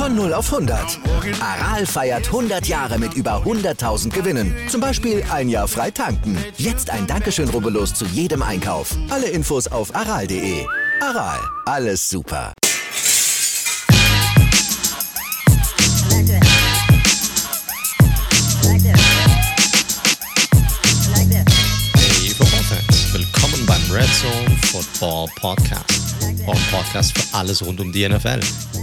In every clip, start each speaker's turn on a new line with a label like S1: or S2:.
S1: Von 0 auf 100. Aral feiert 100 Jahre mit über 100.000 Gewinnen. Zum Beispiel ein Jahr frei tanken. Jetzt ein Dankeschön, rubbellos zu jedem Einkauf. Alle Infos auf aral.de. Aral, alles super.
S2: Hey Football-Fans, willkommen beim Red Zone Football Podcast. Eurem Podcast für alles rund um die NFL.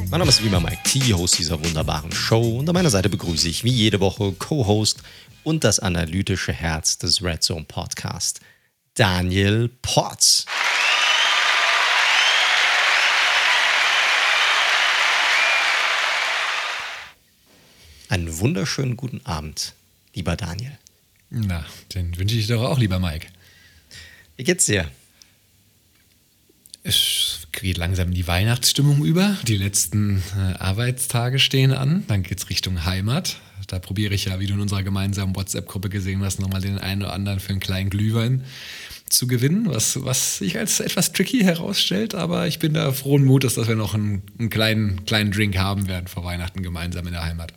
S2: Mein Name ist wie immer Mike T, Host dieser wunderbaren Show und an meiner Seite begrüße ich wie jede Woche Co-Host und das analytische Herz des Red Zone Podcast, Daniel Potts. Einen wunderschönen guten Abend, lieber Daniel.
S3: Na, den wünsche ich doch auch, lieber Mike.
S2: Wie geht's dir?
S3: Es geht langsam in die Weihnachtsstimmung über. Die letzten äh, Arbeitstage stehen an. Dann geht's Richtung Heimat. Da probiere ich ja, wie du in unserer gemeinsamen WhatsApp-Gruppe gesehen hast, nochmal den einen oder anderen für einen kleinen Glühwein zu gewinnen, was, was sich als etwas tricky herausstellt. Aber ich bin da frohen Mutes, dass wir noch einen, einen kleinen, kleinen Drink haben werden vor Weihnachten gemeinsam in der Heimat.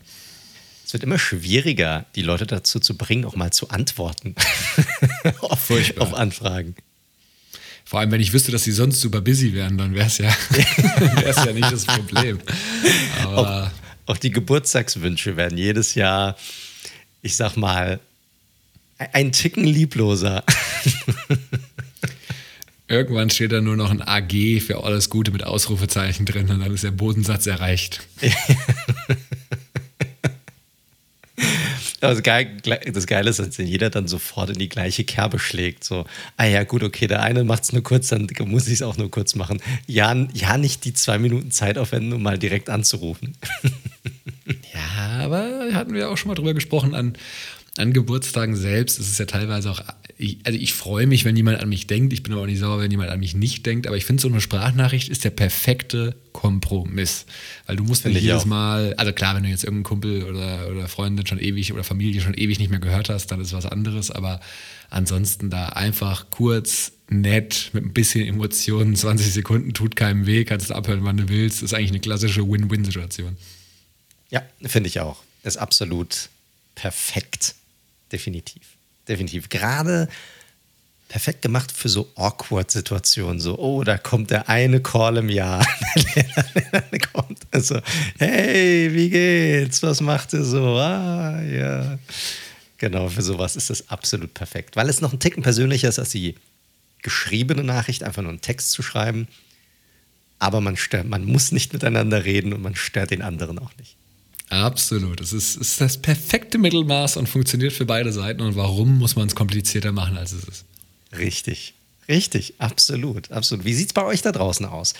S2: Es wird immer schwieriger, die Leute dazu zu bringen, auch mal zu antworten auf, auf Anfragen.
S3: Vor allem, wenn ich wüsste, dass sie sonst super busy wären, dann wäre es ja, wär's ja nicht das Problem. Aber
S2: Auch die Geburtstagswünsche werden jedes Jahr, ich sag mal, ein Ticken liebloser.
S3: irgendwann steht da nur noch ein AG für alles Gute mit Ausrufezeichen drin und dann ist der Bodensatz erreicht.
S2: Das, Geil, das Geile ist, dass jeder dann sofort in die gleiche Kerbe schlägt. So, ah ja, gut, okay, der eine macht es nur kurz, dann muss ich es auch nur kurz machen. Ja, ja, nicht die zwei Minuten Zeit aufwenden, um mal direkt anzurufen.
S3: Ja, aber hatten wir auch schon mal drüber gesprochen, an, an Geburtstagen selbst ist es ja teilweise auch, ich, also ich freue mich, wenn jemand an mich denkt, ich bin aber auch nicht sauer, wenn jemand an mich nicht denkt, aber ich finde, so eine Sprachnachricht ist der perfekte Kompromiss, weil du musst nicht
S2: ich
S3: jedes
S2: auch.
S3: Mal, also klar, wenn du jetzt irgendeinen Kumpel oder, oder Freundin schon ewig oder Familie schon ewig nicht mehr gehört hast, dann ist was anderes, aber ansonsten da einfach kurz, nett, mit ein bisschen Emotionen, 20 Sekunden tut keinem weh, kannst du abhören, wann du willst, ist eigentlich eine klassische Win-Win-Situation.
S2: Ja, finde ich auch. Ist absolut perfekt. Definitiv. Definitiv. Gerade perfekt gemacht für so awkward Situationen. So, oh, da kommt der eine Call im Jahr. der kommt also, hey, wie geht's? Was macht ihr so? Ah, ja. Genau, für sowas ist das absolut perfekt. Weil es noch ein Ticken persönlicher ist als die geschriebene Nachricht, einfach nur einen Text zu schreiben. Aber man, man muss nicht miteinander reden und man stört den anderen auch nicht.
S3: Absolut. Es ist, ist das perfekte Mittelmaß und funktioniert für beide Seiten. Und warum muss man es komplizierter machen, als es ist?
S2: Richtig, richtig, absolut, absolut. Wie sieht es bei euch da draußen aus?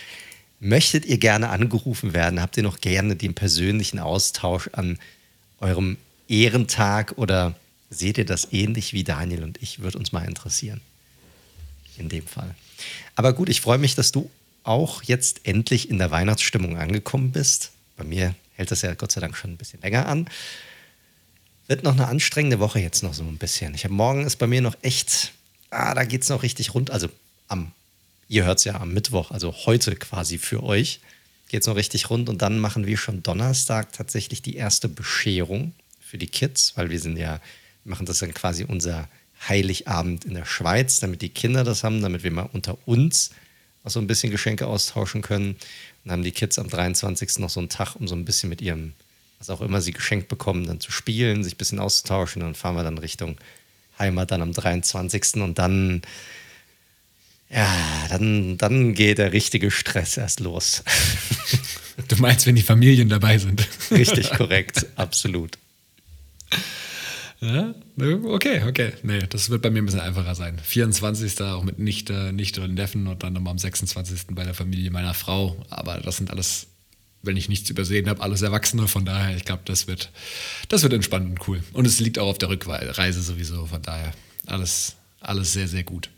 S2: Möchtet ihr gerne angerufen werden? Habt ihr noch gerne den persönlichen Austausch an eurem Ehrentag oder seht ihr das ähnlich wie Daniel und ich? Würde uns mal interessieren. In dem Fall. Aber gut, ich freue mich, dass du auch jetzt endlich in der Weihnachtsstimmung angekommen bist. Bei mir hält das ja Gott sei Dank schon ein bisschen länger an. Wird noch eine anstrengende Woche jetzt noch so ein bisschen. Ich habe morgen ist bei mir noch echt, ah, da geht es noch richtig rund. Also am, ihr hört es ja am Mittwoch, also heute quasi für euch, geht es noch richtig rund. Und dann machen wir schon Donnerstag tatsächlich die erste Bescherung für die Kids, weil wir sind ja, machen das dann quasi unser Heiligabend in der Schweiz, damit die Kinder das haben, damit wir mal unter uns auch so ein bisschen Geschenke austauschen können. Dann haben die Kids am 23. noch so einen Tag, um so ein bisschen mit ihrem, was auch immer sie geschenkt bekommen, dann zu spielen, sich ein bisschen auszutauschen. Und dann fahren wir dann Richtung Heimat dann am 23. Und dann, ja, dann, dann geht der richtige Stress erst los.
S3: Du meinst, wenn die Familien dabei sind?
S2: Richtig korrekt, absolut.
S3: Ja, okay, okay. Nee, das wird bei mir ein bisschen einfacher sein. 24. auch mit Nichte, Nichte und Neffen und dann nochmal am 26. bei der Familie meiner Frau. Aber das sind alles, wenn ich nichts übersehen habe, alles Erwachsene. Von daher, ich glaube, das wird, das wird entspannt und cool. Und es liegt auch auf der Rückreise sowieso. Von daher, alles, alles sehr, sehr gut.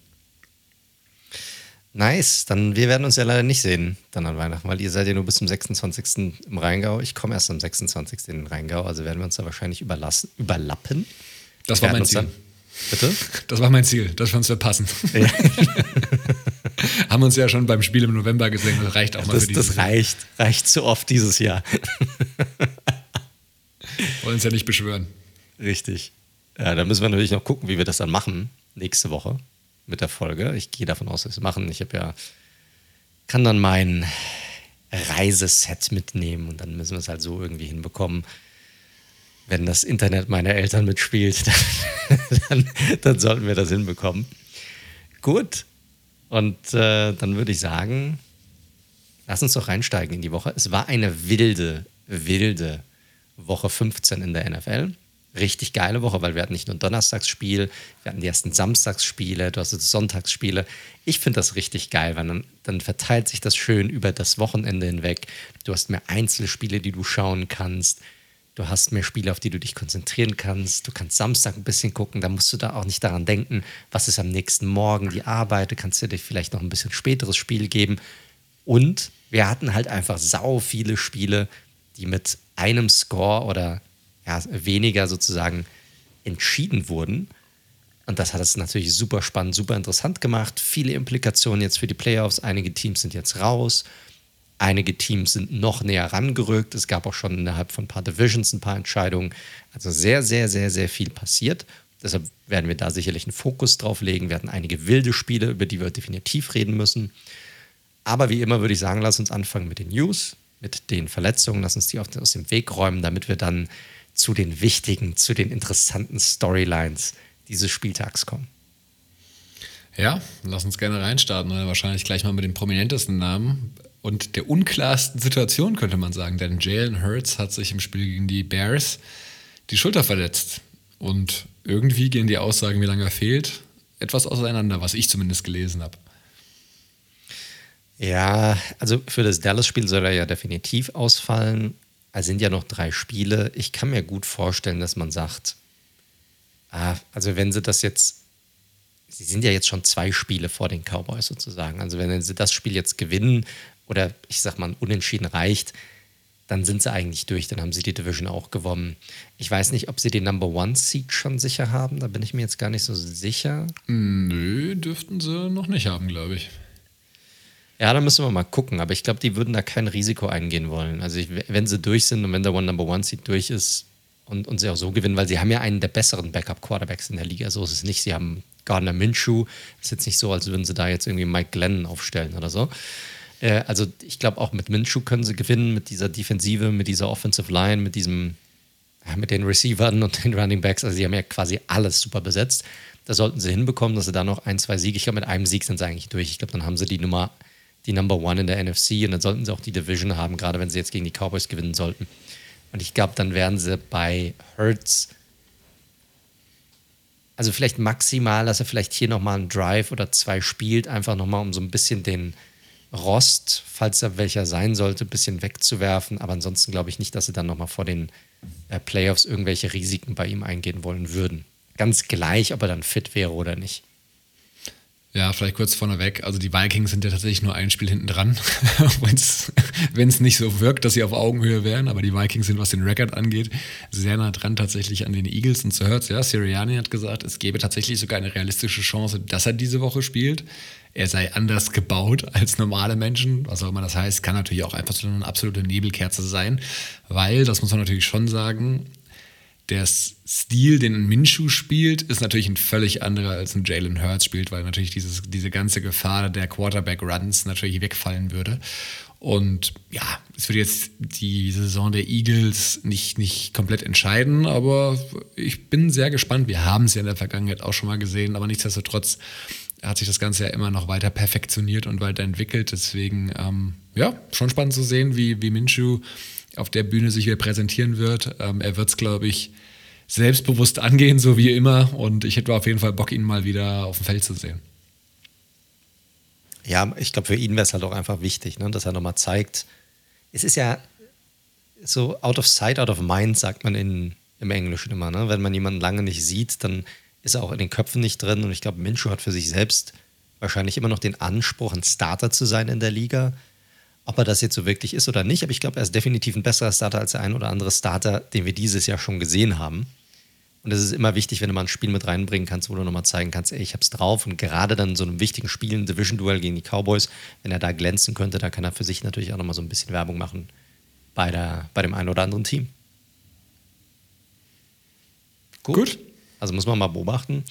S2: Nice, dann wir werden uns ja leider nicht sehen dann an Weihnachten, weil ihr seid ja nur bis zum 26. im Rheingau. Ich komme erst am 26. in den Rheingau, also werden wir uns da wahrscheinlich überlappen.
S3: Das war mein Ziel.
S2: Bitte?
S3: Das war mein Ziel, dass wir uns verpassen. Haben uns ja schon beim Spiel im November gesehen, das reicht auch mal
S2: Das,
S3: für dieses
S2: das reicht, reicht zu oft dieses Jahr.
S3: Wollen uns ja nicht beschwören.
S2: Richtig. Ja, da müssen wir natürlich noch gucken, wie wir das dann machen nächste Woche mit der Folge. Ich gehe davon aus, dass wir es machen. Ich habe ja, kann dann mein Reiseset mitnehmen und dann müssen wir es halt so irgendwie hinbekommen. Wenn das Internet meiner Eltern mitspielt, dann, dann, dann sollten wir das hinbekommen. Gut. Und äh, dann würde ich sagen, lass uns doch reinsteigen in die Woche. Es war eine wilde, wilde Woche 15 in der NFL richtig geile Woche, weil wir hatten nicht nur ein Donnerstagsspiel, wir hatten die ersten Samstagsspiele, du hast jetzt Sonntagsspiele. Ich finde das richtig geil, weil dann, dann verteilt sich das schön über das Wochenende hinweg. Du hast mehr Einzelspiele, die du schauen kannst. Du hast mehr Spiele, auf die du dich konzentrieren kannst. Du kannst Samstag ein bisschen gucken, da musst du da auch nicht daran denken, was ist am nächsten Morgen, die Arbeit. Du kannst dir vielleicht noch ein bisschen späteres Spiel geben. Und wir hatten halt einfach sau viele Spiele, die mit einem Score oder ja, weniger sozusagen entschieden wurden. Und das hat es natürlich super spannend, super interessant gemacht. Viele Implikationen jetzt für die Playoffs. Einige Teams sind jetzt raus. Einige Teams sind noch näher rangerückt. Es gab auch schon innerhalb von ein paar Divisions ein paar Entscheidungen. Also sehr, sehr, sehr, sehr viel passiert. Deshalb werden wir da sicherlich einen Fokus drauf legen. Wir hatten einige wilde Spiele, über die wir definitiv reden müssen. Aber wie immer würde ich sagen, lass uns anfangen mit den News, mit den Verletzungen. Lass uns die aus dem Weg räumen, damit wir dann zu den wichtigen, zu den interessanten Storylines dieses Spieltags kommen.
S3: Ja, lass uns gerne reinstarten. Wahrscheinlich gleich mal mit dem prominentesten Namen und der unklarsten Situation, könnte man sagen. Denn Jalen Hurts hat sich im Spiel gegen die Bears die Schulter verletzt. Und irgendwie gehen die Aussagen, wie lange er fehlt, etwas auseinander, was ich zumindest gelesen habe.
S2: Ja, also für das Dallas-Spiel soll er ja definitiv ausfallen. Es sind ja noch drei Spiele. Ich kann mir gut vorstellen, dass man sagt, ah, also wenn sie das jetzt, sie sind ja jetzt schon zwei Spiele vor den Cowboys sozusagen. Also wenn sie das Spiel jetzt gewinnen oder ich sag mal unentschieden reicht, dann sind sie eigentlich durch. Dann haben sie die Division auch gewonnen. Ich weiß nicht, ob sie den Number One Seed schon sicher haben. Da bin ich mir jetzt gar nicht so sicher.
S3: Nö, dürften sie noch nicht haben, glaube ich.
S2: Ja, da müssen wir mal gucken. Aber ich glaube, die würden da kein Risiko eingehen wollen. Also ich, wenn sie durch sind und wenn der One Number One Seed durch ist und, und sie auch so gewinnen, weil sie haben ja einen der besseren Backup-Quarterbacks in der Liga. So ist es nicht. Sie haben Gardner Minshew. Ist jetzt nicht so, als würden sie da jetzt irgendwie Mike Glennon aufstellen oder so. Äh, also ich glaube, auch mit Minshew können sie gewinnen, mit dieser Defensive, mit dieser Offensive Line, mit diesem, mit den Receivern und den Running Backs. Also sie haben ja quasi alles super besetzt. Da sollten sie hinbekommen, dass sie da noch ein, zwei Siege, ich glaube, mit einem Sieg sind sie eigentlich durch. Ich glaube, dann haben sie die Nummer die Number One in der NFC und dann sollten sie auch die Division haben, gerade wenn sie jetzt gegen die Cowboys gewinnen sollten. Und ich glaube, dann werden sie bei Hertz, also vielleicht maximal, dass er vielleicht hier nochmal einen Drive oder zwei spielt, einfach nochmal, um so ein bisschen den Rost, falls er welcher sein sollte, ein bisschen wegzuwerfen. Aber ansonsten glaube ich nicht, dass sie dann nochmal vor den äh, Playoffs irgendwelche Risiken bei ihm eingehen wollen würden. Ganz gleich, ob er dann fit wäre oder nicht.
S3: Ja, vielleicht kurz vorneweg. Also die Vikings sind ja tatsächlich nur ein Spiel hinten dran, wenn es nicht so wirkt, dass sie auf Augenhöhe wären. Aber die Vikings sind, was den Rekord angeht, sehr nah dran tatsächlich an den Eagles. Und so hört ja, Sirianni hat gesagt, es gäbe tatsächlich sogar eine realistische Chance, dass er diese Woche spielt. Er sei anders gebaut als normale Menschen, was auch immer das heißt, kann natürlich auch einfach so eine absolute Nebelkerze sein, weil, das muss man natürlich schon sagen, der Stil, den ein Minshu spielt, ist natürlich ein völlig anderer als ein Jalen Hurts spielt, weil natürlich dieses, diese ganze Gefahr der Quarterback-Runs natürlich wegfallen würde. Und ja, es wird jetzt die Saison der Eagles nicht, nicht komplett entscheiden, aber ich bin sehr gespannt. Wir haben es ja in der Vergangenheit auch schon mal gesehen, aber nichtsdestotrotz hat sich das Ganze ja immer noch weiter perfektioniert und weiterentwickelt. Deswegen, ähm, ja, schon spannend zu sehen, wie, wie Minshew auf der Bühne sich wieder präsentieren wird. Ähm, er wird es, glaube ich, selbstbewusst angehen, so wie immer. Und ich hätte auf jeden Fall Bock, ihn mal wieder auf dem Feld zu sehen.
S2: Ja, ich glaube, für ihn wäre es halt auch einfach wichtig, ne, dass er nochmal zeigt. Es ist ja so out of sight, out of mind, sagt man in, im Englischen immer. Ne? Wenn man jemanden lange nicht sieht, dann ist er auch in den Köpfen nicht drin. Und ich glaube, Minshew hat für sich selbst wahrscheinlich immer noch den Anspruch, ein Starter zu sein in der Liga. Ob er das jetzt so wirklich ist oder nicht, aber ich glaube, er ist definitiv ein besserer Starter als der ein oder andere Starter, den wir dieses Jahr schon gesehen haben. Und es ist immer wichtig, wenn du mal ein Spiel mit reinbringen kannst, wo du nochmal zeigen kannst, ey, ich hab's drauf. Und gerade dann in so einem wichtigen Spiel, ein Division-Duell gegen die Cowboys, wenn er da glänzen könnte, da kann er für sich natürlich auch nochmal so ein bisschen Werbung machen bei, der, bei dem einen oder anderen Team. Gut. Gut. Also muss man mal beobachten.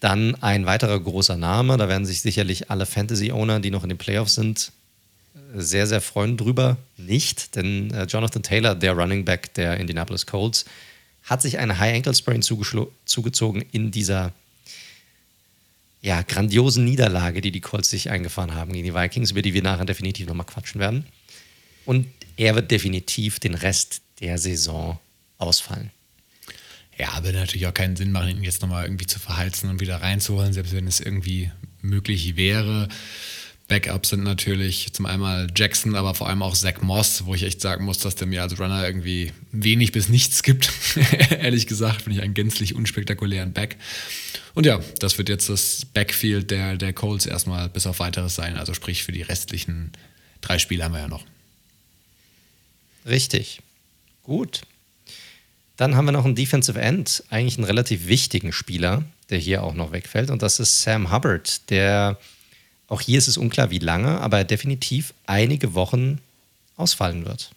S2: Dann ein weiterer großer Name, da werden sich sicherlich alle Fantasy-Owner, die noch in den Playoffs sind, sehr, sehr freuen drüber. Nicht, denn äh, Jonathan Taylor, der Running Back der Indianapolis Colts, hat sich eine High Ankle Sprain zugezogen in dieser ja, grandiosen Niederlage, die die Colts sich eingefahren haben gegen die Vikings, über die wir nachher definitiv nochmal quatschen werden. Und er wird definitiv den Rest der Saison ausfallen.
S3: Ja, würde natürlich auch keinen Sinn machen, ihn jetzt nochmal irgendwie zu verheizen und wieder reinzuholen, selbst wenn es irgendwie möglich wäre. Backups sind natürlich zum einen Jackson, aber vor allem auch Zach Moss, wo ich echt sagen muss, dass der mir als Runner irgendwie wenig bis nichts gibt. Ehrlich gesagt, finde ich einen gänzlich unspektakulären Back. Und ja, das wird jetzt das Backfield der, der Colts erstmal bis auf weiteres sein. Also sprich, für die restlichen drei Spiele haben wir ja noch.
S2: Richtig. Gut. Dann haben wir noch einen Defensive End, eigentlich einen relativ wichtigen Spieler, der hier auch noch wegfällt. Und das ist Sam Hubbard, der auch hier ist es unklar, wie lange, aber definitiv einige Wochen ausfallen wird.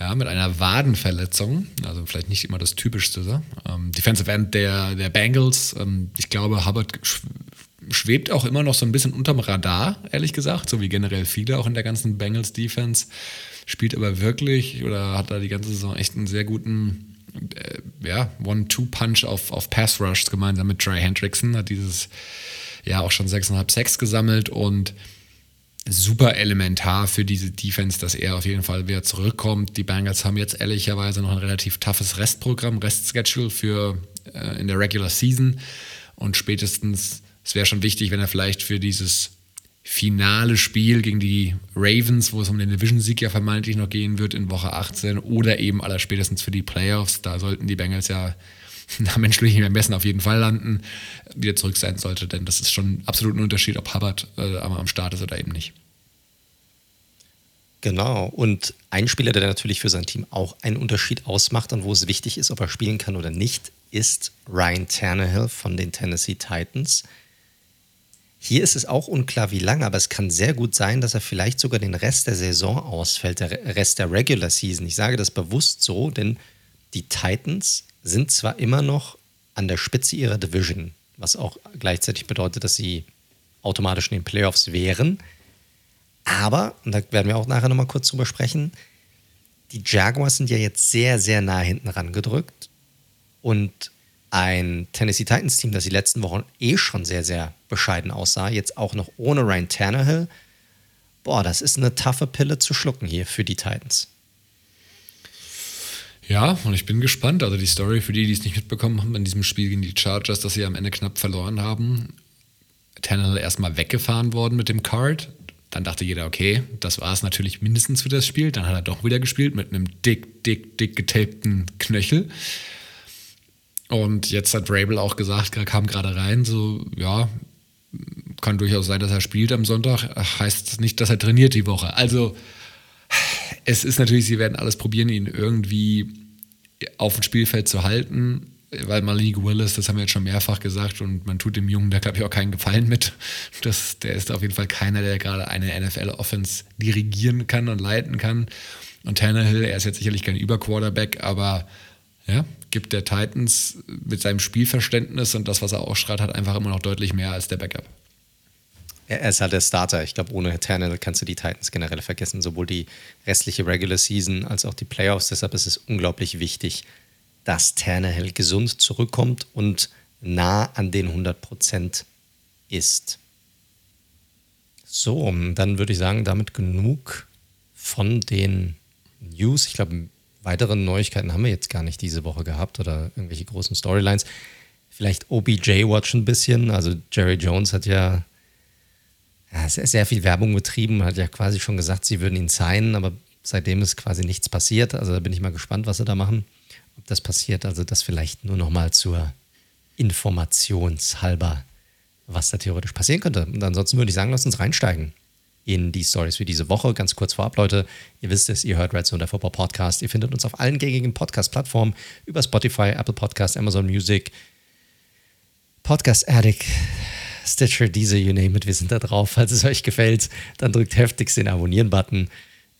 S3: Ja, mit einer Wadenverletzung, also vielleicht nicht immer das Typischste. Ähm, Defensive End der, der Bengals, ähm, ich glaube, Hubbard schwebt auch immer noch so ein bisschen unterm Radar, ehrlich gesagt, so wie generell viele auch in der ganzen Bengals Defense. Spielt aber wirklich oder hat da die ganze Saison echt einen sehr guten äh, ja, One-Two-Punch auf, auf Pass Rush gemeinsam mit Trey Hendrickson. Hat dieses ja auch schon 6,5 Sex gesammelt und super elementar für diese Defense, dass er auf jeden Fall wieder zurückkommt. Die Bengals haben jetzt ehrlicherweise noch ein relativ toughes Restprogramm, Restschedule für äh, in der Regular Season und spätestens es wäre schon wichtig, wenn er vielleicht für dieses finale Spiel gegen die Ravens, wo es um den Division-Sieg ja vermeintlich noch gehen wird in Woche 18 oder eben aller spätestens für die Playoffs, da sollten die Bengals ja nach menschlichem Ermessen auf jeden Fall landen, wieder zurück sein sollte, denn das ist schon absolut ein Unterschied, ob Hubbard äh, am Start ist oder eben nicht.
S2: Genau, und ein Spieler, der natürlich für sein Team auch einen Unterschied ausmacht und wo es wichtig ist, ob er spielen kann oder nicht, ist Ryan Tannehill von den Tennessee Titans. Hier ist es auch unklar, wie lange, aber es kann sehr gut sein, dass er vielleicht sogar den Rest der Saison ausfällt, der Rest der Regular Season. Ich sage das bewusst so, denn die Titans sind zwar immer noch an der Spitze ihrer Division, was auch gleichzeitig bedeutet, dass sie automatisch in den Playoffs wären. Aber, und da werden wir auch nachher nochmal kurz drüber sprechen, die Jaguars sind ja jetzt sehr, sehr nah hinten rangedrückt. Und ein Tennessee Titans Team, das die letzten Wochen eh schon sehr, sehr bescheiden aussah, jetzt auch noch ohne Ryan Tannehill, boah, das ist eine taffe Pille zu schlucken hier für die Titans.
S3: Ja, und ich bin gespannt. Also die Story für die, die es nicht mitbekommen haben in diesem Spiel gegen die Chargers, dass sie am Ende knapp verloren haben. Tannehill erstmal weggefahren worden mit dem Card. Dann dachte jeder, okay, das war es natürlich mindestens für das Spiel. Dann hat er doch wieder gespielt mit einem dick, dick, dick getapten Knöchel. Und jetzt hat Rabel auch gesagt, kam gerade rein, so, ja, kann durchaus sein, dass er spielt am Sonntag. Heißt nicht, dass er trainiert die Woche. Also, es ist natürlich, sie werden alles probieren, ihn irgendwie auf dem Spielfeld zu halten, weil Malik Willis, das haben wir jetzt schon mehrfach gesagt, und man tut dem Jungen da, glaube ich, auch keinen Gefallen mit. Das, der ist auf jeden Fall keiner, der gerade eine NFL-Offense dirigieren kann und leiten kann. Und Tannehill, er ist jetzt sicherlich kein Überquarterback, aber ja, gibt der Titans mit seinem Spielverständnis und das, was er ausstrahlt, hat einfach immer noch deutlich mehr als der Backup.
S2: Er ist halt der Starter. Ich glaube, ohne Tannehill kannst du die Titans generell vergessen. Sowohl die restliche Regular Season als auch die Playoffs. Deshalb ist es unglaublich wichtig, dass Tannehill gesund zurückkommt und nah an den 100 Prozent ist. So, dann würde ich sagen, damit genug von den News. Ich glaube, weitere Neuigkeiten haben wir jetzt gar nicht diese Woche gehabt oder irgendwelche großen Storylines. Vielleicht OBJ Watch ein bisschen. Also Jerry Jones hat ja ja, sehr, sehr viel Werbung betrieben, hat ja quasi schon gesagt, sie würden ihn signen, aber seitdem ist quasi nichts passiert. Also da bin ich mal gespannt, was sie da machen, ob das passiert. Also das vielleicht nur noch mal zur Informationshalber, was da theoretisch passieren könnte. Und ansonsten würde ich sagen, lass uns reinsteigen in die Stories für diese Woche. Ganz kurz vorab, Leute, ihr wisst es, ihr hört Red Zone, der Football Podcast. Ihr findet uns auf allen gängigen Podcast-Plattformen über Spotify, Apple Podcast, Amazon Music, Podcast Addict, Stitcher, diese, you name it, wir sind da drauf. Falls es euch gefällt, dann drückt heftigst den Abonnieren-Button.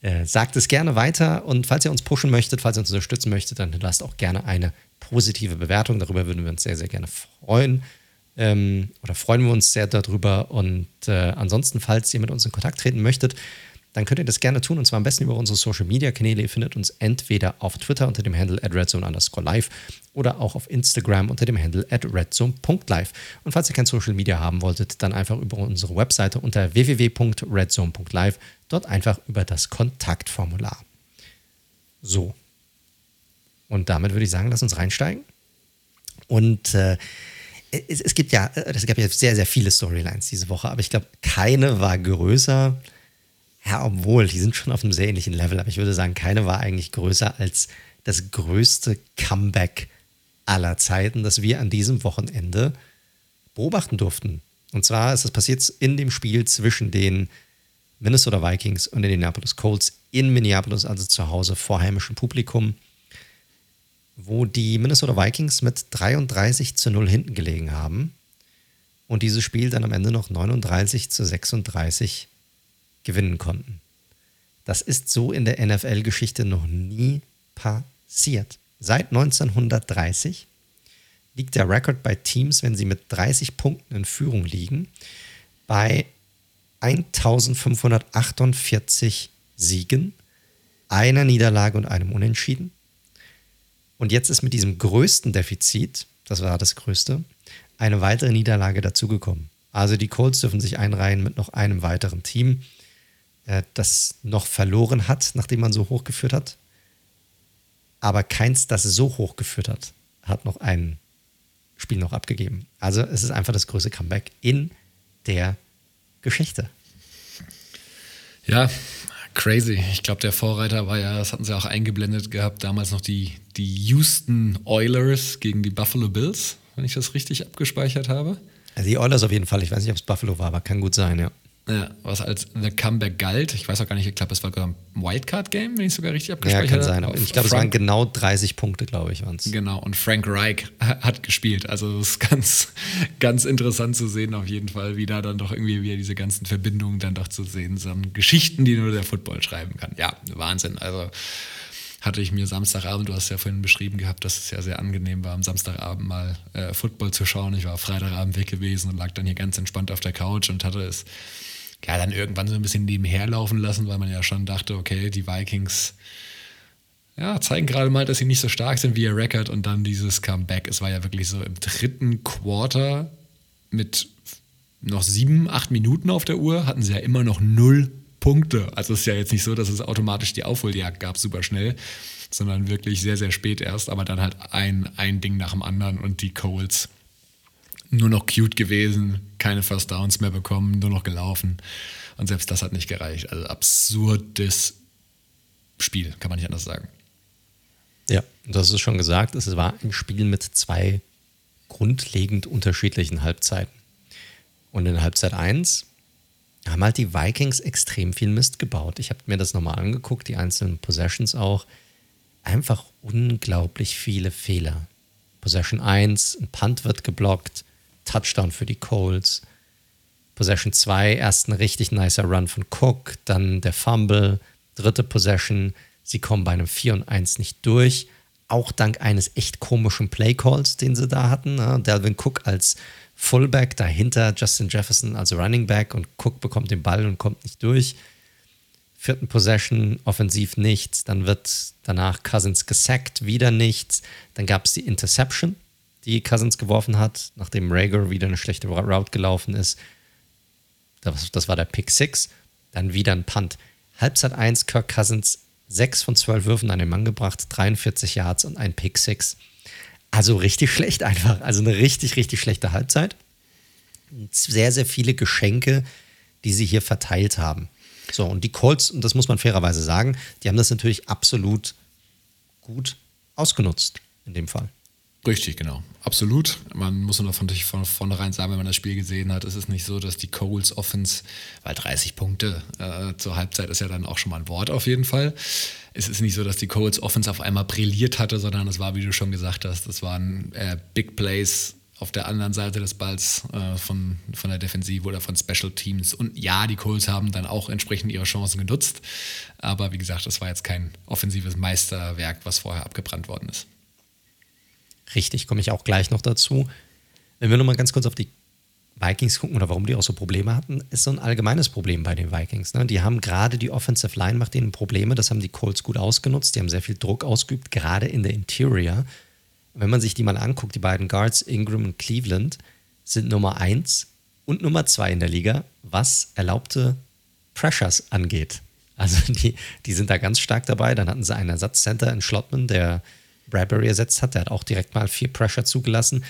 S2: Äh, sagt es gerne weiter und falls ihr uns pushen möchtet, falls ihr uns unterstützen möchtet, dann lasst auch gerne eine positive Bewertung. Darüber würden wir uns sehr, sehr gerne freuen. Ähm, oder freuen wir uns sehr darüber. Und äh, ansonsten, falls ihr mit uns in Kontakt treten möchtet, dann könnt ihr das gerne tun und zwar am besten über unsere Social Media Kanäle. Ihr findet uns entweder auf Twitter unter dem Handle at redzone underscore live oder auch auf Instagram unter dem Handle at redzone.live. Und falls ihr kein Social Media haben wolltet, dann einfach über unsere Webseite unter www.redzone.live, dort einfach über das Kontaktformular. So. Und damit würde ich sagen, lass uns reinsteigen. Und äh, es, es, gibt ja, es gab ja sehr, sehr viele Storylines diese Woche, aber ich glaube, keine war größer ja, obwohl, die sind schon auf einem sehr ähnlichen Level, aber ich würde sagen, keine war eigentlich größer als das größte Comeback aller Zeiten, das wir an diesem Wochenende beobachten durften. Und zwar ist das passiert in dem Spiel zwischen den Minnesota Vikings und den Indianapolis Colts in Minneapolis, also zu Hause vor heimischem Publikum, wo die Minnesota Vikings mit 33 zu 0 hinten gelegen haben und dieses Spiel dann am Ende noch 39 zu 36 gewinnen konnten. Das ist so in der NFL-Geschichte noch nie passiert. Seit 1930 liegt der Rekord bei Teams, wenn sie mit 30 Punkten in Führung liegen, bei 1548 Siegen, einer Niederlage und einem Unentschieden. Und jetzt ist mit diesem größten Defizit, das war das größte, eine weitere Niederlage dazugekommen. Also die Colts dürfen sich einreihen mit noch einem weiteren Team äh, das noch verloren hat, nachdem man so hochgeführt hat. Aber keins, das so hochgeführt hat, hat noch ein Spiel noch abgegeben. Also es ist einfach das größte Comeback in der Geschichte.
S3: Ja, crazy. Ich glaube, der Vorreiter war ja, das hatten sie auch eingeblendet gehabt, damals noch die, die Houston Oilers gegen die Buffalo Bills, wenn ich das richtig abgespeichert habe.
S2: Also die Oilers auf jeden Fall. Ich weiß nicht, ob es Buffalo war, aber kann gut sein, ja.
S3: Ja, was als The Comeback galt. Ich weiß auch gar nicht, ich glaube, es war ein Wildcard-Game, wenn ich sogar richtig abgespeichert habe.
S2: Ja, kann sein. Ich glaube, es waren genau 30 Punkte, glaube ich, waren es.
S3: Genau, und Frank Reich hat gespielt. Also es ist ganz, ganz interessant zu sehen, auf jeden Fall, wie da dann doch irgendwie wieder diese ganzen Verbindungen dann doch zu sehen sind. Geschichten, die nur der Football schreiben kann. Ja, Wahnsinn. Also hatte ich mir Samstagabend, du hast ja vorhin beschrieben gehabt, dass es ja sehr angenehm war, am Samstagabend mal äh, Football zu schauen. Ich war Freitagabend weg gewesen und lag dann hier ganz entspannt auf der Couch und hatte es ja, dann irgendwann so ein bisschen nebenher laufen lassen, weil man ja schon dachte, okay, die Vikings ja, zeigen gerade mal, dass sie nicht so stark sind wie ihr Record und dann dieses Comeback. Es war ja wirklich so im dritten Quarter mit noch sieben, acht Minuten auf der Uhr hatten sie ja immer noch null Punkte. Also es ist ja jetzt nicht so, dass es automatisch die Aufholjagd gab, super schnell, sondern wirklich sehr, sehr spät erst, aber dann halt ein, ein Ding nach dem anderen und die Coles nur noch cute gewesen, keine First Downs mehr bekommen, nur noch gelaufen. Und selbst das hat nicht gereicht. Also absurdes Spiel, kann man nicht anders sagen.
S2: Ja, das ist schon gesagt. Es war ein Spiel mit zwei grundlegend unterschiedlichen Halbzeiten. Und in Halbzeit 1 haben halt die Vikings extrem viel Mist gebaut. Ich habe mir das nochmal angeguckt, die einzelnen Possessions auch. Einfach unglaublich viele Fehler. Possession 1, ein Punt wird geblockt, Touchdown für die Colts. Possession 2, erst ein richtig nicer Run von Cook, dann der Fumble, dritte Possession, sie kommen bei einem 4 und 1 nicht durch. Auch dank eines echt komischen Playcalls, den sie da hatten. Ne? Delvin Cook als Fullback, dahinter Justin Jefferson als Running Back und Cook bekommt den Ball und kommt nicht durch. Vierten Possession, offensiv nichts. Dann wird danach Cousins gesackt, wieder nichts. Dann gab es die Interception, die Cousins geworfen hat, nachdem Rager wieder eine schlechte Route gelaufen ist. Das, das war der Pick 6. Dann wieder ein Punt. Halbzeit 1, Kirk Cousins 6 von 12 Würfen an den Mann gebracht, 43 Yards und ein Pick 6. Also richtig schlecht einfach. Also eine richtig, richtig schlechte Halbzeit. Sehr, sehr viele Geschenke, die sie hier verteilt haben. So, und die Colts, und das muss man fairerweise sagen, die haben das natürlich absolut gut ausgenutzt in dem Fall.
S3: Richtig, genau. Absolut. Man muss nur von, von vornherein sagen, wenn man das Spiel gesehen hat, es ist nicht so, dass die Coles Offense, weil 30 Punkte äh, zur Halbzeit ist ja dann auch schon mal ein Wort auf jeden Fall. Es ist nicht so, dass die Coles Offense auf einmal brilliert hatte, sondern es war, wie du schon gesagt hast, das waren äh, Big Plays auf der anderen Seite des Balls äh, von, von der Defensive oder von Special Teams. Und ja, die Coles haben dann auch entsprechend ihre Chancen genutzt. Aber wie gesagt, das war jetzt kein offensives Meisterwerk, was vorher abgebrannt worden ist.
S2: Richtig, komme ich auch gleich noch dazu. Wenn wir nochmal ganz kurz auf die Vikings gucken oder warum die auch so Probleme hatten, ist so ein allgemeines Problem bei den Vikings. Ne? Die haben gerade die Offensive Line macht ihnen Probleme, das haben die Colts gut ausgenutzt, die haben sehr viel Druck ausgeübt, gerade in der Interior. Wenn man sich die mal anguckt, die beiden Guards, Ingram und Cleveland, sind Nummer 1 und Nummer 2 in der Liga, was erlaubte Pressures angeht. Also die, die sind da ganz stark dabei. Dann hatten sie einen Ersatzcenter in Schlottman, der Bradbury ersetzt hat. Der hat auch direkt mal vier Pressure zugelassen.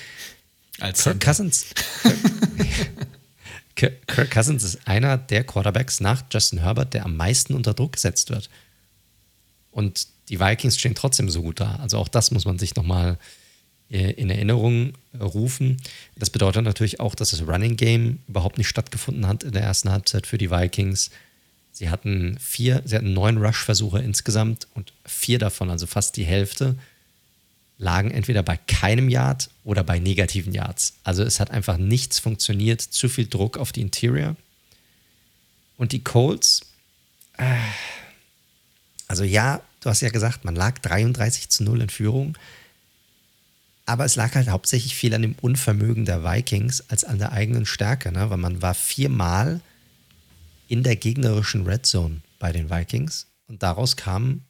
S3: Als
S2: Kirk Cousins. Kirk, Kirk Cousins ist einer der Quarterbacks nach Justin Herbert, der am meisten unter Druck gesetzt wird. Und die Vikings stehen trotzdem so gut da. Also auch das muss man sich nochmal äh, in Erinnerung rufen. Das bedeutet natürlich auch, dass das Running Game überhaupt nicht stattgefunden hat in der ersten Halbzeit für die Vikings. Sie hatten vier, sie hatten neun Rush-Versuche insgesamt und vier davon, also fast die Hälfte, lagen entweder bei keinem Yard oder bei negativen Yards. Also es hat einfach nichts funktioniert, zu viel Druck auf die Interior. Und die Colts, äh, also ja, du hast ja gesagt, man lag 33 zu 0 in Führung, aber es lag halt hauptsächlich viel an dem Unvermögen der Vikings als an der eigenen Stärke, ne? weil man war viermal in der gegnerischen Red Zone bei den Vikings und daraus kamen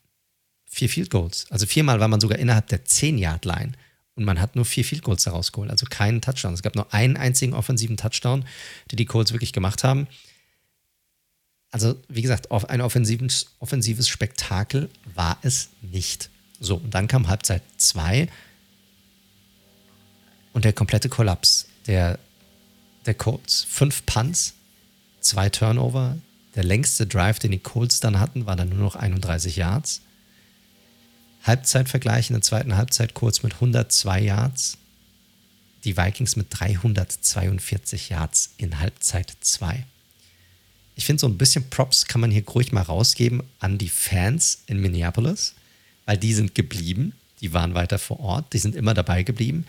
S2: vier Field Goals. Also viermal war man sogar innerhalb der 10-Yard-Line und man hat nur vier Field Goals daraus geholt, also keinen Touchdown. Es gab nur einen einzigen offensiven Touchdown, den die Colts wirklich gemacht haben. Also, wie gesagt, ein offensives, offensives Spektakel war es nicht. So, und dann kam Halbzeit 2 und der komplette Kollaps der, der Colts. Fünf Punts, zwei Turnover. Der längste Drive, den die Colts dann hatten, war dann nur noch 31 Yards. Halbzeitvergleich in der zweiten Halbzeit kurz mit 102 Yards. Die Vikings mit 342 Yards in Halbzeit 2. Ich finde, so ein bisschen Props kann man hier ruhig mal rausgeben an die Fans in Minneapolis, weil die sind geblieben, die waren weiter vor Ort, die sind immer dabei geblieben.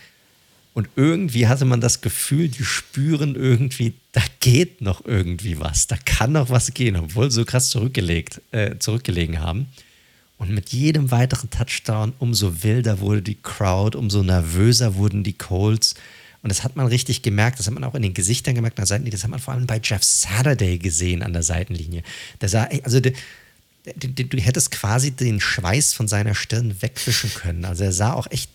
S2: Und irgendwie hatte man das Gefühl, die spüren irgendwie, da geht noch irgendwie was, da kann noch was gehen, obwohl sie so krass zurückgelegt, äh, zurückgelegen haben. Und mit jedem weiteren Touchdown, umso wilder wurde die Crowd, umso nervöser wurden die Colts. Und das hat man richtig gemerkt, das hat man auch in den Gesichtern gemerkt, an der Seitenlinie, das hat man vor allem bei Jeff Saturday gesehen an der Seitenlinie. Der sah, also du hättest quasi den Schweiß von seiner Stirn wegwischen können. Also er sah auch echt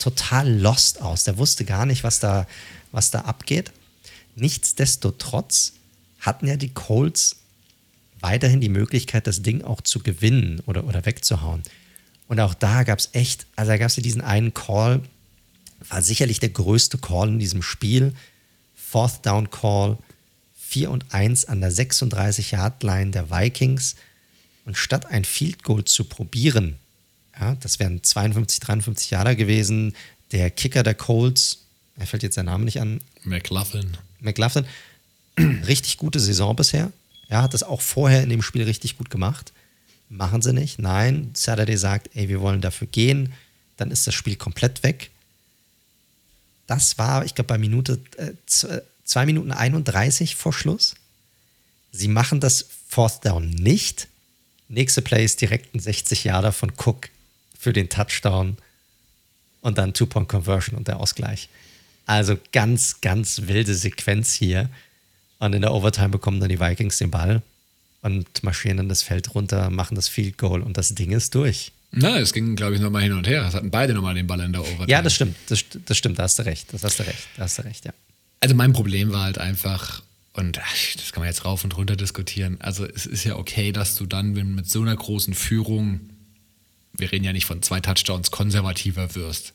S2: total lost aus. Der wusste gar nicht, was da, was da abgeht. Nichtsdestotrotz hatten ja die Colts weiterhin die Möglichkeit, das Ding auch zu gewinnen oder, oder wegzuhauen. Und auch da gab es echt, also da gab es ja diesen einen Call, war sicherlich der größte Call in diesem Spiel. Fourth Down Call, 4 und 1 an der 36-Yard-Line der Vikings. Und statt ein Field Goal zu probieren, ja, das wären 52, 53 Jahre gewesen, der Kicker der Colts, er fällt jetzt sein Name nicht an.
S3: McLaughlin.
S2: McLaughlin, richtig gute Saison bisher, er hat das auch vorher in dem Spiel richtig gut gemacht. Machen sie nicht. Nein, Saturday sagt, ey, wir wollen dafür gehen. Dann ist das Spiel komplett weg. Das war, ich glaube, bei Minute äh, 2 Minuten 31 vor Schluss. Sie machen das Fourth Down nicht. Nächste Play ist direkt ein 60 Jahre von Cook für den Touchdown und dann Two-Point-Conversion und der Ausgleich. Also ganz, ganz wilde Sequenz hier. Und in der Overtime bekommen dann die Vikings den Ball und marschieren dann das Feld runter, machen das Field Goal und das Ding ist durch.
S3: Na, es ging, glaube ich, nochmal hin und her. Es hatten beide nochmal den Ball in der Overtime.
S2: Ja, das stimmt. Das, das stimmt, da hast du recht. Das hast du recht. Da hast du recht, ja.
S3: Also mein Problem war halt einfach, und das kann man jetzt rauf und runter diskutieren. Also es ist ja okay, dass du dann, wenn mit so einer großen Führung, wir reden ja nicht von zwei Touchdowns, konservativer wirst.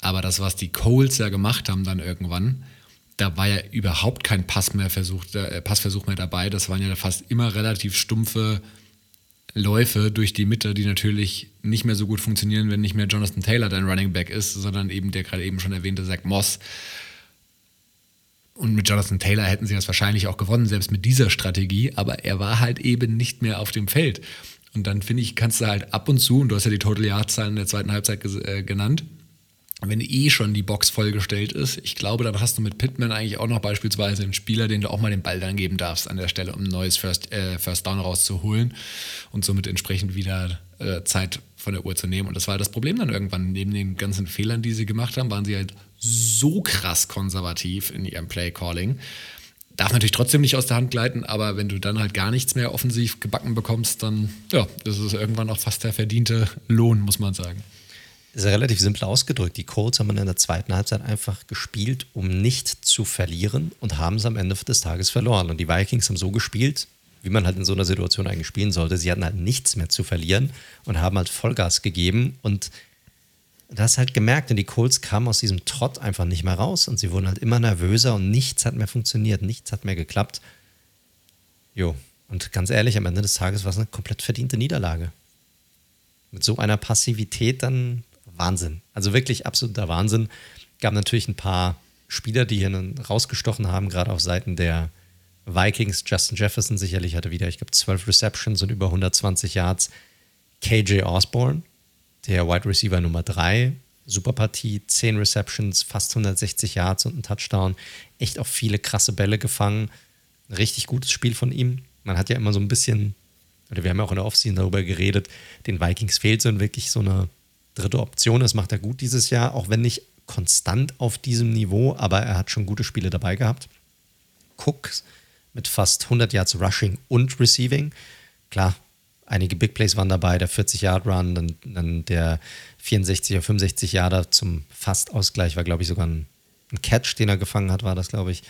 S3: Aber das, was die Coles ja gemacht haben dann irgendwann, da war ja überhaupt kein Pass mehr versucht, äh, Passversuch mehr dabei. Das waren ja fast immer relativ stumpfe Läufe durch die Mitte, die natürlich nicht mehr so gut funktionieren, wenn nicht mehr Jonathan Taylor dein Running Back ist, sondern eben der gerade eben schon erwähnte Zach Moss. Und mit Jonathan Taylor hätten sie das wahrscheinlich auch gewonnen, selbst mit dieser Strategie, aber er war halt eben nicht mehr auf dem Feld. Und dann finde ich, kannst du halt ab und zu, und du hast ja die Total Yard-Zahlen in der zweiten Halbzeit äh, genannt, wenn eh schon die Box vollgestellt ist, ich glaube, dann hast du mit Pittman eigentlich auch noch beispielsweise einen Spieler, den du auch mal den Ball dann geben darfst an der Stelle, um ein neues First, äh, First Down rauszuholen und somit entsprechend wieder äh, Zeit von der Uhr zu nehmen. Und das war das Problem dann irgendwann. Neben den ganzen Fehlern, die sie gemacht haben, waren sie halt so krass konservativ in ihrem Play-Calling. Darf natürlich trotzdem nicht aus der Hand gleiten, aber wenn du dann halt gar nichts mehr offensiv gebacken bekommst, dann ja, das ist irgendwann auch fast der verdiente Lohn, muss man sagen.
S2: Ist ja relativ simpel ausgedrückt. Die Colts haben in der zweiten Halbzeit einfach gespielt, um nicht zu verlieren und haben es am Ende des Tages verloren. Und die Vikings haben so gespielt, wie man halt in so einer Situation eigentlich spielen sollte. Sie hatten halt nichts mehr zu verlieren und haben halt Vollgas gegeben und da hast halt gemerkt, und die Colts kamen aus diesem Trott einfach nicht mehr raus und sie wurden halt immer nervöser und nichts hat mehr funktioniert, nichts hat mehr geklappt. Jo, und ganz ehrlich, am Ende des Tages war es eine komplett verdiente Niederlage. Mit so einer Passivität dann Wahnsinn. Also wirklich absoluter Wahnsinn. Gab natürlich ein paar Spieler, die hier rausgestochen haben, gerade auf Seiten der Vikings. Justin Jefferson sicherlich hatte wieder, ich glaube, 12 Receptions und über 120 Yards. KJ Osborne, der Wide Receiver Nummer 3, super Partie, 10 Receptions, fast 160 Yards und ein Touchdown. Echt auch viele krasse Bälle gefangen. Ein richtig gutes Spiel von ihm. Man hat ja immer so ein bisschen, oder wir haben ja auch in der Offseason darüber geredet, den Vikings fehlt so wirklich so eine dritte Option. Das macht er gut dieses Jahr, auch wenn nicht konstant auf diesem Niveau, aber er hat schon gute Spiele dabei gehabt. Cooks mit fast 100 Yards Rushing und Receiving. Klar, einige Big Plays waren dabei, der 40-Yard-Run, dann, dann, der 64 oder 65 Yarder zum Fast-Ausgleich war, glaube ich, sogar ein, ein, Catch, den er gefangen hat, war das, glaube ich.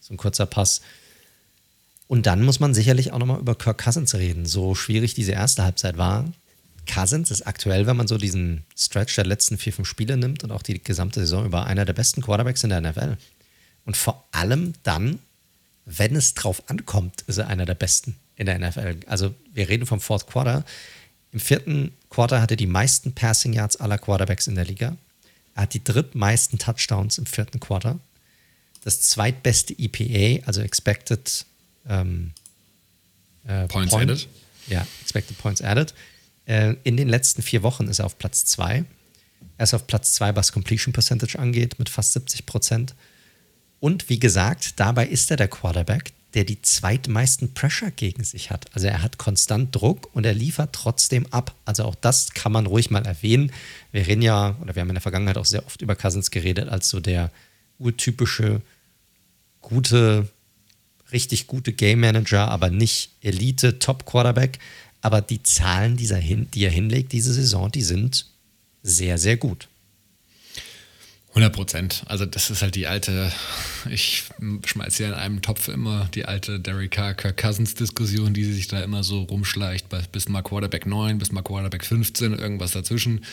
S2: So ein kurzer Pass. Und dann muss man sicherlich auch nochmal über Kirk Cousins reden. So schwierig diese erste Halbzeit war. Cousins ist aktuell, wenn man so diesen Stretch der letzten vier, fünf Spiele nimmt und auch die gesamte Saison über, einer der besten Quarterbacks in der NFL. Und vor allem dann, wenn es drauf ankommt, ist er einer der besten in der NFL. Also wir reden vom Fourth Quarter. Im vierten Quarter hatte er die meisten Passing Yards aller Quarterbacks in der Liga. Er hat die drittmeisten Touchdowns im vierten Quarter. Das zweitbeste EPA, also Expected ähm,
S3: äh, Points Point, Added.
S2: Ja, Expected Points Added. Äh, in den letzten vier Wochen ist er auf Platz zwei. Er ist auf Platz zwei, was Completion Percentage angeht, mit fast 70 Prozent. Und wie gesagt, dabei ist er der Quarterback, der die zweitmeisten Pressure gegen sich hat. Also er hat konstant Druck und er liefert trotzdem ab. Also auch das kann man ruhig mal erwähnen. Wir reden ja, oder wir haben in der Vergangenheit auch sehr oft über Cousins geredet, als so der urtypische, gute, richtig gute Game Manager, aber nicht Elite, Top Quarterback. Aber die Zahlen, die er, hin, die er hinlegt diese Saison, die sind sehr, sehr gut.
S3: 100 Prozent. Also das ist halt die alte, ich schmeiße ja in einem Topf immer die alte Derek Carr, Kirk Cousins Diskussion, die sich da immer so rumschleicht, bis mal Quarterback 9, bis mal Quarterback 15, irgendwas dazwischen.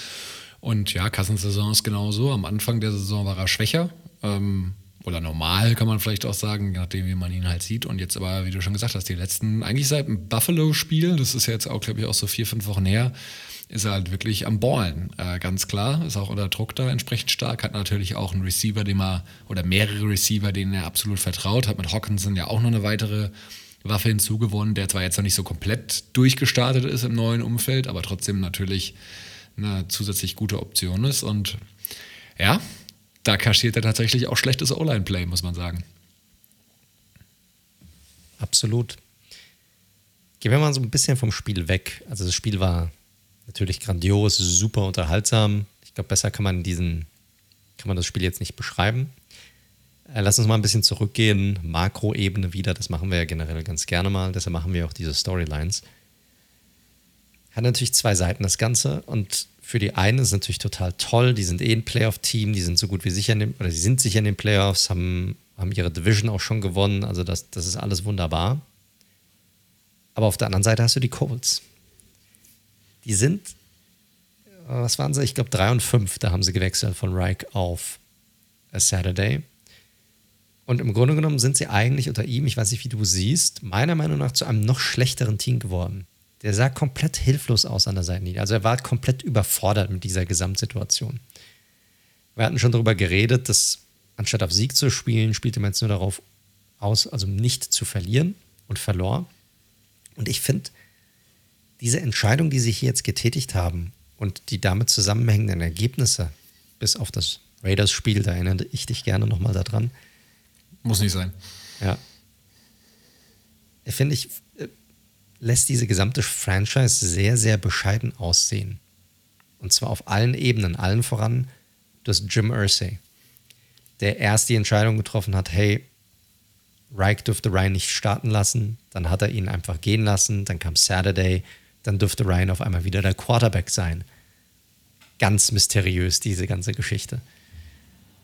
S3: Und ja, Cousins Saison ist genauso. Am Anfang der Saison war er schwächer. Ähm, oder normal kann man vielleicht auch sagen, je nachdem, wie man ihn halt sieht. Und jetzt aber, wie du schon gesagt hast, die letzten, eigentlich seit dem Buffalo-Spiel, das ist ja jetzt auch, glaube ich, auch so vier, fünf Wochen her, ist er halt wirklich am Ballen, äh, ganz klar. Ist auch unter Druck da entsprechend stark. Hat natürlich auch einen Receiver, dem er, oder mehrere Receiver, denen er absolut vertraut. Hat mit Hawkinson ja auch noch eine weitere Waffe hinzugewonnen, der zwar jetzt noch nicht so komplett durchgestartet ist im neuen Umfeld, aber trotzdem natürlich eine zusätzlich gute Option ist. Und ja, da kaschiert er tatsächlich auch schlechtes O-Line-Play, muss man sagen.
S2: Absolut. Gehen wir mal so ein bisschen vom Spiel weg. Also das Spiel war natürlich grandios, super unterhaltsam. Ich glaube, besser kann man diesen, kann man das Spiel jetzt nicht beschreiben. Äh, lass uns mal ein bisschen zurückgehen, Makroebene wieder, das machen wir ja generell ganz gerne mal, deshalb machen wir auch diese Storylines. Hat natürlich zwei Seiten das Ganze und für die einen ist es natürlich total toll, die sind eh ein Playoff-Team, die sind so gut wie sicher in den, oder die sind sicher in den Playoffs, haben, haben ihre Division auch schon gewonnen, also das, das ist alles wunderbar. Aber auf der anderen Seite hast du die Colts die sind, äh, was waren sie? Ich glaube 3 und 5, da haben sie gewechselt von Reich auf A Saturday. Und im Grunde genommen sind sie eigentlich unter ihm, ich weiß nicht, wie du siehst, meiner Meinung nach zu einem noch schlechteren Team geworden. Der sah komplett hilflos aus an der Seitenlinie. Also er war komplett überfordert mit dieser Gesamtsituation. Wir hatten schon darüber geredet, dass anstatt auf Sieg zu spielen, spielte man jetzt nur darauf aus, also nicht zu verlieren und verlor. Und ich finde, diese Entscheidung, die sie hier jetzt getätigt haben und die damit zusammenhängenden Ergebnisse, bis auf das Raiders-Spiel, da erinnere ich dich gerne nochmal daran.
S3: Muss nicht sein.
S2: Ja. Finde ich, äh, lässt diese gesamte Franchise sehr, sehr bescheiden aussehen. Und zwar auf allen Ebenen, allen voran das Jim Irsay, der erst die Entscheidung getroffen hat, hey, Reich dürfte Ryan nicht starten lassen, dann hat er ihn einfach gehen lassen, dann kam Saturday, dann dürfte Ryan auf einmal wieder der Quarterback sein. Ganz mysteriös, diese ganze Geschichte.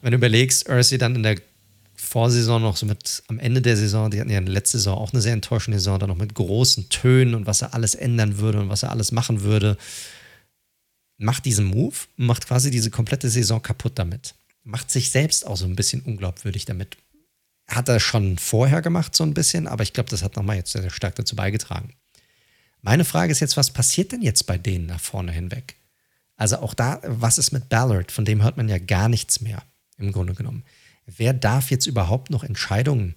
S2: Wenn du überlegst, Irsay dann in der Vorsaison noch so mit am Ende der Saison, die hatten ja letzte Saison auch eine sehr enttäuschende Saison, dann noch mit großen Tönen und was er alles ändern würde und was er alles machen würde. Macht diesen Move, macht quasi diese komplette Saison kaputt damit. Macht sich selbst auch so ein bisschen unglaubwürdig damit. Hat er schon vorher gemacht, so ein bisschen, aber ich glaube, das hat nochmal jetzt sehr stark dazu beigetragen. Meine Frage ist jetzt, was passiert denn jetzt bei denen nach vorne hinweg? Also auch da, was ist mit Ballard? Von dem hört man ja gar nichts mehr, im Grunde genommen wer darf jetzt überhaupt noch Entscheidungen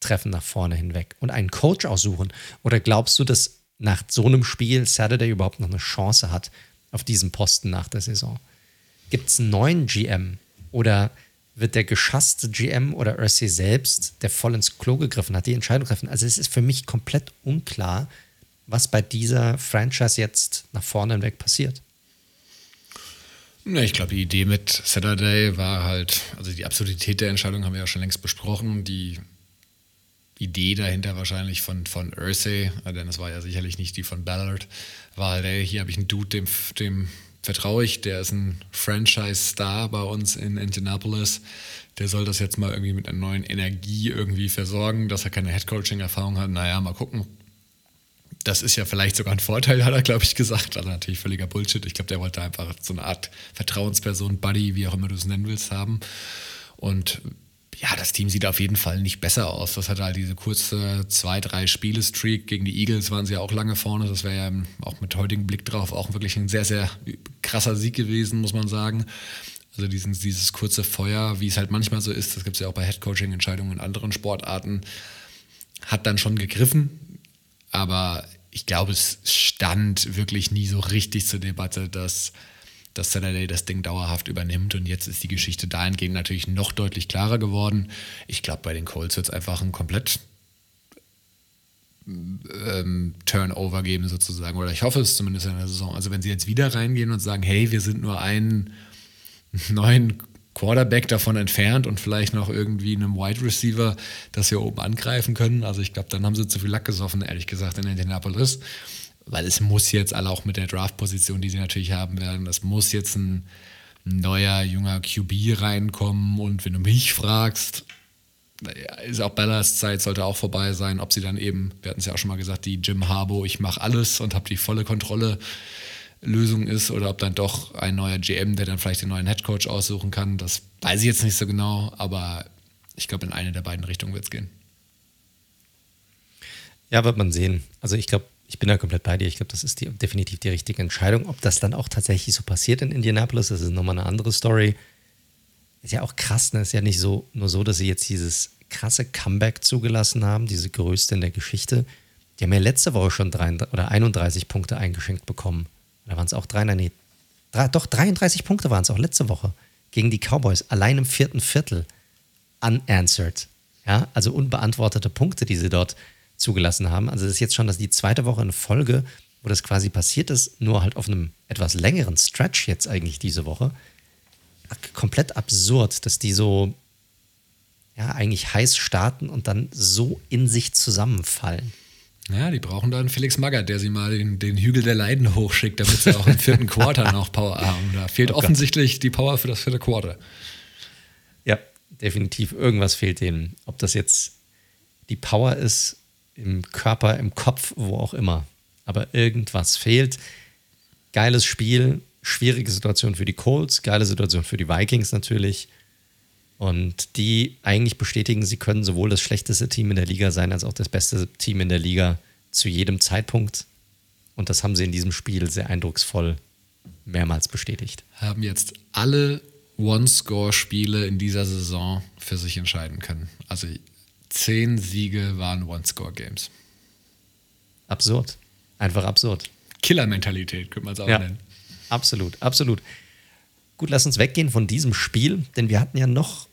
S2: treffen nach vorne hinweg und einen Coach aussuchen? Oder glaubst du, dass nach so einem Spiel Saturday überhaupt noch eine Chance hat auf diesem Posten nach der Saison? Gibt es einen neuen GM oder wird der geschasste GM oder Ursay selbst, der voll ins Klo gegriffen hat, die Entscheidung treffen? Also es ist für mich komplett unklar, was bei dieser Franchise jetzt nach vorne hinweg passiert.
S3: Ja, ich glaube, die Idee mit Saturday war halt, also die Absurdität der Entscheidung haben wir ja schon längst besprochen. Die Idee dahinter wahrscheinlich von, von Ursay, äh, denn es war ja sicherlich nicht die von Ballard, war halt, ey, hier habe ich einen Dude, dem, dem vertraue ich, der ist ein Franchise-Star bei uns in Indianapolis. Der soll das jetzt mal irgendwie mit einer neuen Energie irgendwie versorgen, dass er keine Headcoaching-Erfahrung hat. Naja, mal gucken, das ist ja vielleicht sogar ein Vorteil, hat er, glaube ich, gesagt. Also natürlich völliger Bullshit. Ich glaube, der wollte einfach so eine Art Vertrauensperson, Buddy, wie auch immer du es nennen willst, haben. Und ja, das Team sieht auf jeden Fall nicht besser aus. Das hat halt diese kurze zwei, drei Spiele-Streak. Gegen die Eagles waren sie ja auch lange vorne. Das wäre ja auch mit heutigem Blick drauf auch wirklich ein sehr, sehr krasser Sieg gewesen, muss man sagen. Also diesen, dieses kurze Feuer, wie es halt manchmal so ist, das gibt es ja auch bei Headcoaching-Entscheidungen in anderen Sportarten, hat dann schon gegriffen aber ich glaube, es stand wirklich nie so richtig zur Debatte, dass, dass Saturday das Ding dauerhaft übernimmt. Und jetzt ist die Geschichte dahingehend natürlich noch deutlich klarer geworden. Ich glaube, bei den Colts wird es einfach ein komplett ähm, Turnover geben sozusagen. Oder ich hoffe es zumindest in der Saison. Also wenn sie jetzt wieder reingehen und sagen, hey, wir sind nur einen neuen Quarterback davon entfernt und vielleicht noch irgendwie einem Wide Receiver, dass wir oben angreifen können. Also ich glaube, dann haben sie zu viel Lack gesoffen, ehrlich gesagt, in Indianapolis. Weil es muss jetzt alle auch mit der Draft-Position, die sie natürlich haben werden, es muss jetzt ein neuer, junger QB reinkommen. Und wenn du mich fragst, ist auch Bellas Zeit, sollte auch vorbei sein. Ob sie dann eben, wir hatten es ja auch schon mal gesagt, die Jim Harbo, ich mache alles und habe die volle Kontrolle Lösung ist oder ob dann doch ein neuer GM, der dann vielleicht den neuen Headcoach aussuchen kann. Das weiß ich jetzt nicht so genau, aber ich glaube, in eine der beiden Richtungen wird es gehen.
S2: Ja, wird man sehen. Also ich glaube, ich bin da komplett bei dir. Ich glaube, das ist die, definitiv die richtige Entscheidung. Ob das dann auch tatsächlich so passiert in Indianapolis, das ist nochmal eine andere Story. Ist ja auch krass, ne? Ist ja nicht so, nur so, dass sie jetzt dieses krasse Comeback zugelassen haben, diese größte in der Geschichte. Die haben ja letzte Woche schon 33, oder 31 Punkte eingeschenkt bekommen. Da waren es auch drei, nee, drei, doch 33 Punkte waren es auch letzte Woche gegen die Cowboys, allein im vierten Viertel unanswered. Ja, also unbeantwortete Punkte, die sie dort zugelassen haben. Also das ist jetzt schon das die zweite Woche in Folge, wo das quasi passiert ist, nur halt auf einem etwas längeren Stretch jetzt eigentlich diese Woche. Komplett absurd, dass die so ja eigentlich heiß starten und dann so in sich zusammenfallen.
S3: Ja, die brauchen da einen Felix Magath, der sie mal den, den Hügel der Leiden hochschickt, damit sie auch im vierten Quarter noch Power haben. Da fehlt oh offensichtlich die Power für das vierte Quarter.
S2: Ja, definitiv. Irgendwas fehlt denen. Ob das jetzt die Power ist, im Körper, im Kopf, wo auch immer. Aber irgendwas fehlt. Geiles Spiel, schwierige Situation für die Colts, geile Situation für die Vikings natürlich. Und die eigentlich bestätigen, sie können sowohl das schlechteste Team in der Liga sein, als auch das beste Team in der Liga zu jedem Zeitpunkt. Und das haben sie in diesem Spiel sehr eindrucksvoll mehrmals bestätigt.
S3: Haben jetzt alle One-Score-Spiele in dieser Saison für sich entscheiden können. Also zehn Siege waren One-Score-Games.
S2: Absurd. Einfach absurd.
S3: Killer-Mentalität, könnte man es auch
S2: ja,
S3: nennen.
S2: Absolut, absolut. Gut, lass uns weggehen von diesem Spiel, denn wir hatten ja noch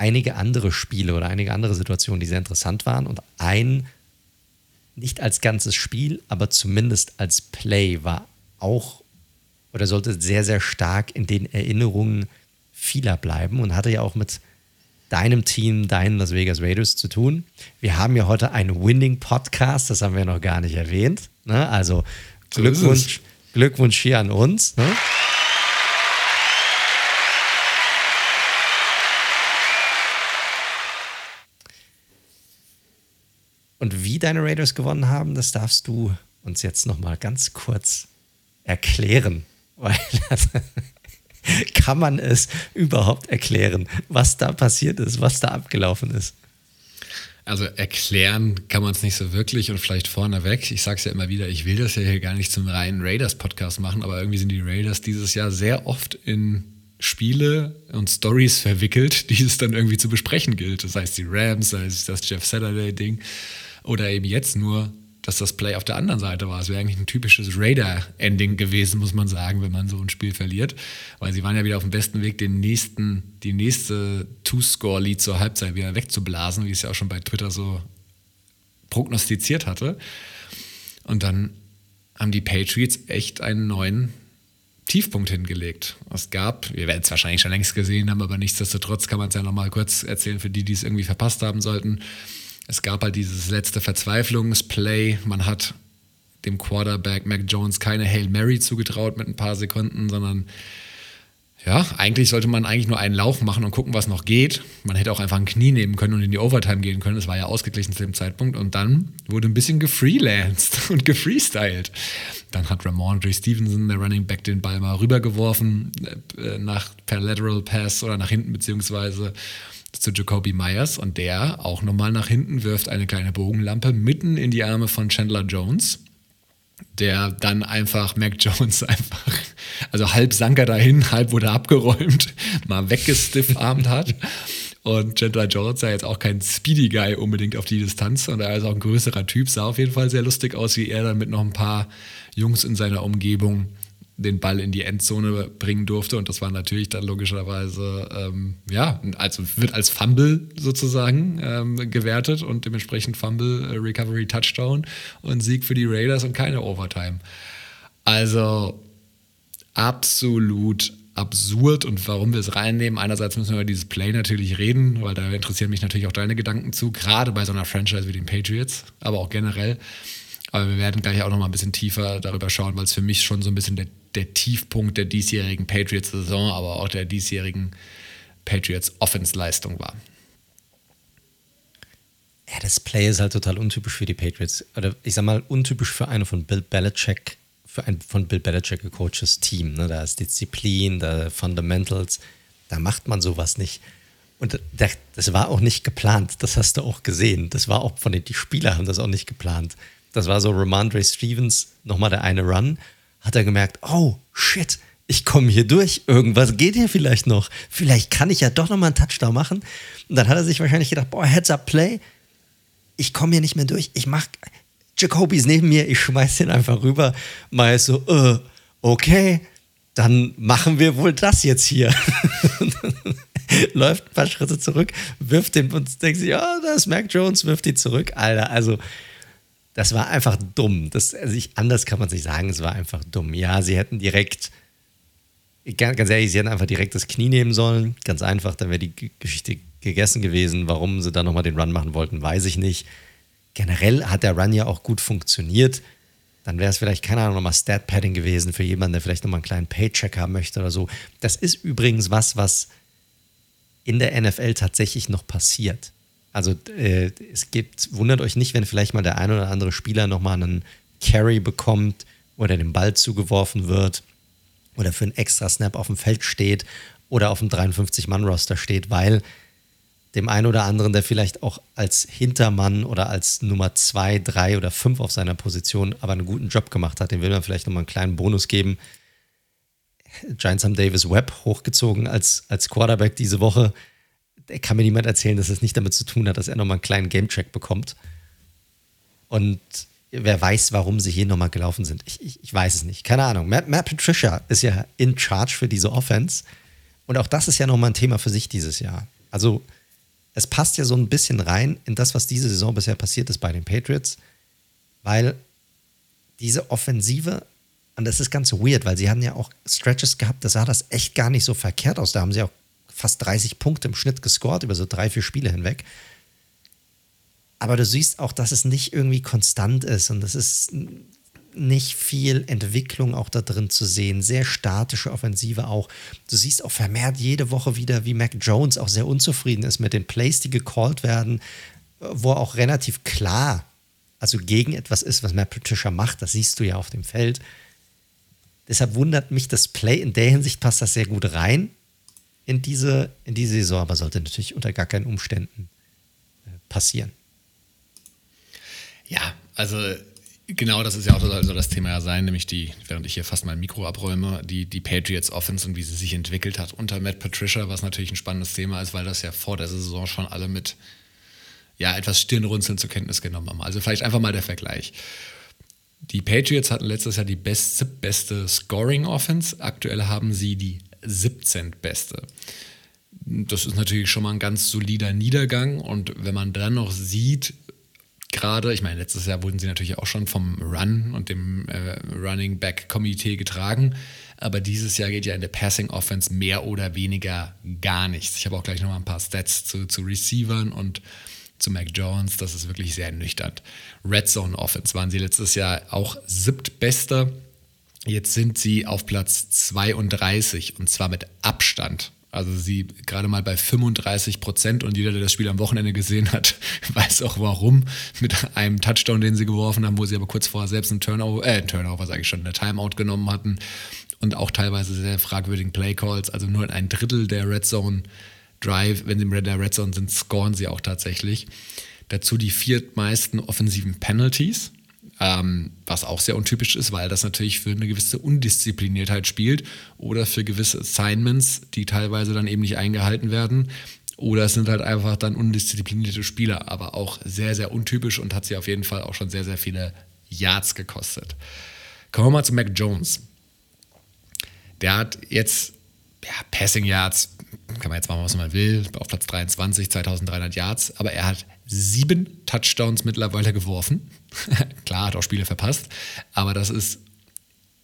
S2: einige andere Spiele oder einige andere Situationen, die sehr interessant waren. Und ein nicht als ganzes Spiel, aber zumindest als Play war auch oder sollte sehr, sehr stark in den Erinnerungen vieler bleiben und hatte ja auch mit deinem Team, deinen Las Vegas Raiders zu tun. Wir haben ja heute einen Winning-Podcast, das haben wir noch gar nicht erwähnt. Ne? Also Glückwunsch, Glückwunsch hier an uns. Ne? Und wie deine Raiders gewonnen haben, das darfst du uns jetzt noch mal ganz kurz erklären. Weil kann man es überhaupt erklären, was da passiert ist, was da abgelaufen ist?
S3: Also erklären kann man es nicht so wirklich und vielleicht vorneweg. Ich sage es ja immer wieder, ich will das ja hier gar nicht zum reinen Raiders-Podcast machen, aber irgendwie sind die Raiders dieses Jahr sehr oft in Spiele und Stories verwickelt, die es dann irgendwie zu besprechen gilt. Das heißt die Rams, sei es das Jeff Saturday-Ding oder eben jetzt nur dass das Play auf der anderen Seite war. Es wäre eigentlich ein typisches Raider-Ending gewesen, muss man sagen, wenn man so ein Spiel verliert. Weil sie waren ja wieder auf dem besten Weg, den nächsten, die nächste Two-Score-Lead zur Halbzeit wieder wegzublasen, wie es ja auch schon bei Twitter so prognostiziert hatte. Und dann haben die Patriots echt einen neuen Tiefpunkt hingelegt. Es gab, wir werden es wahrscheinlich schon längst gesehen haben, aber nichtsdestotrotz kann man es ja nochmal kurz erzählen für die, die es irgendwie verpasst haben sollten es gab halt dieses letzte Verzweiflungsplay. Man hat dem Quarterback Mac Jones keine Hail Mary zugetraut mit ein paar Sekunden, sondern ja, eigentlich sollte man eigentlich nur einen Lauf machen und gucken, was noch geht. Man hätte auch einfach ein Knie nehmen können und in die Overtime gehen können. Das war ja ausgeglichen zu dem Zeitpunkt. Und dann wurde ein bisschen gefreelanced und gefreestylt. Dann hat Ramondre Stevenson, der Running Back, den Ball mal rübergeworfen äh, nach per Lateral Pass oder nach hinten beziehungsweise zu Jacoby Myers und der auch nochmal nach hinten wirft eine kleine Bogenlampe mitten in die Arme von Chandler Jones, der dann einfach Mac Jones einfach, also halb sank er dahin, halb wurde abgeräumt, mal weggestiffarmt hat. Und Chandler Jones sah jetzt auch kein Speedy Guy unbedingt auf die Distanz und er ist auch ein größerer Typ, sah auf jeden Fall sehr lustig aus, wie er dann mit noch ein paar Jungs in seiner Umgebung den Ball in die Endzone bringen durfte. Und das war natürlich dann logischerweise, ähm, ja, also wird als Fumble sozusagen ähm, gewertet und dementsprechend Fumble, äh, Recovery, Touchdown und Sieg für die Raiders und keine Overtime. Also absolut absurd und warum wir es reinnehmen. Einerseits müssen wir über dieses Play natürlich reden, weil da interessieren mich natürlich auch deine Gedanken zu, gerade bei so einer Franchise wie den Patriots, aber auch generell. Aber wir werden gleich auch noch mal ein bisschen tiefer darüber schauen, weil es für mich schon so ein bisschen der, der Tiefpunkt der diesjährigen Patriots-Saison, aber auch der diesjährigen Patriots-Offense-Leistung war.
S2: Ja, das Play ist halt total untypisch für die Patriots. Oder ich sag mal, untypisch für eine von Bill Belichick, für ein von Bill Belichick gecoachtes Team. Ne? Da ist Disziplin, da Fundamentals, da macht man sowas nicht. Und das war auch nicht geplant, das hast du auch gesehen. Das war auch von den die Spieler haben das auch nicht geplant. Das war so Ramondre Stevens, nochmal der eine Run. Hat er gemerkt, oh shit, ich komme hier durch. Irgendwas geht hier vielleicht noch. Vielleicht kann ich ja doch nochmal einen Touchdown machen. Und dann hat er sich wahrscheinlich gedacht, boah, Heads up Play. Ich komme hier nicht mehr durch. Ich mach, Jacoby ist neben mir. Ich schmeiß den einfach rüber. Mal so, äh, okay, dann machen wir wohl das jetzt hier. Läuft ein paar Schritte zurück, wirft den und denkt sich, oh, da ist Mac Jones, wirft ihn zurück. Alter, also das war einfach dumm. Das, also ich, anders kann man sich sagen, es war einfach dumm. Ja, sie hätten direkt, ganz ehrlich, sie hätten einfach direkt das Knie nehmen sollen. Ganz einfach, dann wäre die Geschichte gegessen gewesen. Warum sie dann nochmal den Run machen wollten, weiß ich nicht. Generell hat der Run ja auch gut funktioniert. Dann wäre es vielleicht, keine Ahnung, nochmal Stat-Padding gewesen für jemanden, der vielleicht nochmal einen kleinen Paycheck haben möchte oder so. Das ist übrigens was, was in der NFL tatsächlich noch passiert. Also äh, es gibt, wundert euch nicht, wenn vielleicht mal der ein oder andere Spieler nochmal einen Carry bekommt oder dem Ball zugeworfen wird oder für einen extra Snap auf dem Feld steht oder auf dem 53-Mann-Roster steht, weil dem einen oder anderen, der vielleicht auch als Hintermann oder als Nummer 2, 3 oder 5 auf seiner Position aber einen guten Job gemacht hat, dem will man vielleicht nochmal einen kleinen Bonus geben. Giants haben Davis Webb hochgezogen als, als Quarterback diese Woche kann mir niemand erzählen, dass es nicht damit zu tun hat, dass er nochmal einen kleinen Game-Track bekommt. Und wer weiß, warum sie hier nochmal gelaufen sind. Ich, ich, ich, weiß es nicht. Keine Ahnung. Matt, Matt, Patricia ist ja in charge für diese Offense. Und auch das ist ja nochmal ein Thema für sich dieses Jahr. Also, es passt ja so ein bisschen rein in das, was diese Saison bisher passiert ist bei den Patriots. weil diese Offensive, und das ist ganz weird, weil sie hatten ja auch Stretches gehabt, da sah das echt gar nicht so verkehrt aus. Da haben sie auch fast 30 Punkte im Schnitt gescored über so drei, vier Spiele hinweg. Aber du siehst auch, dass es nicht irgendwie konstant ist und es ist nicht viel Entwicklung auch da drin zu sehen. Sehr statische Offensive auch. Du siehst auch vermehrt jede Woche wieder, wie Mac Jones auch sehr unzufrieden ist mit den Plays, die gecallt werden, wo auch relativ klar, also gegen etwas ist, was Matt Patricia macht. Das siehst du ja auf dem Feld. Deshalb wundert mich das Play. In der Hinsicht passt das sehr gut rein in diese, in diese Saison, aber sollte natürlich unter gar keinen Umständen äh, passieren.
S3: Ja, also genau das ist ja auch so das Thema ja sein, nämlich die, während ich hier fast mein Mikro abräume, die, die Patriots Offense und wie sie sich entwickelt hat unter Matt Patricia, was natürlich ein spannendes Thema ist, weil das ja vor der Saison schon alle mit ja, etwas Stirnrunzeln zur Kenntnis genommen haben. Also vielleicht einfach mal der Vergleich. Die Patriots hatten letztes Jahr die best, beste Scoring Offense. Aktuell haben sie die 17. beste. Das ist natürlich schon mal ein ganz solider Niedergang. Und wenn man dann noch sieht, gerade, ich meine, letztes Jahr wurden sie natürlich auch schon vom Run und dem äh, Running Back Komitee getragen. Aber dieses Jahr geht ja in der Passing Offense mehr oder weniger gar nichts. Ich habe auch gleich noch mal ein paar Stats zu, zu Receivern und zu Mac Jones. Das ist wirklich sehr nüchtern. Red Zone Offense waren sie letztes Jahr auch siebtbester. Jetzt sind sie auf Platz 32 und zwar mit Abstand. Also sie gerade mal bei 35 Prozent und jeder, der das Spiel am Wochenende gesehen hat, weiß auch warum. Mit einem Touchdown, den sie geworfen haben, wo sie aber kurz vorher selbst einen Turnover, äh, einen Turnover sage ich schon, eine Timeout genommen hatten und auch teilweise sehr fragwürdigen Playcalls. Also nur ein Drittel der Red Zone Drive, wenn sie in der Red Zone sind, scoren sie auch tatsächlich. Dazu die viertmeisten offensiven Penalties ähm, was auch sehr untypisch ist, weil das natürlich für eine gewisse Undiszipliniertheit spielt oder für gewisse Assignments, die teilweise dann eben nicht eingehalten werden. Oder es sind halt einfach dann undisziplinierte Spieler, aber auch sehr, sehr untypisch und hat sie auf jeden Fall auch schon sehr, sehr viele Yards gekostet. Kommen wir mal zu Mac Jones. Der hat jetzt ja, Passing Yards, kann man jetzt machen, was man will, auf Platz 23, 2300 Yards, aber er hat sieben Touchdowns mittlerweile geworfen. Klar, hat auch Spiele verpasst, aber das ist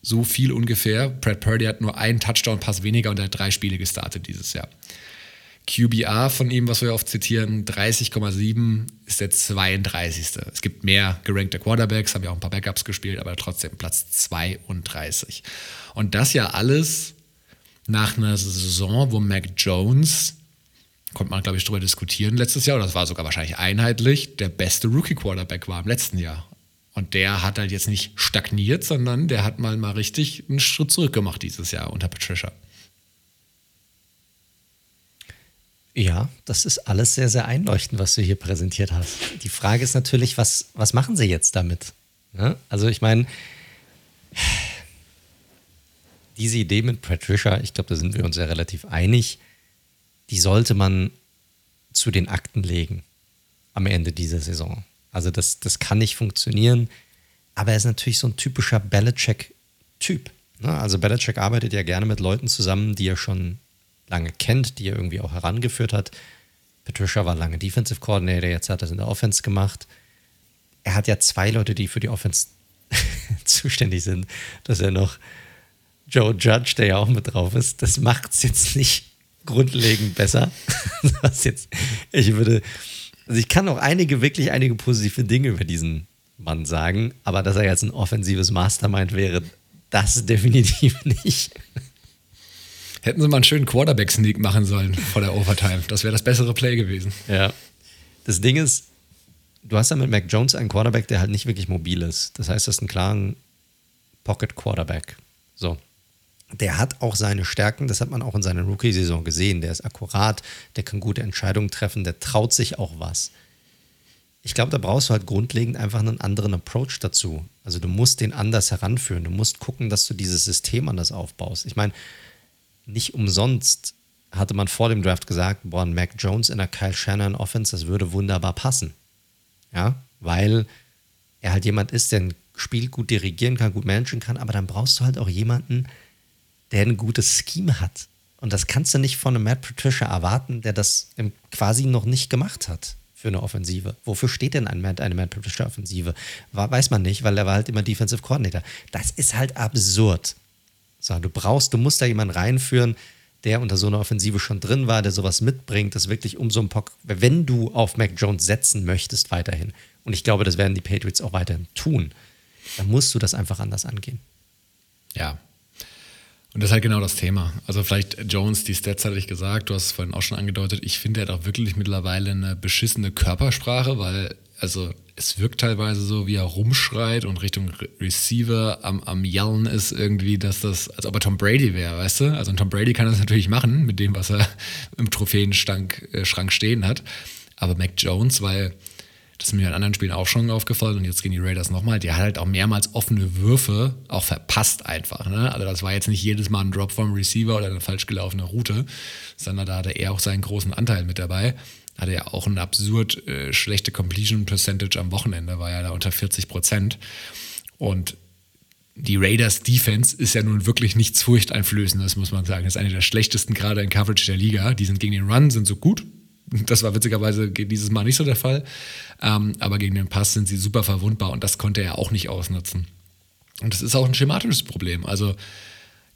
S3: so viel ungefähr. Brad Purdy hat nur einen Touchdown-Pass weniger und er hat drei Spiele gestartet dieses Jahr. QBR von ihm, was wir oft zitieren, 30,7 ist der 32. Es gibt mehr gerankte Quarterbacks, haben ja auch ein paar Backups gespielt, aber trotzdem Platz 32. Und das ja alles nach einer Saison, wo Mac Jones konnte man, glaube ich, darüber diskutieren letztes Jahr, oder das war sogar wahrscheinlich einheitlich, der beste Rookie-Quarterback war im letzten Jahr. Und der hat halt jetzt nicht stagniert, sondern der hat mal, mal richtig einen Schritt zurück gemacht dieses Jahr unter Patricia.
S2: Ja, das ist alles sehr, sehr einleuchtend, was du hier präsentiert hast. Die Frage ist natürlich, was, was machen sie jetzt damit? Ja, also ich meine, diese Idee mit Patricia, ich glaube, da sind wir uns ja relativ einig, die sollte man zu den Akten legen am Ende dieser Saison. Also das, das kann nicht funktionieren, aber er ist natürlich so ein typischer Belichick-Typ. Ne? Also Belichick arbeitet ja gerne mit Leuten zusammen, die er schon lange kennt, die er irgendwie auch herangeführt hat. Patricia war lange Defensive Coordinator, jetzt hat er es in der Offense gemacht. Er hat ja zwei Leute, die für die Offense zuständig sind. Dass er noch Joe Judge, der ja auch mit drauf ist, das macht es jetzt nicht grundlegend besser. Was jetzt, ich würde, also ich kann auch einige, wirklich einige positive Dinge über diesen Mann sagen, aber dass er jetzt ein offensives Mastermind wäre, das definitiv nicht.
S3: Hätten sie mal einen schönen Quarterback-Sneak machen sollen vor der Overtime. Das wäre das bessere Play gewesen.
S2: Ja. Das Ding ist, du hast ja mit Mac Jones einen Quarterback, der halt nicht wirklich mobil ist. Das heißt, das ist ein klarer Pocket-Quarterback. So der hat auch seine Stärken, das hat man auch in seiner Rookie-Saison gesehen. Der ist akkurat, der kann gute Entscheidungen treffen, der traut sich auch was. Ich glaube, da brauchst du halt grundlegend einfach einen anderen Approach dazu. Also du musst den anders heranführen. Du musst gucken, dass du dieses System anders aufbaust. Ich meine, nicht umsonst hatte man vor dem Draft gesagt, boah, ein Mac Jones in der Kyle Shannon Offense, das würde wunderbar passen. Ja, weil er halt jemand ist, der ein Spiel gut dirigieren kann, gut managen kann, aber dann brauchst du halt auch jemanden, ein gutes Scheme hat. Und das kannst du nicht von einem Matt Patricia erwarten, der das quasi noch nicht gemacht hat. für eine Offensive. Wofür steht denn eine Matt, eine Matt Patricia Offensive? Weiß man nicht, weil er war halt immer Defensive Coordinator. Das ist halt absurd. So, du brauchst, du musst da jemanden reinführen, der unter so einer Offensive schon drin war, der sowas mitbringt, das wirklich um so ein Pock, wenn du auf Mac Jones setzen möchtest weiterhin, und ich glaube, das werden die Patriots auch weiterhin tun, dann musst du das einfach anders angehen.
S3: Ja. Und das ist halt genau das Thema. Also vielleicht Jones, die Stats hatte ich gesagt, du hast es vorhin auch schon angedeutet, ich finde, er hat auch wirklich mittlerweile eine beschissene Körpersprache, weil, also es wirkt teilweise so, wie er rumschreit und Richtung Receiver am, am Yellen ist irgendwie, dass das, als ob er Tom Brady wäre, weißt du? Also Tom Brady kann das natürlich machen mit dem, was er im Trophäenschrank äh, Schrank stehen hat. Aber Mac Jones, weil das ist mir in anderen Spielen auch schon aufgefallen und jetzt gegen die Raiders nochmal, der hat halt auch mehrmals offene Würfe auch verpasst einfach. Ne? Also das war jetzt nicht jedes Mal ein Drop vom Receiver oder eine falsch gelaufene Route, sondern da hatte er auch seinen großen Anteil mit dabei hatte ja auch eine absurd äh, schlechte Completion Percentage am Wochenende, war ja da unter 40 Prozent. Und die Raiders Defense ist ja nun wirklich nichts Furchteinflößendes, muss man sagen. Das ist eine der schlechtesten gerade in Coverage der Liga. Die sind gegen den Run, sind so gut. Das war witzigerweise dieses Mal nicht so der Fall. Ähm, aber gegen den Pass sind sie super verwundbar und das konnte er auch nicht ausnutzen. Und das ist auch ein schematisches Problem. Also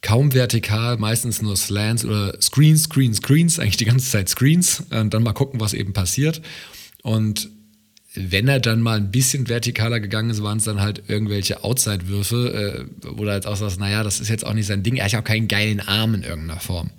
S3: kaum vertikal, meistens nur Slants oder Screens, Screens, Screens, eigentlich die ganze Zeit Screens und dann mal gucken, was eben passiert. Und wenn er dann mal ein bisschen vertikaler gegangen ist, waren es dann halt irgendwelche Outside-Würfe, äh, wo du halt auch sagst, naja, das ist jetzt auch nicht sein Ding. Er hat ja auch keinen geilen Arm in irgendeiner Form.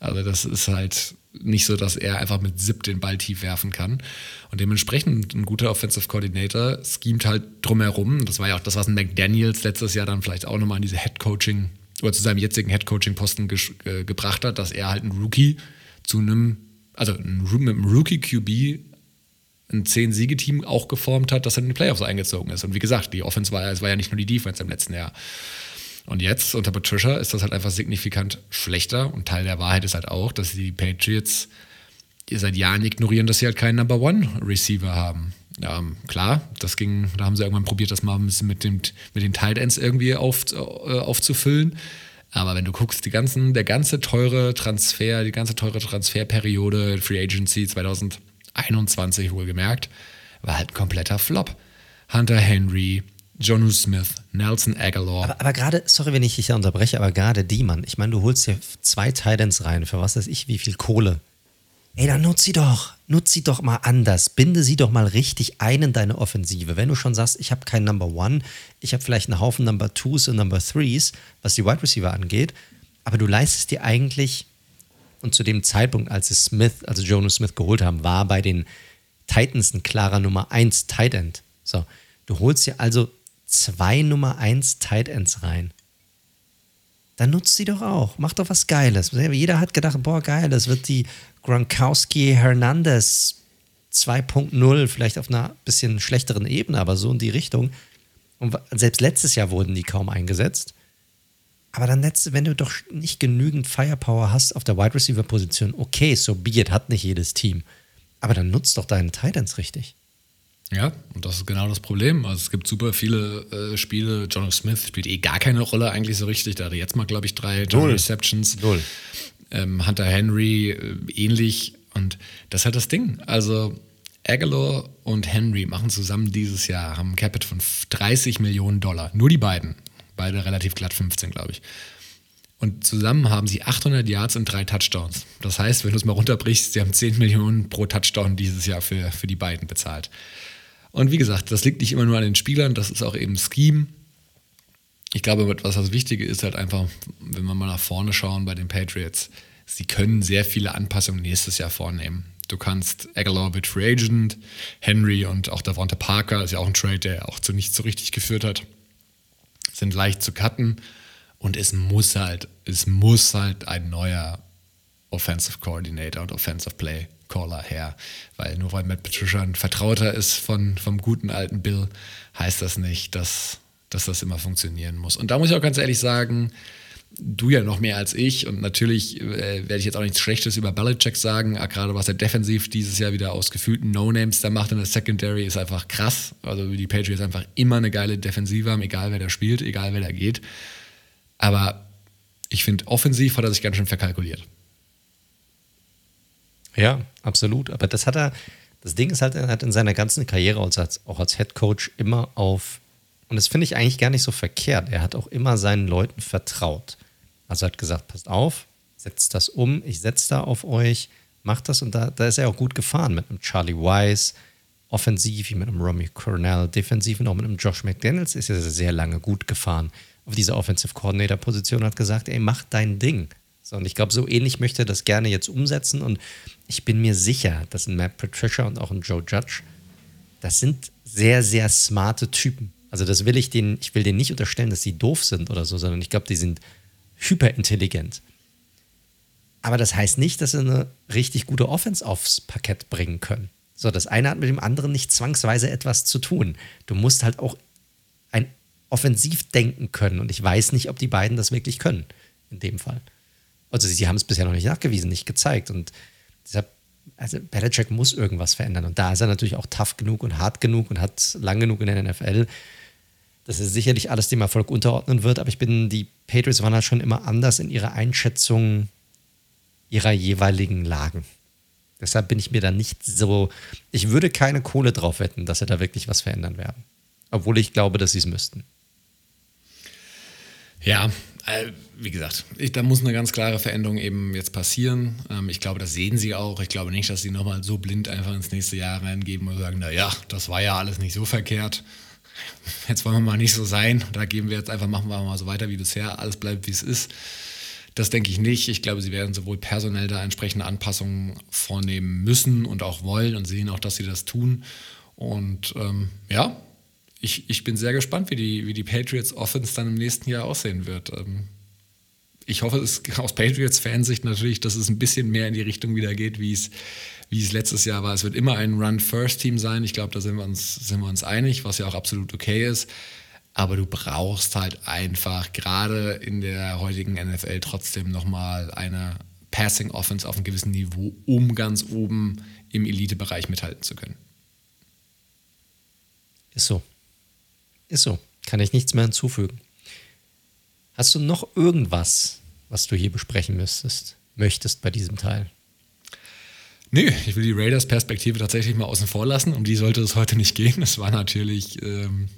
S3: Also das ist halt nicht so, dass er einfach mit Zip den Ball tief werfen kann. Und dementsprechend ein guter Offensive Coordinator schemt halt drumherum. Das war ja auch das, was ein McDaniels letztes Jahr dann vielleicht auch nochmal in diese Head-Coaching oder zu seinem jetzigen Head-Coaching-Posten ge äh, gebracht hat, dass er halt einen Rookie zu einem, also ein, mit einem Rookie-QB ein 10-Siege-Team auch geformt hat, dass er in die Playoffs eingezogen ist. Und wie gesagt, die Offense war, es war ja nicht nur die Defense im letzten Jahr. Und jetzt unter Patricia ist das halt einfach signifikant schlechter. Und Teil der Wahrheit ist halt auch, dass die Patriots seit Jahren ignorieren, dass sie halt keinen Number One Receiver haben. Ja, klar, das ging, da haben sie irgendwann probiert, das mal ein bisschen mit, dem, mit den Tight Ends irgendwie auf, äh, aufzufüllen. Aber wenn du guckst, die ganzen, der ganze teure Transfer, die ganze teure Transferperiode, Free Agency 2021 wohlgemerkt, war halt ein kompletter Flop. Hunter Henry, Jonu Smith, Nelson Aguilar.
S2: Aber, aber gerade, sorry, wenn ich dich da unterbreche, aber gerade die, Mann, ich meine, du holst dir zwei Titans rein, für was weiß ich, wie viel Kohle. Ey, dann nutz sie doch. Nutz sie doch mal anders. Binde sie doch mal richtig ein in deine Offensive. Wenn du schon sagst, ich habe keinen Number One, ich habe vielleicht einen Haufen Number Twos und Number Threes, was die Wide Receiver angeht, aber du leistest dir eigentlich, und zu dem Zeitpunkt, als sie Smith, also Jonas Smith geholt haben, war bei den Titans ein klarer Nummer 1 Tight End. So, du holst dir also zwei Nummer 1 Tight Ends rein dann nutzt sie doch auch. Mach doch was Geiles. Jeder hat gedacht, boah, geil, das wird die Gronkowski Hernandez 2.0, vielleicht auf einer bisschen schlechteren Ebene, aber so in die Richtung. Und selbst letztes Jahr wurden die kaum eingesetzt. Aber dann letzte, wenn du doch nicht genügend Firepower hast auf der Wide Receiver Position, okay, so be it, hat nicht jedes Team. Aber dann nutzt doch deinen Titans richtig.
S3: Ja, und das ist genau das Problem. Also es gibt super viele äh, Spiele. John Smith spielt eh gar keine Rolle eigentlich so richtig. Da hatte jetzt mal, glaube ich, drei Null. Receptions. Null. Ähm, Hunter Henry äh, ähnlich. Und das ist halt das Ding. Also Aguilar und Henry machen zusammen dieses Jahr, haben ein Capit von 30 Millionen Dollar. Nur die beiden. Beide relativ glatt 15, glaube ich. Und zusammen haben sie 800 Yards und drei Touchdowns. Das heißt, wenn du es mal runterbrichst, sie haben 10 Millionen pro Touchdown dieses Jahr für, für die beiden bezahlt. Und wie gesagt, das liegt nicht immer nur an den Spielern, das ist auch eben Scheme. Ich glaube, was das Wichtige ist, halt einfach, wenn wir mal nach vorne schauen bei den Patriots, sie können sehr viele Anpassungen nächstes Jahr vornehmen. Du kannst Aguilar wird Free Agent, Henry und auch Davante Parker ist ja auch ein Trade, der auch zu nichts so richtig geführt hat, sind leicht zu cutten und es muss halt, es muss halt ein neuer Offensive Coordinator und Offensive Play Caller her. Weil nur weil Matt Patricia ein Vertrauter ist von, vom guten alten Bill, heißt das nicht, dass, dass das immer funktionieren muss. Und da muss ich auch ganz ehrlich sagen, du ja noch mehr als ich und natürlich äh, werde ich jetzt auch nichts Schlechtes über Belichick sagen, gerade was er defensiv dieses Jahr wieder aus gefühlten No-Names da macht in der Secondary ist einfach krass. Also die Patriots einfach immer eine geile Defensive haben, egal wer da spielt, egal wer da geht. Aber ich finde, offensiv hat er sich ganz schön verkalkuliert.
S2: Ja, absolut. Aber das hat er, Das Ding ist halt, er hat in seiner ganzen Karriere als, auch als Head Coach immer auf, und das finde ich eigentlich gar nicht so verkehrt, er hat auch immer seinen Leuten vertraut. Also hat gesagt, passt auf, setzt das um, ich setze da auf euch, macht das und da, da ist er auch gut gefahren mit einem Charlie Wise, offensiv wie mit einem Romy Cornell, defensiv und auch mit einem Josh McDaniels ist er sehr lange gut gefahren auf dieser Offensive Coordinator Position hat gesagt, ey, mach dein Ding. So, und ich glaube, so ähnlich möchte er das gerne jetzt umsetzen und ich bin mir sicher, dass ein Matt Patricia und auch ein Joe Judge, das sind sehr, sehr smarte Typen. Also das will ich denen, ich will denen nicht unterstellen, dass sie doof sind oder so, sondern ich glaube, die sind hyperintelligent. Aber das heißt nicht, dass sie eine richtig gute Offense aufs Parkett bringen können. So, das eine hat mit dem anderen nicht zwangsweise etwas zu tun. Du musst halt auch ein offensiv denken können. Und ich weiß nicht, ob die beiden das wirklich können, in dem Fall. Also sie haben es bisher noch nicht nachgewiesen, nicht gezeigt. Und deshalb, also Belichick muss irgendwas verändern. Und da ist er natürlich auch tough genug und hart genug und hat lang genug in der NFL, dass er sicherlich alles dem Erfolg unterordnen wird. Aber ich bin, die Patriots waren halt schon immer anders in ihrer Einschätzung ihrer jeweiligen Lagen. Deshalb bin ich mir da nicht so, ich würde keine Kohle drauf wetten, dass sie da wirklich was verändern werden. Obwohl ich glaube, dass sie es müssten.
S3: Ja, äh, wie gesagt, ich, da muss eine ganz klare Veränderung eben jetzt passieren. Ähm, ich glaube, das sehen sie auch. Ich glaube nicht, dass sie nochmal so blind einfach ins nächste Jahr reingeben und sagen, naja, das war ja alles nicht so verkehrt. Jetzt wollen wir mal nicht so sein. Da geben wir jetzt einfach, machen wir mal so weiter wie bisher. Alles bleibt, wie es ist. Das denke ich nicht. Ich glaube, sie werden sowohl personell da entsprechende Anpassungen vornehmen müssen und auch wollen und sehen auch, dass sie das tun. Und ähm, ja, ich, ich bin sehr gespannt, wie die, wie die Patriots Offense dann im nächsten Jahr aussehen wird. Ähm, ich hoffe, es aus Patriots-Fansicht natürlich, dass es ein bisschen mehr in die Richtung wieder geht, wie es, wie es letztes Jahr war. Es wird immer ein Run-First-Team sein. Ich glaube, da sind wir, uns, sind wir uns einig, was ja auch absolut okay ist aber du brauchst halt einfach gerade in der heutigen NFL trotzdem nochmal eine Passing Offense auf einem gewissen Niveau, um ganz oben im Elitebereich mithalten zu können.
S2: Ist so. Ist so. Kann ich nichts mehr hinzufügen. Hast du noch irgendwas, was du hier besprechen müsstest, möchtest bei diesem Teil?
S3: Nö, ich will die Raiders-Perspektive tatsächlich mal außen vor lassen. Um die sollte es heute nicht gehen. Es war natürlich ähm,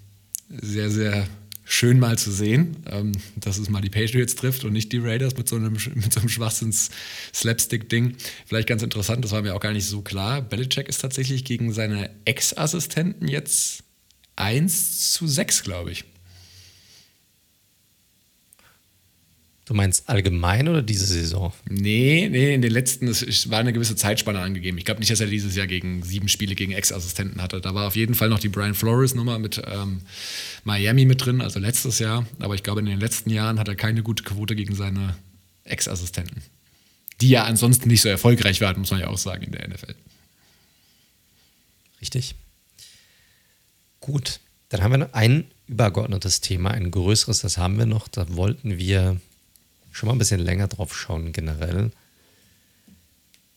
S3: sehr, sehr schön mal zu sehen, ähm, dass es mal die Patriots trifft und nicht die Raiders mit so einem, mit so einem Schwachsinns-Slapstick-Ding. Vielleicht ganz interessant, das war mir auch gar nicht so klar. Belichick ist tatsächlich gegen seine Ex-Assistenten jetzt 1 zu 6, glaube ich.
S2: Du meinst allgemein oder diese Saison?
S3: Nee, nee, in den letzten, es war eine gewisse Zeitspanne angegeben. Ich glaube nicht, dass er dieses Jahr gegen sieben Spiele gegen Ex-Assistenten hatte. Da war auf jeden Fall noch die Brian Flores-Nummer mit ähm, Miami mit drin, also letztes Jahr. Aber ich glaube, in den letzten Jahren hat er keine gute Quote gegen seine Ex-Assistenten. Die ja ansonsten nicht so erfolgreich waren, muss man ja auch sagen, in der NFL.
S2: Richtig. Gut, dann haben wir noch ein übergeordnetes Thema, ein größeres, das haben wir noch. Da wollten wir schon mal ein bisschen länger drauf schauen generell.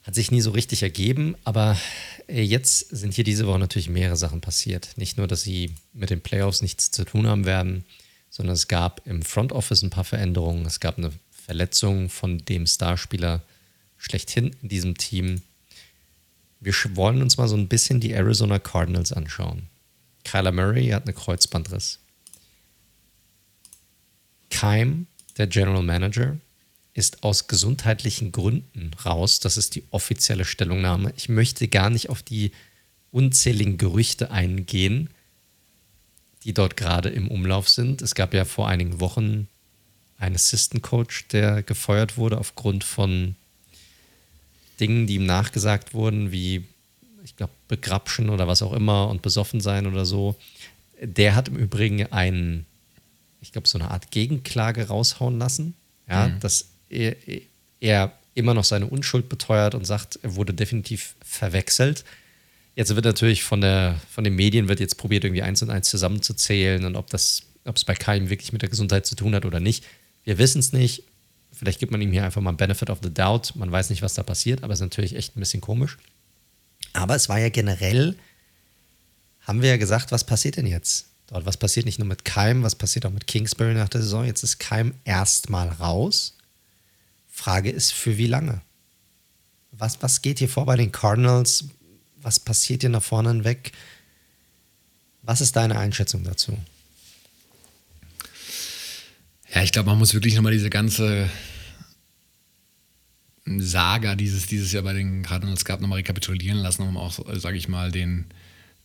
S2: Hat sich nie so richtig ergeben, aber äh, jetzt sind hier diese Woche natürlich mehrere Sachen passiert. Nicht nur, dass sie mit den Playoffs nichts zu tun haben werden, sondern es gab im Front Office ein paar Veränderungen. Es gab eine Verletzung von dem Starspieler schlechthin in diesem Team. Wir wollen uns mal so ein bisschen die Arizona Cardinals anschauen. Kyler Murray hat eine Kreuzbandriss. Keim der General Manager, ist aus gesundheitlichen Gründen raus. Das ist die offizielle Stellungnahme. Ich möchte gar nicht auf die unzähligen Gerüchte eingehen, die dort gerade im Umlauf sind. Es gab ja vor einigen Wochen einen Assistant Coach, der gefeuert wurde aufgrund von Dingen, die ihm nachgesagt wurden, wie ich glaube Begrapschen oder was auch immer und besoffen sein oder so. Der hat im Übrigen einen ich glaube, so eine Art Gegenklage raushauen lassen, ja, mhm. dass er, er immer noch seine Unschuld beteuert und sagt, er wurde definitiv verwechselt. Jetzt wird natürlich von, der, von den Medien wird jetzt probiert, irgendwie eins und eins zusammenzuzählen und ob das, ob es bei Keim wirklich mit der Gesundheit zu tun hat oder nicht. Wir wissen es nicht. Vielleicht gibt man ihm hier einfach mal Benefit of the Doubt. Man weiß nicht, was da passiert, aber es ist natürlich echt ein bisschen komisch. Aber es war ja generell, haben wir ja gesagt, was passiert denn jetzt? Dort. Was passiert nicht nur mit Keim, was passiert auch mit Kingsbury nach der Saison? Jetzt ist Keim erstmal raus. Frage ist, für wie lange? Was, was geht hier vor bei den Cardinals? Was passiert hier nach vorne weg? Was ist deine Einschätzung dazu?
S3: Ja, ich glaube, man muss wirklich nochmal diese ganze Saga dieses, dieses Jahr bei den Cardinals gab, nochmal rekapitulieren lassen, um auch, sage ich mal, den,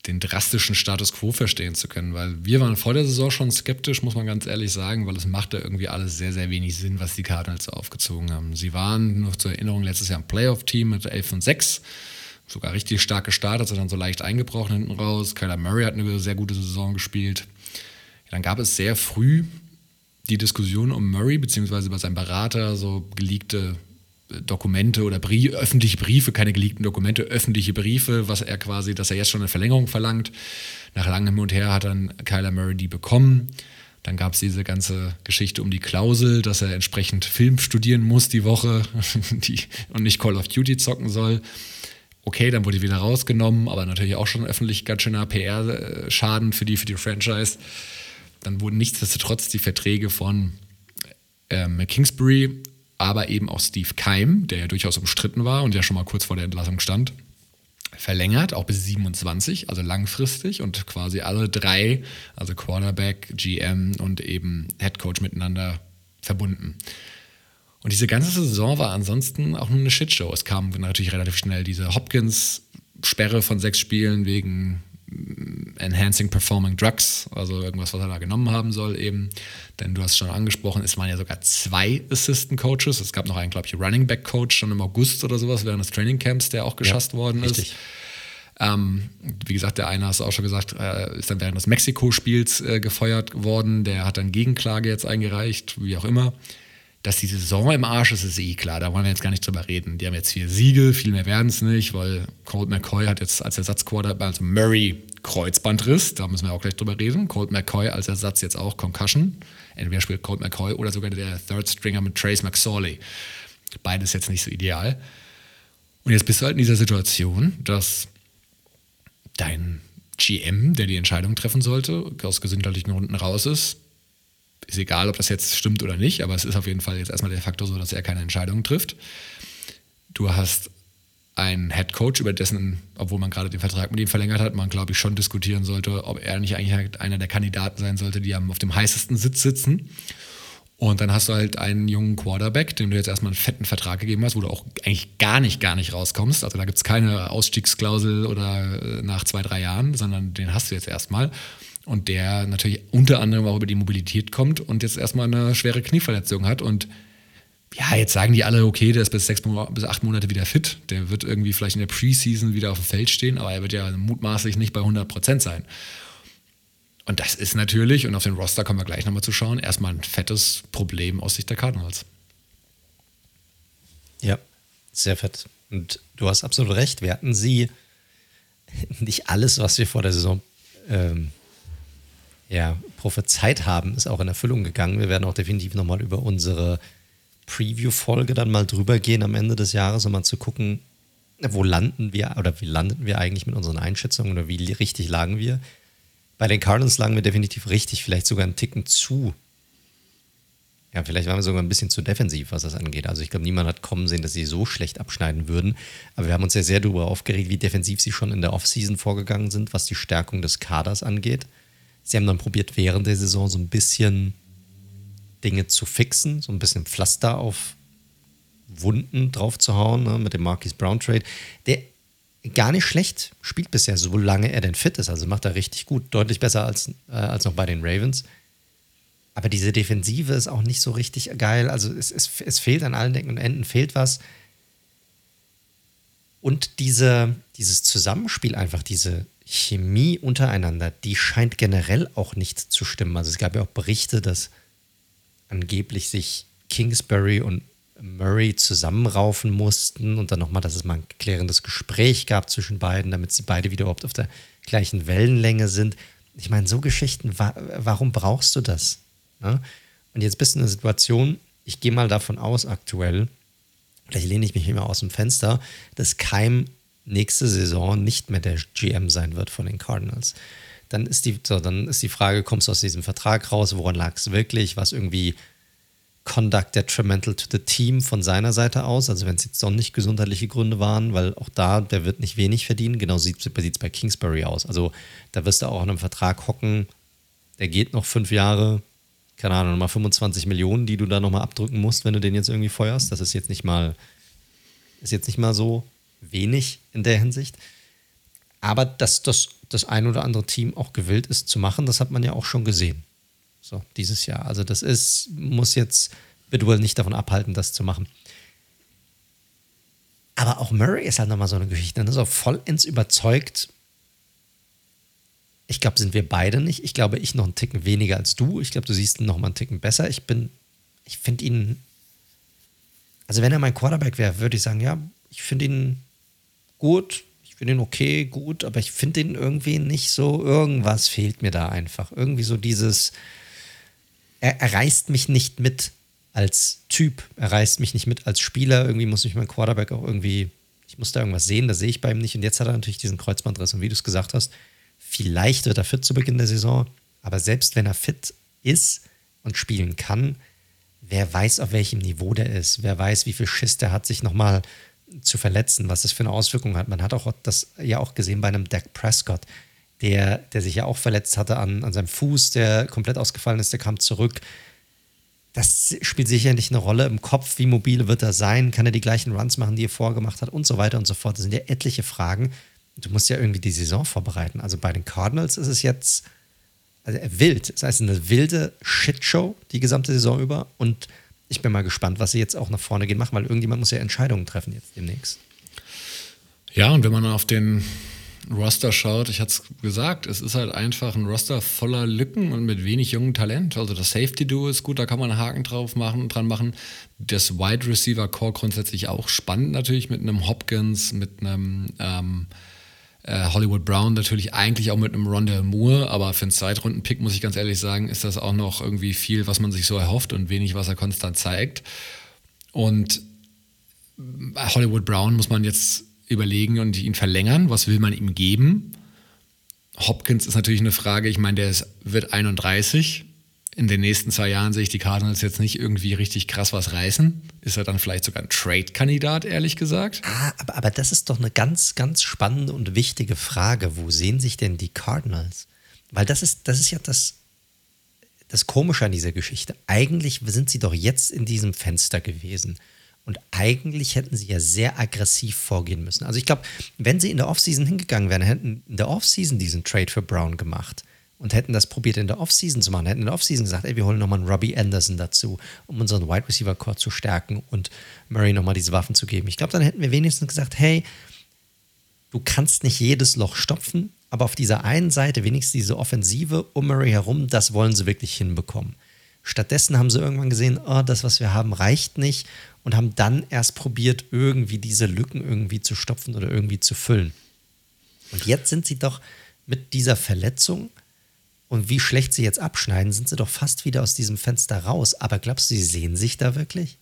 S3: den drastischen Status quo verstehen zu können. Weil wir waren vor der Saison schon skeptisch, muss man ganz ehrlich sagen, weil es machte irgendwie alles sehr, sehr wenig Sinn, was die Cardinals aufgezogen haben. Sie waren, noch zur Erinnerung, letztes Jahr ein Playoff-Team mit 11 und 6. Sogar richtig stark gestartet, sind dann so leicht eingebrochen hinten raus. Kyler Murray hat eine sehr gute Saison gespielt. Ja, dann gab es sehr früh die Diskussion um Murray, beziehungsweise bei seinem Berater, so geleakte Dokumente oder Brie öffentliche Briefe, keine geleakten Dokumente, öffentliche Briefe, was er quasi, dass er jetzt schon eine Verlängerung verlangt. Nach langem Hin und Her hat dann Kyler Murray die bekommen. Dann gab es diese ganze Geschichte um die Klausel, dass er entsprechend Film studieren muss die Woche die, und nicht Call of Duty zocken soll. Okay, dann wurde die wieder rausgenommen, aber natürlich auch schon öffentlich ganz schöner PR-Schaden für die, für die Franchise. Dann wurden nichtsdestotrotz die Verträge von ähm, Kingsbury aber eben auch Steve Keim, der ja durchaus umstritten war und ja schon mal kurz vor der Entlassung stand, verlängert, auch bis 27, also langfristig und quasi alle drei, also Quarterback, GM und eben Head Coach miteinander verbunden. Und diese ganze Saison war ansonsten auch nur eine Shitshow. Es kam natürlich relativ schnell diese Hopkins-Sperre von sechs Spielen wegen Enhancing Performing Drugs, also irgendwas, was er da genommen haben soll eben. Denn du hast schon angesprochen, es waren ja sogar zwei Assistant Coaches. Es gab noch einen, glaube ich, Running Back Coach schon im August oder sowas während des Training Camps, der auch geschasst ja, worden richtig. ist. Ähm, wie gesagt, der eine hast du auch schon gesagt, äh, ist dann während des Mexiko-Spiels äh, gefeuert worden. Der hat dann Gegenklage jetzt eingereicht, wie auch immer. Dass die Saison im Arsch ist, ist eh klar. Da wollen wir jetzt gar nicht drüber reden. Die haben jetzt vier Siege, viel mehr werden es nicht, weil Colt McCoy hat jetzt als Ersatzquarterback, also Murray, Kreuzbandriss. Da müssen wir auch gleich drüber reden. Colt McCoy als Ersatz jetzt auch Concussion. Entweder spielt Colt McCoy oder sogar der Third Stringer mit Trace McSorley. Beides jetzt nicht so ideal. Und jetzt bist du halt in dieser Situation, dass dein GM, der die Entscheidung treffen sollte, aus gesundheitlichen Runden raus ist, ist egal, ob das jetzt stimmt oder nicht, aber es ist auf jeden Fall jetzt erstmal der Faktor so, dass er keine Entscheidungen trifft. Du hast einen Head Coach, über dessen, obwohl man gerade den Vertrag mit ihm verlängert hat, man glaube ich schon diskutieren sollte, ob er nicht eigentlich einer der Kandidaten sein sollte, die auf dem heißesten Sitz sitzen. Und dann hast du halt einen jungen Quarterback, dem du jetzt erstmal einen fetten Vertrag gegeben hast, wo du auch eigentlich gar nicht, gar nicht rauskommst. Also da gibt es keine Ausstiegsklausel oder äh, nach zwei, drei Jahren, sondern den hast du jetzt erstmal und der natürlich unter anderem auch über die Mobilität kommt und jetzt erstmal eine schwere Knieverletzung hat und ja, jetzt sagen die alle, okay, der ist bis sechs bis acht Monate wieder fit. Der wird irgendwie vielleicht in der Preseason wieder auf dem Feld stehen, aber er wird ja mutmaßlich nicht bei 100 Prozent sein. Und das ist natürlich, und auf den Roster kommen wir gleich nochmal zu schauen, erstmal ein fettes Problem aus Sicht der Cardinals.
S2: Ja, sehr fett. Und du hast absolut recht. Wir hatten sie nicht alles, was wir vor der Saison ähm, ja, prophezeit haben, ist auch in Erfüllung gegangen. Wir werden auch definitiv nochmal über unsere Preview-Folge dann mal drüber gehen am Ende des Jahres, um mal zu gucken, wo landen wir oder wie landeten wir eigentlich mit unseren Einschätzungen oder wie richtig lagen wir. Bei den Cardinals lagen wir definitiv richtig, vielleicht sogar einen Ticken zu. Ja, vielleicht waren wir sogar ein bisschen zu defensiv, was das angeht. Also ich glaube, niemand hat kommen sehen, dass sie so schlecht abschneiden würden. Aber wir haben uns ja sehr darüber aufgeregt, wie defensiv sie schon in der Offseason vorgegangen sind, was die Stärkung des Kaders angeht. Sie haben dann probiert, während der Saison so ein bisschen Dinge zu fixen, so ein bisschen Pflaster auf Wunden drauf zu hauen, ne, mit dem Marquis Brown Trade, der gar nicht schlecht spielt bisher, solange er denn fit ist. Also macht er richtig gut, deutlich besser als, äh, als noch bei den Ravens. Aber diese Defensive ist auch nicht so richtig geil. Also es, es, es fehlt an allen Decken und Enden, fehlt was. Und diese, dieses Zusammenspiel einfach, diese Chemie untereinander, die scheint generell auch nicht zu stimmen. Also es gab ja auch Berichte, dass angeblich sich Kingsbury und Murray zusammenraufen mussten und dann nochmal, dass es mal ein klärendes Gespräch gab zwischen beiden, damit sie beide wieder überhaupt auf der gleichen Wellenlänge sind. Ich meine, so Geschichten, warum brauchst du das? Ne? Und jetzt bist du in einer Situation, ich gehe mal davon aus aktuell, vielleicht lehne ich mich immer aus dem Fenster, dass Keim nächste Saison nicht mehr der GM sein wird von den Cardinals. Dann ist die, so, dann ist die Frage, kommst du aus diesem Vertrag raus? Woran lag es wirklich? Was irgendwie Conduct detrimental to the team von seiner Seite aus. Also wenn es jetzt doch nicht gesundheitliche Gründe waren, weil auch da, der wird nicht wenig verdienen. Genau sieht es bei Kingsbury aus. Also da wirst du auch in einem Vertrag hocken, der geht noch fünf Jahre, keine Ahnung, nochmal 25 Millionen, die du da nochmal abdrücken musst, wenn du den jetzt irgendwie feuerst. Das ist jetzt nicht mal, ist jetzt nicht mal so wenig in der Hinsicht. Aber dass das, das ein oder andere Team auch gewillt ist zu machen, das hat man ja auch schon gesehen. So, dieses Jahr. Also, das ist, muss jetzt Bidwell nicht davon abhalten, das zu machen. Aber auch Murray ist halt nochmal so eine Geschichte. Dann ist auch vollends überzeugt. Ich glaube, sind wir beide nicht. Ich glaube, ich noch einen Ticken weniger als du. Ich glaube, du siehst ihn noch mal einen Ticken besser. Ich bin, ich finde ihn, also wenn er mein Quarterback wäre, würde ich sagen, ja, ich finde ihn gut, finde ihn okay, gut, aber ich finde ihn irgendwie nicht so, irgendwas fehlt mir da einfach. Irgendwie so dieses, er, er reißt mich nicht mit als Typ, er reißt mich nicht mit als Spieler, irgendwie muss ich mein Quarterback auch irgendwie, ich muss da irgendwas sehen, das sehe ich bei ihm nicht. Und jetzt hat er natürlich diesen Kreuzbandriss. Und wie du es gesagt hast, vielleicht wird er fit zu Beginn der Saison, aber selbst wenn er fit ist und spielen kann, wer weiß, auf welchem Niveau der ist, wer weiß, wie viel Schiss der hat, sich nochmal zu verletzen, was das für eine Auswirkung hat. Man hat auch das ja auch gesehen bei einem Dak Prescott, der, der sich ja auch verletzt hatte an, an seinem Fuß, der komplett ausgefallen ist, der kam zurück. Das spielt sicherlich eine Rolle im Kopf. Wie mobil wird er sein? Kann er die gleichen Runs machen, die er vorgemacht hat und so weiter und so fort? Das sind ja etliche Fragen. Du musst ja irgendwie die Saison vorbereiten. Also bei den Cardinals ist es jetzt also wild. Das heißt, eine wilde Shitshow die gesamte Saison über und ich bin mal gespannt, was sie jetzt auch nach vorne gehen machen, weil irgendjemand muss ja Entscheidungen treffen jetzt demnächst.
S3: Ja, und wenn man auf den Roster schaut, ich hatte es gesagt, es ist halt einfach ein Roster voller Lücken und mit wenig jungem Talent. Also das Safety-Duo ist gut, da kann man einen Haken drauf machen, dran machen. Das Wide Receiver Core grundsätzlich auch spannend natürlich mit einem Hopkins, mit einem ähm, äh, Hollywood Brown natürlich eigentlich auch mit einem Rondell Moore, aber für einen Zweitrunden-Pick muss ich ganz ehrlich sagen, ist das auch noch irgendwie viel, was man sich so erhofft und wenig, was er konstant zeigt. Und Hollywood Brown muss man jetzt überlegen und ihn verlängern. Was will man ihm geben? Hopkins ist natürlich eine Frage. Ich meine, der ist, wird 31 in den nächsten zwei Jahren sehe ich die Cardinals jetzt nicht irgendwie richtig krass was reißen. Ist er dann vielleicht sogar ein Trade-Kandidat, ehrlich gesagt?
S2: Ah, aber, aber das ist doch eine ganz, ganz spannende und wichtige Frage. Wo sehen sich denn die Cardinals? Weil das ist, das ist ja das, das Komische an dieser Geschichte. Eigentlich sind sie doch jetzt in diesem Fenster gewesen. Und eigentlich hätten sie ja sehr aggressiv vorgehen müssen. Also ich glaube, wenn sie in der Offseason hingegangen wären, hätten in der Offseason diesen Trade für Brown gemacht und hätten das probiert in der Offseason zu machen, hätten in der Offseason gesagt, ey, wir holen nochmal einen Robbie Anderson dazu, um unseren Wide Receiver Core zu stärken und Murray nochmal diese Waffen zu geben. Ich glaube, dann hätten wir wenigstens gesagt, hey, du kannst nicht jedes Loch stopfen, aber auf dieser einen Seite wenigstens diese Offensive um Murray herum, das wollen sie wirklich hinbekommen. Stattdessen haben sie irgendwann gesehen, oh, das, was wir haben, reicht nicht und haben dann erst probiert, irgendwie diese Lücken irgendwie zu stopfen oder irgendwie zu füllen. Und jetzt sind sie doch mit dieser Verletzung und wie schlecht sie jetzt abschneiden, sind sie doch fast wieder aus diesem Fenster raus. Aber glaubst du, sie sehen sich da wirklich?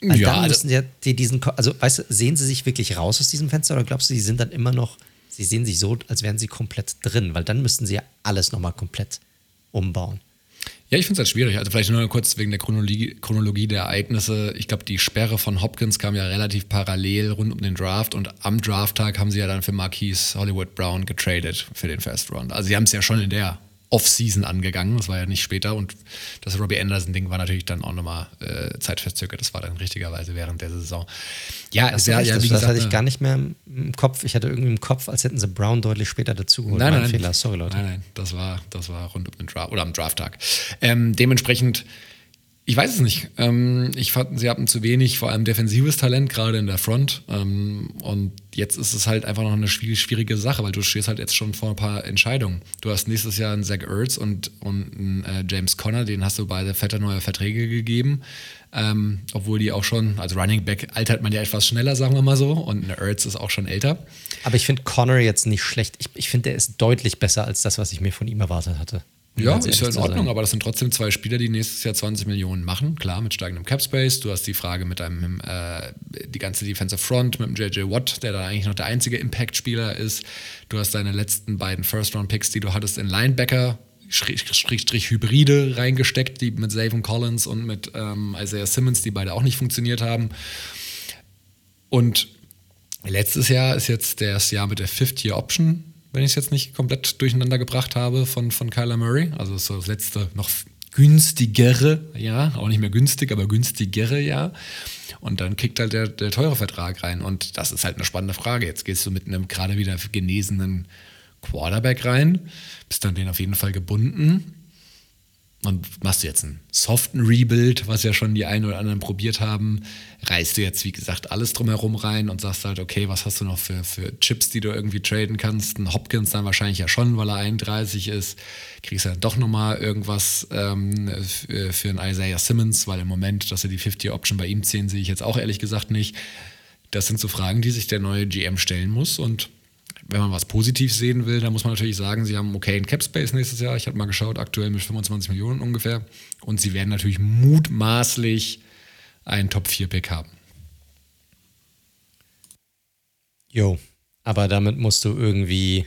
S2: Weil ja, dann also müssen sie ja die, diesen, also weißt du, sehen sie sich wirklich raus aus diesem Fenster oder glaubst du, sie sind dann immer noch, sie sehen sich so, als wären sie komplett drin, weil dann müssten sie ja alles nochmal komplett umbauen.
S3: Ja, ich finde es halt schwierig. Also vielleicht nur kurz wegen der Chronologie, Chronologie der Ereignisse. Ich glaube, die Sperre von Hopkins kam ja relativ parallel rund um den Draft und am Drafttag haben sie ja dann für Marquise Hollywood Brown getradet für den First Round. Also sie haben es ja schon in der Off-Season angegangen. Das war ja nicht später. Und das Robbie Anderson-Ding war natürlich dann auch nochmal äh, zeitverzögert. Das war dann richtigerweise während der Saison.
S2: Ja, das, ja, ja, das, gesagt, hatte ich gar nicht mehr im Kopf. Ich hatte irgendwie im Kopf, als hätten sie Brown deutlich später dazugeholt.
S3: Nein, nein, Fehler. Sorry, Leute. Nein, nein, das war, das war rund um den Draft oder am Drafttag. Ähm, dementsprechend ich weiß es nicht. Ähm, ich fand, sie hatten zu wenig, vor allem defensives Talent, gerade in der Front. Ähm, und jetzt ist es halt einfach noch eine schwierige Sache, weil du stehst halt jetzt schon vor ein paar Entscheidungen. Du hast nächstes Jahr einen Zach Ertz und, und einen äh, James Conner, denen hast du beide fette neue Verträge gegeben. Ähm, obwohl die auch schon, also Running Back altert man ja etwas schneller, sagen wir mal so. Und eine Ertz ist auch schon älter.
S2: Aber ich finde Connor jetzt nicht schlecht. Ich, ich finde, der ist deutlich besser als das, was ich mir von ihm erwartet hatte.
S3: Ja, ist ja in Ordnung, aber das sind trotzdem zwei Spieler, die nächstes Jahr 20 Millionen machen. Klar, mit steigendem Cap Space. Du hast die Frage mit einem, äh, die ganze Defensive Front, mit dem JJ Watt, der da eigentlich noch der einzige Impact-Spieler ist. Du hast deine letzten beiden First-Round-Picks, die du hattest in Linebacker, Schrägstrich Hybride reingesteckt, die mit Savon Collins und mit ähm, Isaiah Simmons, die beide auch nicht funktioniert haben. Und letztes Jahr ist jetzt das Jahr mit der Fifth-Year-Option, wenn ich es jetzt nicht komplett durcheinander gebracht habe, von, von Kyler Murray. Also so das letzte noch günstigere Jahr, auch nicht mehr günstig, aber günstigere Jahr. Und dann kickt halt der, der teure Vertrag rein. Und das ist halt eine spannende Frage. Jetzt gehst du mit einem gerade wieder genesenen Quarterback rein, bist dann den auf jeden Fall gebunden und machst du jetzt einen soften Rebuild, was ja schon die einen oder anderen probiert haben, reißt du jetzt, wie gesagt, alles drumherum rein und sagst halt, okay, was hast du noch für, für Chips, die du irgendwie traden kannst? Ein Hopkins dann wahrscheinlich ja schon, weil er 31 ist. Kriegst du dann doch nochmal irgendwas ähm, für, für einen Isaiah Simmons, weil im Moment, dass sie die 50-Option bei ihm ziehen, sehe ich jetzt auch ehrlich gesagt nicht. Das sind so Fragen, die sich der neue GM stellen muss und wenn man was positiv sehen will, dann muss man natürlich sagen, sie haben okay in Cap Space nächstes Jahr. Ich habe mal geschaut, aktuell mit 25 Millionen ungefähr. Und sie werden natürlich mutmaßlich einen Top-4-Pick haben.
S2: Jo, aber damit musst du irgendwie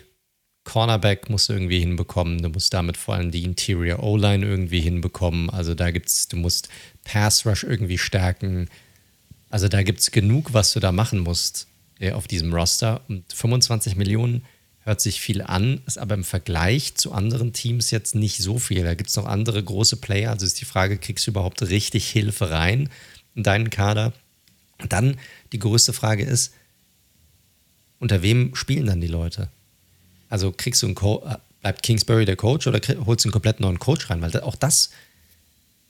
S2: Cornerback musst du irgendwie hinbekommen. Du musst damit vor allem die Interior O-Line irgendwie hinbekommen. Also da gibt's, du musst Pass Rush irgendwie stärken. Also da gibt es genug, was du da machen musst äh, auf diesem Roster. Und 25 Millionen hört sich viel an, ist aber im Vergleich zu anderen Teams jetzt nicht so viel. Da gibt es noch andere große Player. Also ist die Frage, kriegst du überhaupt richtig Hilfe rein in deinen Kader? Und dann die größte Frage ist, unter wem spielen dann die Leute? Also kriegst du einen Co äh, bleibt Kingsbury der Coach oder holst du einen komplett neuen Coach rein? Weil auch das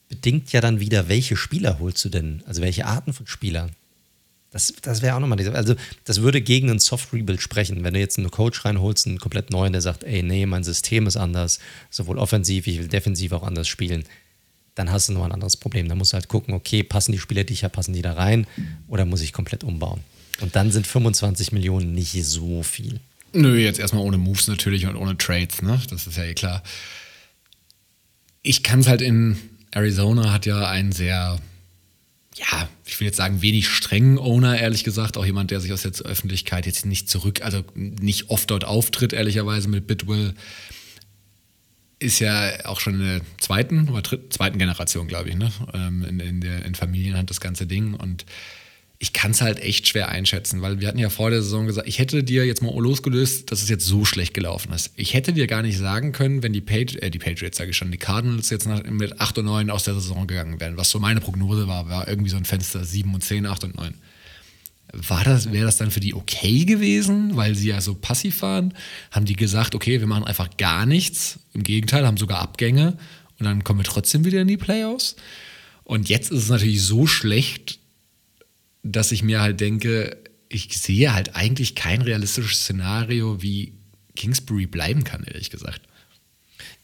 S2: bedingt ja dann wieder, welche Spieler holst du denn? Also welche Arten von Spielern? Das, das wäre auch nochmal diese. Also, das würde gegen einen Soft Rebuild sprechen. Wenn du jetzt einen Coach reinholst, einen komplett neuen, der sagt, ey, nee, mein System ist anders, sowohl offensiv, ich will defensiv auch anders spielen, dann hast du nochmal ein anderes Problem. Da musst du halt gucken, okay, passen die Spieler, die ich habe, passen die da rein oder muss ich komplett umbauen? Und dann sind 25 Millionen nicht so viel.
S3: Nö, jetzt erstmal ohne Moves natürlich und ohne Trades, ne? Das ist ja eh klar. Ich kann es halt in Arizona hat ja einen sehr ja, ich will jetzt sagen, wenig strengen Owner, ehrlich gesagt. Auch jemand, der sich aus der Öffentlichkeit jetzt nicht zurück, also nicht oft dort auftritt, ehrlicherweise mit Bitwill. Ist ja auch schon in der zweiten oder dritten, zweiten Generation, glaube ich, ne? Ähm, in, in, der, in Familienhand das ganze Ding. Und ich kann es halt echt schwer einschätzen, weil wir hatten ja vor der Saison gesagt, ich hätte dir jetzt mal losgelöst, dass es jetzt so schlecht gelaufen ist. Ich hätte dir gar nicht sagen können, wenn die, Patri äh, die Patriots, sage ich schon, die Cardinals jetzt nach, mit 8 und 9 aus der Saison gegangen wären. Was so meine Prognose war, war irgendwie so ein Fenster 7 und 10, 8 und 9. War das, wäre das dann für die okay gewesen, weil sie ja so passiv waren? Haben die gesagt, okay, wir machen einfach gar nichts? Im Gegenteil, haben sogar Abgänge und dann kommen wir trotzdem wieder in die Playoffs? Und jetzt ist es natürlich so schlecht, dass ich mir halt denke, ich sehe halt eigentlich kein realistisches Szenario, wie Kingsbury bleiben kann, ehrlich gesagt.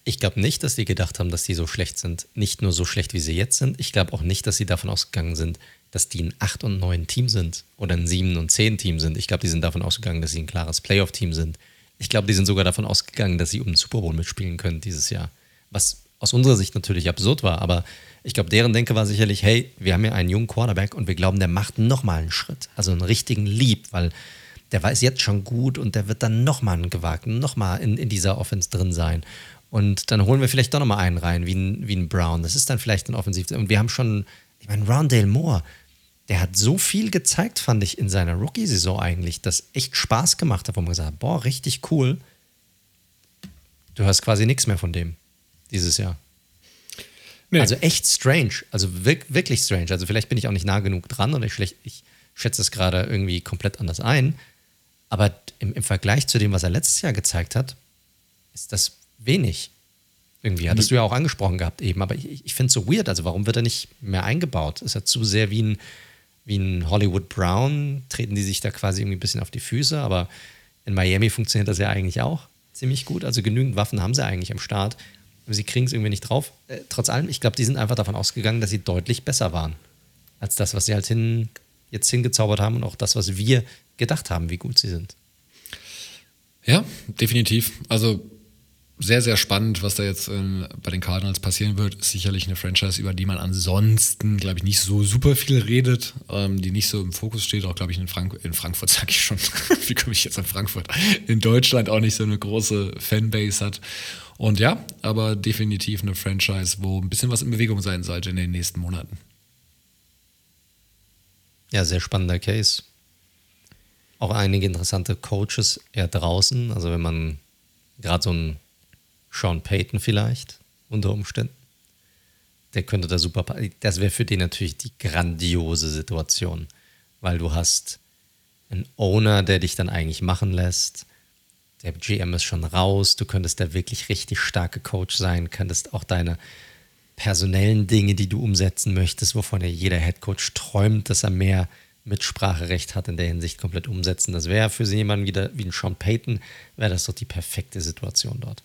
S2: Ich glaube nicht, dass sie gedacht haben, dass die so schlecht sind. Nicht nur so schlecht, wie sie jetzt sind. Ich glaube auch nicht, dass sie davon ausgegangen sind, dass die ein 8 und 9 Team sind oder ein 7 und 10 Team sind. Ich glaube, die sind davon ausgegangen, dass sie ein klares Playoff-Team sind. Ich glaube, die sind sogar davon ausgegangen, dass sie um den Super Bowl mitspielen können dieses Jahr. Was aus unserer Sicht natürlich absurd war, aber ich glaube, deren Denke war sicherlich, hey, wir haben ja einen jungen Quarterback und wir glauben, der macht nochmal einen Schritt, also einen richtigen Leap, weil der weiß jetzt schon gut und der wird dann nochmal einen gewagten, nochmal in, in dieser Offense drin sein. Und dann holen wir vielleicht doch nochmal einen rein, wie ein, wie ein Brown. Das ist dann vielleicht ein Offensiv. Und wir haben schon, ich meine, Rondale Moore, der hat so viel gezeigt, fand ich, in seiner Rookie-Saison eigentlich, das echt Spaß gemacht hat, wo man gesagt hat, boah, richtig cool. Du hast quasi nichts mehr von dem dieses Jahr. Nee. Also echt strange. Also wirklich strange. Also vielleicht bin ich auch nicht nah genug dran oder ich, ich schätze es gerade irgendwie komplett anders ein. Aber im, im, Vergleich zu dem, was er letztes Jahr gezeigt hat, ist das wenig. Irgendwie hattest du ja auch angesprochen gehabt eben. Aber ich, ich finde es so weird. Also warum wird er nicht mehr eingebaut? Ist er zu sehr wie ein, wie ein Hollywood Brown? Treten die sich da quasi irgendwie ein bisschen auf die Füße? Aber in Miami funktioniert das ja eigentlich auch ziemlich gut. Also genügend Waffen haben sie eigentlich am Start sie kriegen es irgendwie nicht drauf. Äh, trotz allem, ich glaube, die sind einfach davon ausgegangen, dass sie deutlich besser waren als das, was sie halt hin, jetzt hingezaubert haben und auch das, was wir gedacht haben, wie gut sie sind.
S3: Ja, definitiv. Also sehr, sehr spannend, was da jetzt äh, bei den Cardinals passieren wird. Ist sicherlich eine Franchise, über die man ansonsten, glaube ich, nicht so super viel redet, ähm, die nicht so im Fokus steht. Auch, glaube ich, in, Frank in Frankfurt, sage ich schon, wie komme ich jetzt an Frankfurt, in Deutschland auch nicht so eine große Fanbase hat. Und ja, aber definitiv eine Franchise, wo ein bisschen was in Bewegung sein sollte in den nächsten Monaten.
S2: Ja, sehr spannender Case. Auch einige interessante Coaches eher draußen. Also wenn man gerade so ein Sean Payton vielleicht unter Umständen, der könnte da super. Das wäre für den natürlich die grandiose Situation, weil du hast einen Owner, der dich dann eigentlich machen lässt. Der GM ist schon raus. Du könntest der wirklich richtig starke Coach sein, könntest auch deine personellen Dinge, die du umsetzen möchtest, wovon ja jeder Headcoach träumt, dass er mehr Mitspracherecht hat in der Hinsicht komplett umsetzen. Das wäre für jemanden wie, der, wie ein Sean Payton, wäre das doch die perfekte Situation dort.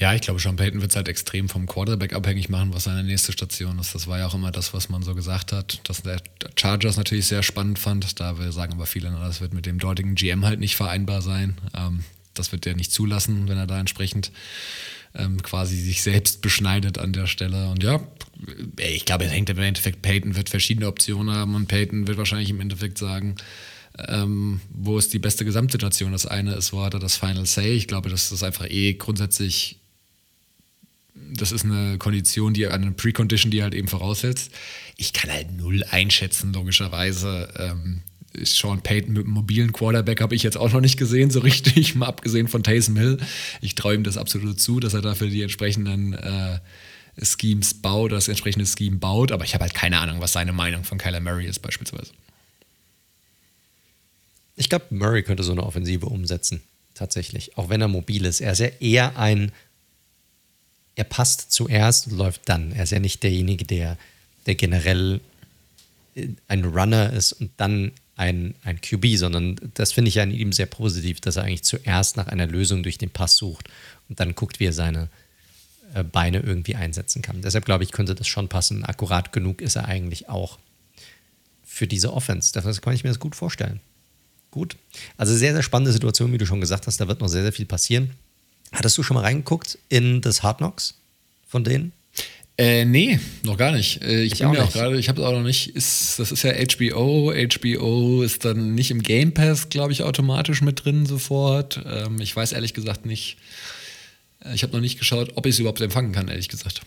S3: Ja, ich glaube, Sean Payton wird es halt extrem vom Quarterback abhängig machen, was seine nächste Station ist. Das war ja auch immer das, was man so gesagt hat, dass der Chargers natürlich sehr spannend fand. Da sagen aber viele, das wird mit dem dortigen GM halt nicht vereinbar sein. Ähm, das wird er nicht zulassen, wenn er da entsprechend ähm, quasi sich selbst beschneidet an der Stelle. Und ja, ich glaube, es hängt im Endeffekt, Payton wird verschiedene Optionen haben und Payton wird wahrscheinlich im Endeffekt sagen, ähm, wo ist die beste Gesamtsituation. Das eine ist, wo hat er das Final Say. Ich glaube, das ist einfach eh grundsätzlich das ist eine Kondition, die eine Precondition, die halt eben voraussetzt. Ich kann halt null einschätzen, logischerweise. Ähm, Sean Payton mit einem mobilen Quarterback habe ich jetzt auch noch nicht gesehen, so richtig, mal abgesehen von Taysom Hill. Ich traue ihm das absolut zu, dass er dafür die entsprechenden äh, Schemes baut, das entsprechende Scheme baut, aber ich habe halt keine Ahnung, was seine Meinung von Kyler Murray ist, beispielsweise.
S2: Ich glaube, Murray könnte so eine Offensive umsetzen, tatsächlich. Auch wenn er mobil ist. Er ist ja eher ein er passt zuerst und läuft dann. Er ist ja nicht derjenige, der, der generell ein Runner ist und dann ein, ein QB, sondern das finde ich an ihm sehr positiv, dass er eigentlich zuerst nach einer Lösung durch den Pass sucht und dann guckt, wie er seine äh, Beine irgendwie einsetzen kann. Deshalb glaube ich, könnte das schon passen. Akkurat genug ist er eigentlich auch für diese Offense. Das kann ich mir das gut vorstellen. Gut. Also sehr, sehr spannende Situation, wie du schon gesagt hast. Da wird noch sehr, sehr viel passieren. Hattest du schon mal reingeguckt in das Hard Knocks von denen?
S3: Äh, nee, noch gar nicht. Äh, ich, ich bin mir auch gerade, ich habe es auch noch nicht, ist, das ist ja HBO. HBO ist dann nicht im Game Pass, glaube ich, automatisch mit drin sofort. Ähm, ich weiß ehrlich gesagt nicht. Äh, ich habe noch nicht geschaut, ob ich es überhaupt empfangen kann, ehrlich gesagt.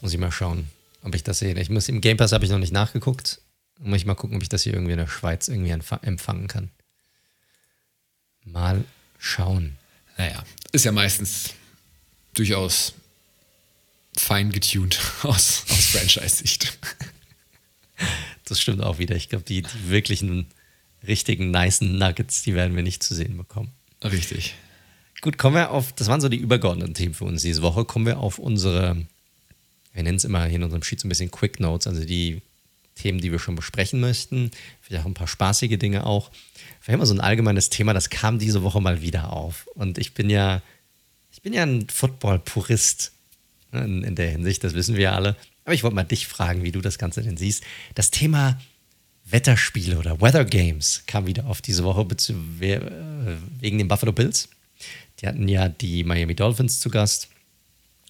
S2: Muss ich mal schauen, ob ich das sehe. Ich muss, Im Game Pass habe ich noch nicht nachgeguckt. Muss ich mal gucken, ob ich das hier irgendwie in der Schweiz irgendwie empfangen kann. Mal schauen.
S3: Naja, ist ja meistens durchaus fein getuned aus, aus Franchise-Sicht.
S2: Das stimmt auch wieder. Ich glaube, die, die wirklichen, richtigen, nice Nuggets, die werden wir nicht zu sehen bekommen.
S3: Richtig.
S2: Gut, kommen wir auf, das waren so die übergeordneten Themen für uns diese Woche. Kommen wir auf unsere, wir nennen es immer hier in unserem Sheet so ein bisschen Quick Notes, also die Themen, die wir schon besprechen möchten. Vielleicht auch ein paar spaßige Dinge auch vielleicht mal so ein allgemeines Thema, das kam diese Woche mal wieder auf. Und ich bin ja, ich bin ja ein Football-Purist ne, in, in der Hinsicht, das wissen wir ja alle. Aber ich wollte mal dich fragen, wie du das Ganze denn siehst. Das Thema Wetterspiele oder Weather Games kam wieder auf diese Woche äh, wegen den Buffalo Bills. Die hatten ja die Miami Dolphins zu Gast.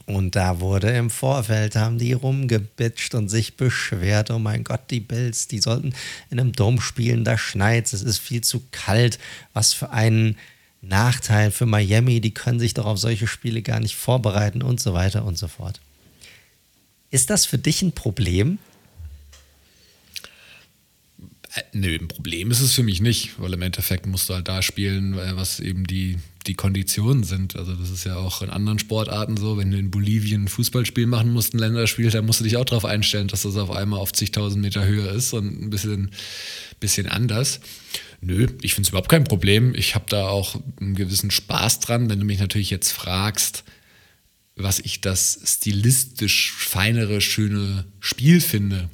S2: Und da wurde im Vorfeld, haben die rumgebitscht und sich beschwert, oh mein Gott, die Bills, die sollten in einem Dom spielen, da schneit es ist viel zu kalt, was für ein Nachteil für Miami, die können sich doch auf solche Spiele gar nicht vorbereiten und so weiter und so fort. Ist das für dich ein Problem?
S3: Äh, nö, ein Problem ist es für mich nicht, weil im Endeffekt musst du halt da spielen, äh, was eben die, die Konditionen sind. Also das ist ja auch in anderen Sportarten so, wenn du in Bolivien ein Fußballspiel machen musst, ein Länderspiel, dann musst du dich auch darauf einstellen, dass das auf einmal auf zigtausend Meter höher ist und ein bisschen, bisschen anders. Nö, ich finde es überhaupt kein Problem. Ich habe da auch einen gewissen Spaß dran, wenn du mich natürlich jetzt fragst, was ich das stilistisch feinere, schöne Spiel finde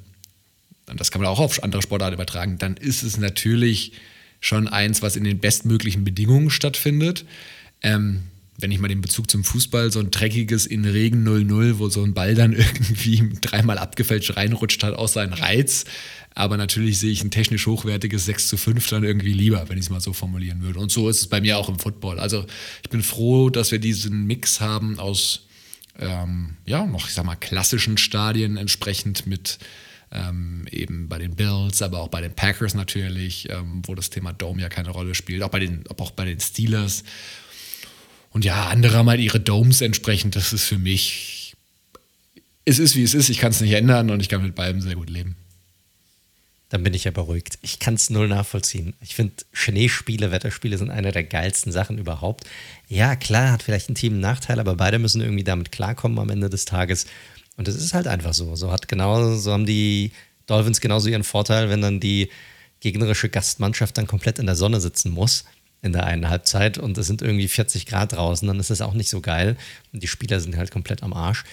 S3: und das kann man auch auf andere Sportarten übertragen, dann ist es natürlich schon eins, was in den bestmöglichen Bedingungen stattfindet. Ähm, wenn ich mal den Bezug zum Fußball, so ein dreckiges in Regen 0-0, wo so ein Ball dann irgendwie dreimal abgefälscht reinrutscht, hat auch seinen Reiz. Aber natürlich sehe ich ein technisch hochwertiges 6 zu 5 dann irgendwie lieber, wenn ich es mal so formulieren würde. Und so ist es bei mir auch im Football. Also ich bin froh, dass wir diesen Mix haben aus, ähm, ja, noch, ich sag mal, klassischen Stadien entsprechend mit ähm, eben bei den Bills, aber auch bei den Packers natürlich, ähm, wo das Thema Dome ja keine Rolle spielt, auch bei den, auch bei den Steelers. Und ja, andere haben halt ihre Domes entsprechend. Das ist für mich, es ist wie es ist. Ich kann es nicht ändern und ich kann mit beidem sehr gut leben.
S2: Dann bin ich ja beruhigt. Ich kann es null nachvollziehen. Ich finde, Schneespiele, Wetterspiele sind eine der geilsten Sachen überhaupt. Ja, klar, hat vielleicht ein Team einen Nachteil, aber beide müssen irgendwie damit klarkommen am Ende des Tages. Und es ist halt einfach so. So hat genau, so haben die Dolphins genauso ihren Vorteil, wenn dann die gegnerische Gastmannschaft dann komplett in der Sonne sitzen muss in der einen Halbzeit und es sind irgendwie 40 Grad draußen, dann ist das auch nicht so geil und die Spieler sind halt komplett am Arsch.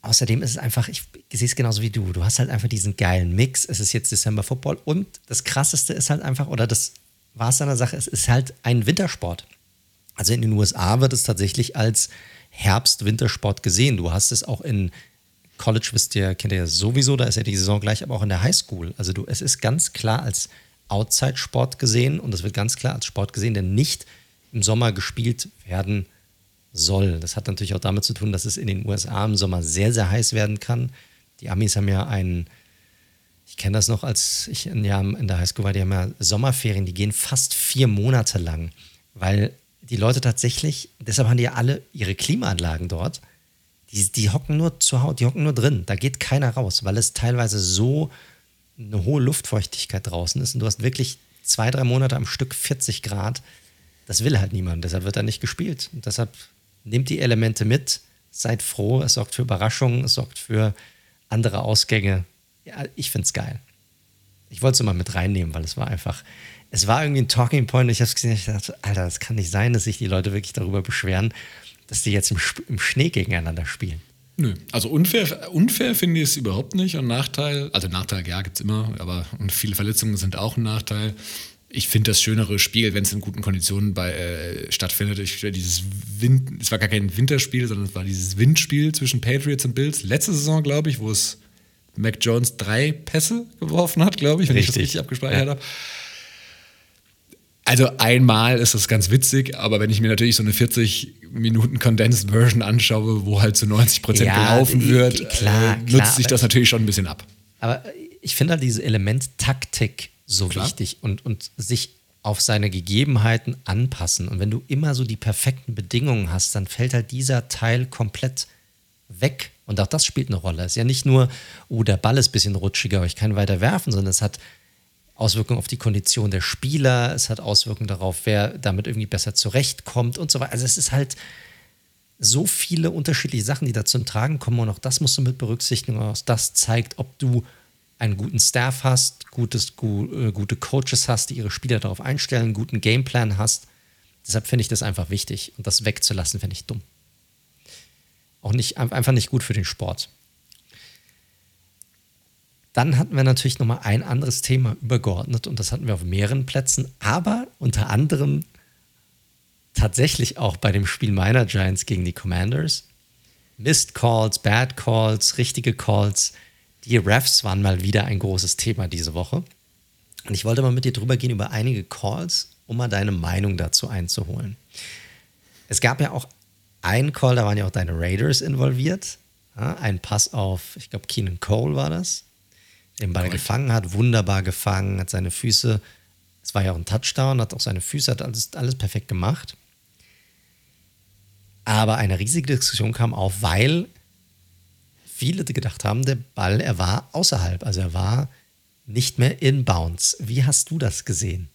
S2: Außerdem ist es einfach, ich sehe es genauso wie du, du hast halt einfach diesen geilen Mix. Es ist jetzt December Football und das Krasseste ist halt einfach, oder das war es an der Sache, es ist halt ein Wintersport. Also in den USA wird es tatsächlich als Herbst-Wintersport gesehen. Du hast es auch in College, wisst ihr, kennt ihr ja sowieso, da ist ja die Saison gleich, aber auch in der Highschool. Also du, es ist ganz klar als Outside-Sport gesehen und es wird ganz klar als Sport gesehen, der nicht im Sommer gespielt werden soll. Das hat natürlich auch damit zu tun, dass es in den USA im Sommer sehr, sehr heiß werden kann. Die Amis haben ja einen, ich kenne das noch, als ich in der Highschool war, die haben ja Sommerferien, die gehen fast vier Monate lang, weil die Leute tatsächlich, deshalb haben die ja alle ihre Klimaanlagen dort, die, die hocken nur zu Hause, die hocken nur drin, da geht keiner raus, weil es teilweise so eine hohe Luftfeuchtigkeit draußen ist und du hast wirklich zwei, drei Monate am Stück 40 Grad, das will halt niemand. Deshalb wird da nicht gespielt. Und deshalb nehmt die Elemente mit, seid froh, es sorgt für Überraschungen, es sorgt für andere Ausgänge. Ja, ich finde es geil. Ich wollte es immer mit reinnehmen, weil es war einfach, es war irgendwie ein Talking Point. Ich habe es gesehen, ich dachte, Alter, das kann nicht sein, dass sich die Leute wirklich darüber beschweren, dass die jetzt im, im Schnee gegeneinander spielen.
S3: Nö, also unfair, unfair finde ich es überhaupt nicht und Nachteil, also Nachteil, ja, gibt es immer, aber und viele Verletzungen sind auch ein Nachteil. Ich finde das schönere Spiel, wenn es in guten Konditionen bei, äh, stattfindet. Ich, dieses Wind, es war gar kein Winterspiel, sondern es war dieses Windspiel zwischen Patriots und Bills. Letzte Saison, glaube ich, wo es Mac Jones drei Pässe geworfen hat, glaube ich, wenn richtig. ich das richtig abgespeichert ja. habe. Also einmal ist das ganz witzig, aber wenn ich mir natürlich so eine 40 Minuten Condensed Version anschaue, wo halt zu 90 Prozent ja, gelaufen wird, klar, äh, nutzt klar, sich das natürlich schon ein bisschen ab.
S2: Aber ich finde halt dieses Element Taktik so klar. wichtig und, und sich auf seine Gegebenheiten anpassen. Und wenn du immer so die perfekten Bedingungen hast, dann fällt halt dieser Teil komplett weg. Und auch das spielt eine Rolle. Es ist ja nicht nur, oh, der Ball ist ein bisschen rutschiger, aber ich kann weiter werfen, sondern es hat Auswirkungen auf die Kondition der Spieler, es hat Auswirkungen darauf, wer damit irgendwie besser zurechtkommt und so weiter. Also es ist halt so viele unterschiedliche Sachen, die da zum Tragen kommen und auch das musst du mit berücksichtigen. Auch das zeigt, ob du einen guten Staff hast, gutes, gu, äh, gute Coaches hast, die ihre Spieler darauf einstellen, einen guten Gameplan hast. Deshalb finde ich das einfach wichtig und das wegzulassen, finde ich dumm. Auch nicht, einfach nicht gut für den Sport. Dann hatten wir natürlich nochmal ein anderes Thema übergeordnet und das hatten wir auf mehreren Plätzen, aber unter anderem tatsächlich auch bei dem Spiel meiner Giants gegen die Commanders. Missed Calls, Bad Calls, richtige Calls. Die Refs waren mal wieder ein großes Thema diese Woche. Und ich wollte mal mit dir drüber gehen über einige Calls, um mal deine Meinung dazu einzuholen. Es gab ja auch einen Call, da waren ja auch deine Raiders involviert. Ja, ein Pass auf, ich glaube, Keenan Cole war das den Ball Correct. gefangen hat, wunderbar gefangen, hat seine Füße, es war ja auch ein Touchdown, hat auch seine Füße, hat alles, alles perfekt gemacht. Aber eine riesige Diskussion kam auf, weil viele gedacht haben, der Ball, er war außerhalb, also er war nicht mehr in Bounds. Wie hast du das gesehen?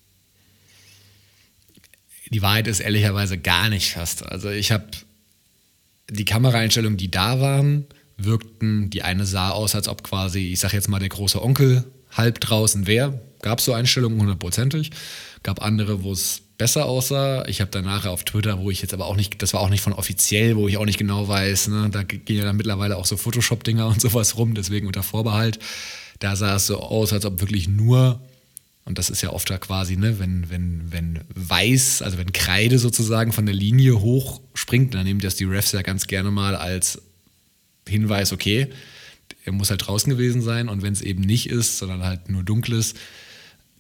S3: Die Wahrheit ist ehrlicherweise gar nicht fast. Also ich habe die Kameraeinstellungen, die da waren, wirkten. Die eine sah aus, als ob quasi, ich sag jetzt mal, der große Onkel halb draußen wäre. Gab so Einstellungen hundertprozentig. Gab andere, wo es besser aussah. Ich habe danach auf Twitter, wo ich jetzt aber auch nicht, das war auch nicht von offiziell, wo ich auch nicht genau weiß, ne? da gehen ja dann mittlerweile auch so Photoshop-Dinger und sowas rum, deswegen unter Vorbehalt. Da sah es so aus, als ob wirklich nur, und das ist ja oft da quasi, ne, wenn, wenn, wenn weiß, also wenn Kreide sozusagen von der Linie hochspringt, dann nehmen das die Refs ja ganz gerne mal als Hinweis, okay, er muss halt draußen gewesen sein und wenn es eben nicht ist, sondern halt nur dunkel ist,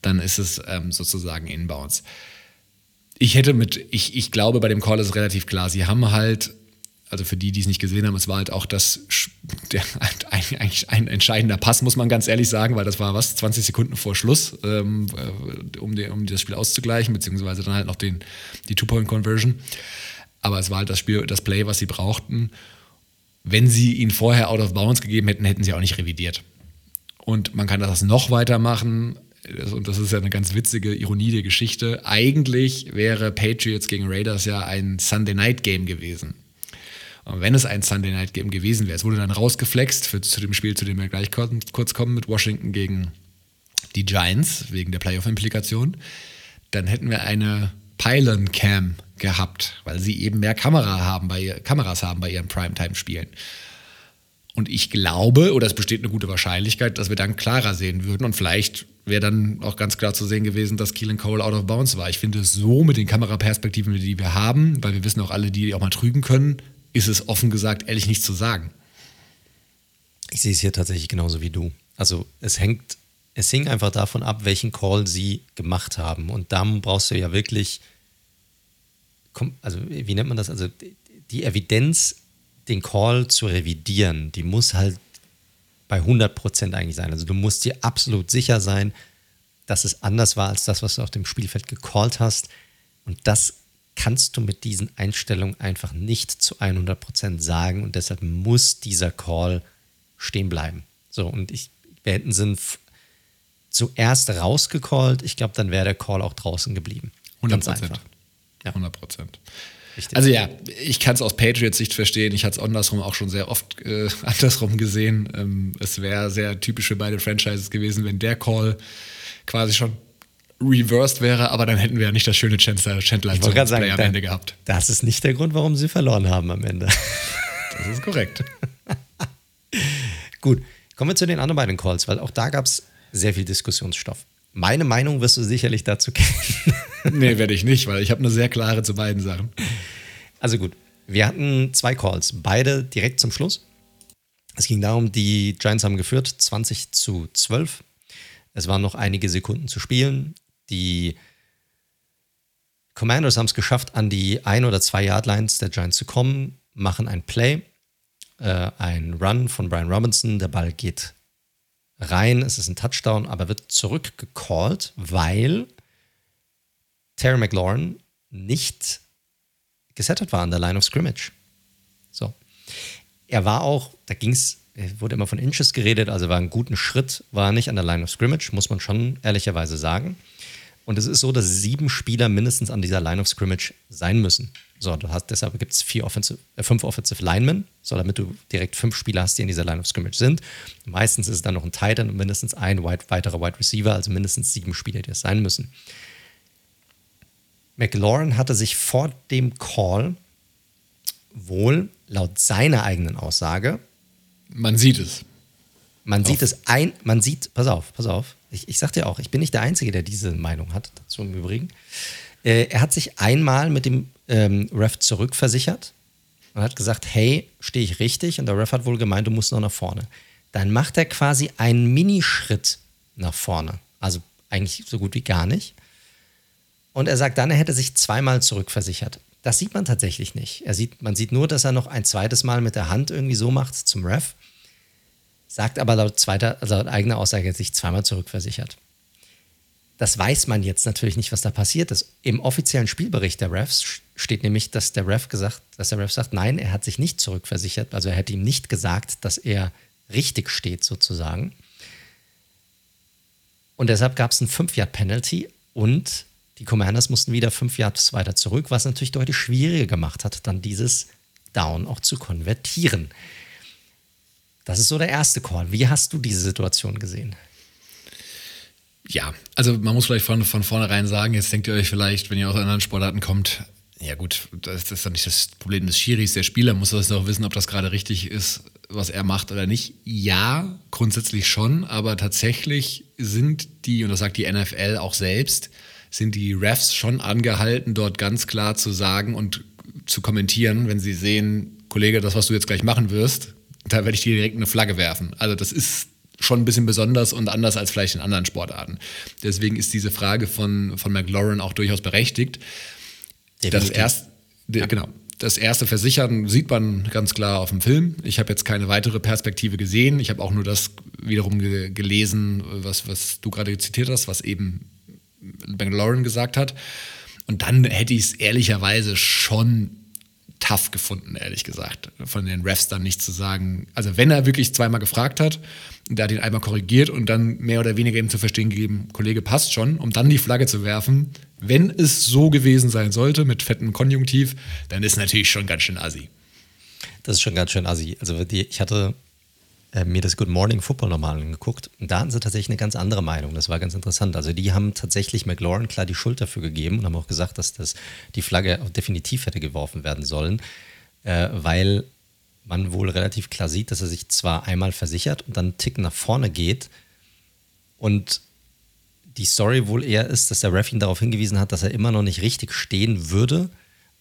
S3: dann ist es ähm, sozusagen Inbounds. Ich hätte mit, ich, ich glaube, bei dem Call ist es relativ klar, sie haben halt also für die, die es nicht gesehen haben, es war halt auch das, der, eigentlich ein entscheidender Pass, muss man ganz ehrlich sagen, weil das war was, 20 Sekunden vor Schluss, ähm, äh, um, den, um das Spiel auszugleichen, beziehungsweise dann halt noch den, die Two-Point-Conversion. Aber es war halt das Spiel, das Play, was sie brauchten. Wenn sie ihn vorher out of bounds gegeben hätten, hätten sie auch nicht revidiert. Und man kann das noch weitermachen. Und das ist ja eine ganz witzige Ironie der Geschichte. Eigentlich wäre Patriots gegen Raiders ja ein Sunday Night Game gewesen. Und wenn es ein Sunday Night Game gewesen wäre, es wurde dann rausgeflext für, zu dem Spiel, zu dem wir gleich kurz kommen, mit Washington gegen die Giants, wegen der Playoff-Implikation, dann hätten wir eine Pylon Cam gehabt, weil sie eben mehr Kamera haben bei, Kameras haben bei ihren Primetime-Spielen. Und ich glaube, oder es besteht eine gute Wahrscheinlichkeit, dass wir dann klarer sehen würden. Und vielleicht wäre dann auch ganz klar zu sehen gewesen, dass Keelan Cole out of bounds war. Ich finde so mit den Kameraperspektiven, die wir haben, weil wir wissen auch alle, die auch mal trügen können, ist es offen gesagt ehrlich nicht zu sagen.
S2: Ich sehe es hier tatsächlich genauso wie du. Also es hängt, es hing einfach davon ab, welchen Call sie gemacht haben. Und dann brauchst du ja wirklich also wie nennt man das? Also die Evidenz, den Call zu revidieren, die muss halt bei 100% eigentlich sein. Also du musst dir absolut sicher sein, dass es anders war als das, was du auf dem Spielfeld gecallt hast. Und das kannst du mit diesen Einstellungen einfach nicht zu 100% sagen. Und deshalb muss dieser Call stehen bleiben. So, und ich, wir hätten sie zuerst rausgecallt. Ich glaube, dann wäre der Call auch draußen geblieben.
S3: 100%. Ganz einfach. Ja. 100 Prozent. Also ja, ich kann es aus Patriots Sicht verstehen. Ich hatte es andersrum auch schon sehr oft äh, andersrum gesehen. Ähm, es wäre sehr typisch für beide Franchises gewesen, wenn der Call quasi schon reversed wäre, aber dann hätten wir ja nicht das schöne Chandler, Chandler
S2: ich sagen, Play am Ende gehabt. Das ist nicht der Grund, warum sie verloren haben am Ende.
S3: Das ist korrekt.
S2: Gut, kommen wir zu den anderen beiden Calls, weil auch da gab es sehr viel Diskussionsstoff. Meine Meinung wirst du sicherlich dazu kennen.
S3: nee, werde ich nicht, weil ich habe eine sehr klare zu beiden Sachen.
S2: Also gut, wir hatten zwei Calls, beide direkt zum Schluss. Es ging darum, die Giants haben geführt, 20 zu 12. Es waren noch einige Sekunden zu spielen. Die Commanders haben es geschafft, an die ein oder zwei Yardlines der Giants zu kommen, machen ein Play, äh, ein Run von Brian Robinson. Der Ball geht rein, es ist ein Touchdown, aber wird zurückgecallt, weil Terry McLaurin nicht gesettet war an der Line of Scrimmage. So. Er war auch, da ging es, wurde immer von Inches geredet, also war einen guten Schritt, war nicht an der Line of Scrimmage, muss man schon ehrlicherweise sagen. Und es ist so, dass sieben Spieler mindestens an dieser Line of Scrimmage sein müssen. So, du hast, deshalb gibt es Offensive, äh, fünf Offensive Linemen, so damit du direkt fünf Spieler hast, die in dieser Line of Scrimmage sind. Meistens ist es dann noch ein Tight End und mindestens ein wide, weiterer Wide Receiver, also mindestens sieben Spieler, die es sein müssen. McLaurin hatte sich vor dem Call wohl laut seiner eigenen Aussage.
S3: Man sieht es.
S2: Man sieht es ein, man sieht, pass auf, pass auf. Ich, ich sag dir auch, ich bin nicht der Einzige, der diese Meinung hat, dazu im Übrigen. Äh, er hat sich einmal mit dem ähm, Ref zurückversichert und hat gesagt, hey, stehe ich richtig? Und der Ref hat wohl gemeint, du musst noch nach vorne. Dann macht er quasi einen Minischritt nach vorne. Also eigentlich so gut wie gar nicht. Und er sagt dann, er hätte sich zweimal zurückversichert. Das sieht man tatsächlich nicht. Er sieht, man sieht nur, dass er noch ein zweites Mal mit der Hand irgendwie so macht zum Ref. Sagt aber laut, zweiter, also laut eigener Aussage, sich zweimal zurückversichert. Das weiß man jetzt natürlich nicht, was da passiert ist. Im offiziellen Spielbericht der Refs steht nämlich, dass der Ref gesagt, dass der Ref sagt, nein, er hat sich nicht zurückversichert. Also er hätte ihm nicht gesagt, dass er richtig steht sozusagen. Und deshalb gab es ein 5-Yard-Penalty und die Commanders mussten wieder 5 Yards weiter zurück, was natürlich deutlich schwieriger gemacht hat, dann dieses Down auch zu konvertieren. Das ist so der erste Call. Wie hast du diese Situation gesehen?
S3: Ja, also man muss vielleicht von, von vornherein sagen, jetzt denkt ihr euch vielleicht, wenn ihr aus anderen Sportarten kommt, ja gut, das ist dann nicht das Problem des Schiris. Der Spieler muss das doch wissen, ob das gerade richtig ist, was er macht oder nicht. Ja, grundsätzlich schon, aber tatsächlich sind die, und das sagt die NFL auch selbst, sind die Refs schon angehalten, dort ganz klar zu sagen und zu kommentieren, wenn sie sehen, Kollege, das, was du jetzt gleich machen wirst, da werde ich dir direkt eine Flagge werfen. Also das ist schon ein bisschen besonders und anders als vielleicht in anderen Sportarten. Deswegen ist diese Frage von, von McLaurin auch durchaus berechtigt. Das erst, ja. Genau. das erste Versichern sieht man ganz klar auf dem Film. Ich habe jetzt keine weitere Perspektive gesehen. Ich habe auch nur das wiederum ge gelesen, was, was du gerade zitiert hast, was eben McLaurin gesagt hat. Und dann hätte ich es ehrlicherweise schon tough gefunden, ehrlich gesagt, von den Refs dann nicht zu sagen. Also wenn er wirklich zweimal gefragt hat, der hat ihn einmal korrigiert und dann mehr oder weniger ihm zu verstehen gegeben, Kollege passt schon, um dann die Flagge zu werfen. Wenn es so gewesen sein sollte, mit fettem Konjunktiv, dann ist natürlich schon ganz schön assi.
S2: Das ist schon ganz schön assi. Also die, ich hatte äh, mir das Good Morning Football nochmal angeguckt und da hatten sie tatsächlich eine ganz andere Meinung. Das war ganz interessant. Also die haben tatsächlich McLaurin klar die Schuld dafür gegeben und haben auch gesagt, dass das die Flagge definitiv hätte geworfen werden sollen, äh, weil man wohl relativ klar sieht, dass er sich zwar einmal versichert und dann einen Tick nach vorne geht und die Story wohl eher ist, dass der Ref ihn darauf hingewiesen hat, dass er immer noch nicht richtig stehen würde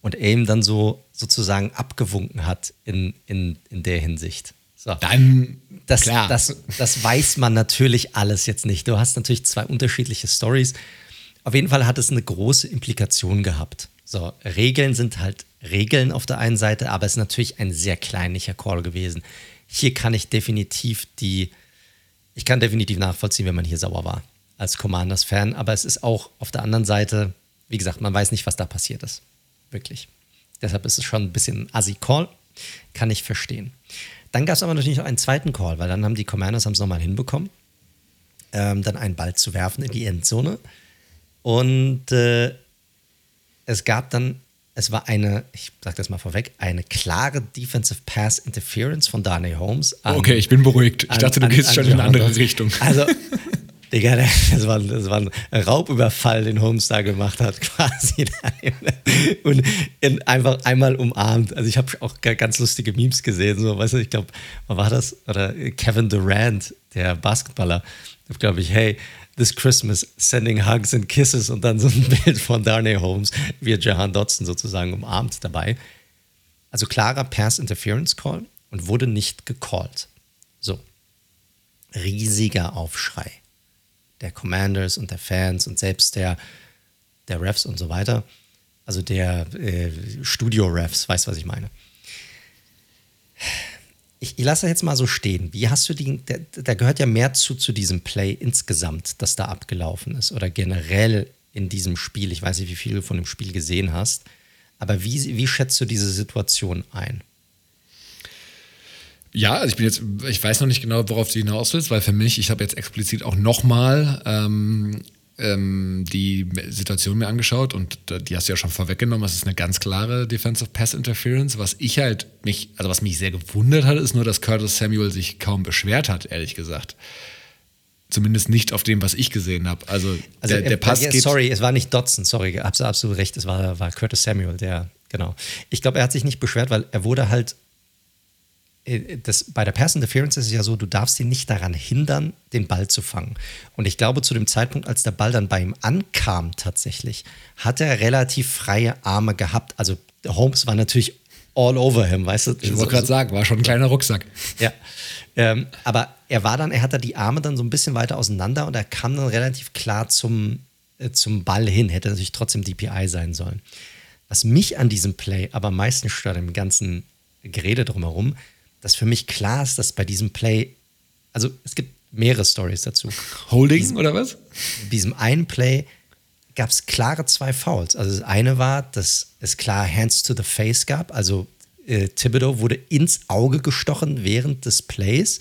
S2: und er ihm dann so sozusagen abgewunken hat in, in, in der Hinsicht. So.
S3: Dann,
S2: das,
S3: klar.
S2: Das, das weiß man natürlich alles jetzt nicht. Du hast natürlich zwei unterschiedliche Stories. Auf jeden Fall hat es eine große Implikation gehabt. So, Regeln sind halt Regeln auf der einen Seite, aber es ist natürlich ein sehr kleinlicher Call gewesen. Hier kann ich definitiv die, ich kann definitiv nachvollziehen, wenn man hier sauer war als Commanders-Fan, aber es ist auch auf der anderen Seite, wie gesagt, man weiß nicht, was da passiert ist. Wirklich. Deshalb ist es schon ein bisschen ein Assi-Call, kann ich verstehen. Dann gab es aber natürlich noch einen zweiten Call, weil dann haben die Commanders es nochmal hinbekommen, ähm, dann einen Ball zu werfen in die Endzone. Und äh, es gab dann, es war eine, ich sag das mal vorweg, eine klare Defensive Pass Interference von Darnay Holmes.
S3: An, okay, ich bin beruhigt. Ich an, dachte, du an, gehst schon in eine andere Richtung.
S2: Also, Digga, das war, das war ein Raubüberfall, den Holmes da gemacht hat, quasi. Und in, einfach einmal umarmt. Also ich habe auch ganz lustige Memes gesehen. So, weißt du, ich glaube, war das? Oder Kevin Durant, der Basketballer, glaube ich, hey, this Christmas sending hugs and kisses und dann so ein Bild von Darnay Holmes, wie Jahan Dodson sozusagen umarmt dabei. Also klarer Pass Interference Call und wurde nicht gecallt. So. Riesiger Aufschrei der Commanders und der Fans und selbst der, der Refs und so weiter. Also der äh, Studio-Refs, weißt du, was ich meine? Ich, ich lasse jetzt mal so stehen. Wie hast du die, da gehört ja mehr zu, zu diesem Play insgesamt, das da abgelaufen ist oder generell in diesem Spiel. Ich weiß nicht, wie viel du von dem Spiel gesehen hast, aber wie, wie schätzt du diese Situation ein?
S3: Ja, also ich bin jetzt, ich weiß noch nicht genau, worauf du hinaus willst, weil für mich, ich habe jetzt explizit auch nochmal ähm, ähm, die Situation mir angeschaut und die hast du ja schon vorweggenommen. Das ist eine ganz klare Defensive Pass Interference. Was ich halt mich, also was mich sehr gewundert hat, ist nur, dass Curtis Samuel sich kaum beschwert hat, ehrlich gesagt. Zumindest nicht auf dem, was ich gesehen habe. Also,
S2: also der, der Pass ja, geht. Sorry, es war nicht Dotson, sorry, du absolut recht, es war, war Curtis Samuel, der, genau. Ich glaube, er hat sich nicht beschwert, weil er wurde halt äh, das, bei der Pass Interference ist es ja so, du darfst ihn nicht daran hindern, den Ball zu fangen. Und ich glaube, zu dem Zeitpunkt, als der Ball dann bei ihm ankam, tatsächlich, hat er relativ freie Arme gehabt. Also Holmes war natürlich all over him, weißt du?
S3: Ich wollte gerade sagen, war schon ein kleiner Rucksack.
S2: Ja. Ähm, aber er war dann, er hatte die Arme dann so ein bisschen weiter auseinander und er kam dann relativ klar zum, äh, zum Ball hin. Hätte natürlich trotzdem DPI sein sollen. Was mich an diesem Play aber am meisten stört, im ganzen Gerede drumherum, dass für mich klar ist, dass bei diesem Play, also es gibt mehrere Stories dazu.
S3: Holding diesem, oder was?
S2: In diesem einen Play gab es klare zwei Fouls. Also das eine war, dass es klar Hands to the Face gab, also äh, Thibodeau wurde ins Auge gestochen während des Plays.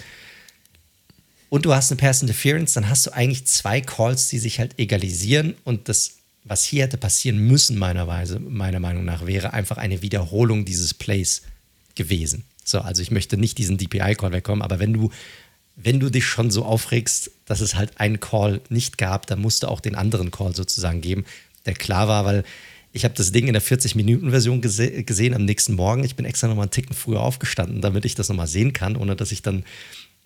S2: Und du hast eine Pass Interference, dann hast du eigentlich zwei Calls, die sich halt egalisieren. Und das, was hier hätte passieren müssen, meiner, Weise, meiner Meinung nach, wäre einfach eine Wiederholung dieses Plays gewesen. So, also ich möchte nicht diesen DPI-Call wegkommen, aber wenn du, wenn du dich schon so aufregst, dass es halt einen Call nicht gab, dann musst du auch den anderen Call sozusagen geben, der klar war, weil ich habe das Ding in der 40-Minuten-Version gese gesehen am nächsten Morgen. Ich bin extra nochmal einen Ticken früher aufgestanden, damit ich das nochmal sehen kann, ohne dass ich dann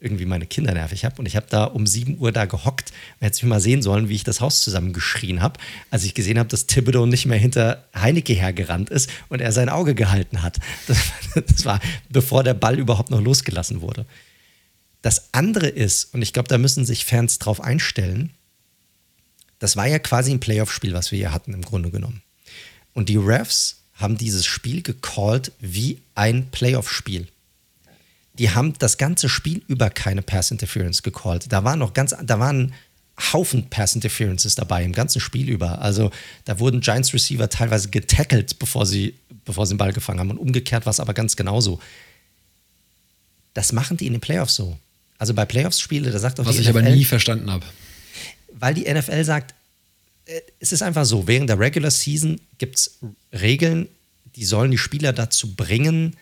S2: irgendwie meine Kinder nervig habe. Und ich habe da um 7 Uhr da gehockt. Man hätte mal sehen sollen, wie ich das Haus zusammengeschrien habe, als ich gesehen habe, dass Thibodeau nicht mehr hinter Heineke hergerannt ist und er sein Auge gehalten hat. Das, das war, bevor der Ball überhaupt noch losgelassen wurde. Das andere ist, und ich glaube, da müssen sich Fans drauf einstellen, das war ja quasi ein Playoff-Spiel, was wir hier hatten, im Grunde genommen. Und die Refs haben dieses Spiel gecallt wie ein Playoff-Spiel. Die haben das ganze Spiel über keine Pass Interference gecallt. Da waren noch ganz, da waren Haufen Pass Interferences dabei im ganzen Spiel über. Also da wurden Giants Receiver teilweise getackelt, bevor sie, bevor sie den Ball gefangen haben. Und umgekehrt war es aber ganz genauso. Das machen die in den Playoffs so. Also bei Playoffs-Spiele, da sagt doch
S3: Was
S2: die
S3: ich
S2: NFL,
S3: aber nie verstanden habe.
S2: weil die NFL sagt, äh, es ist einfach so, während der Regular Season gibt es Regeln, die sollen die Spieler dazu bringen,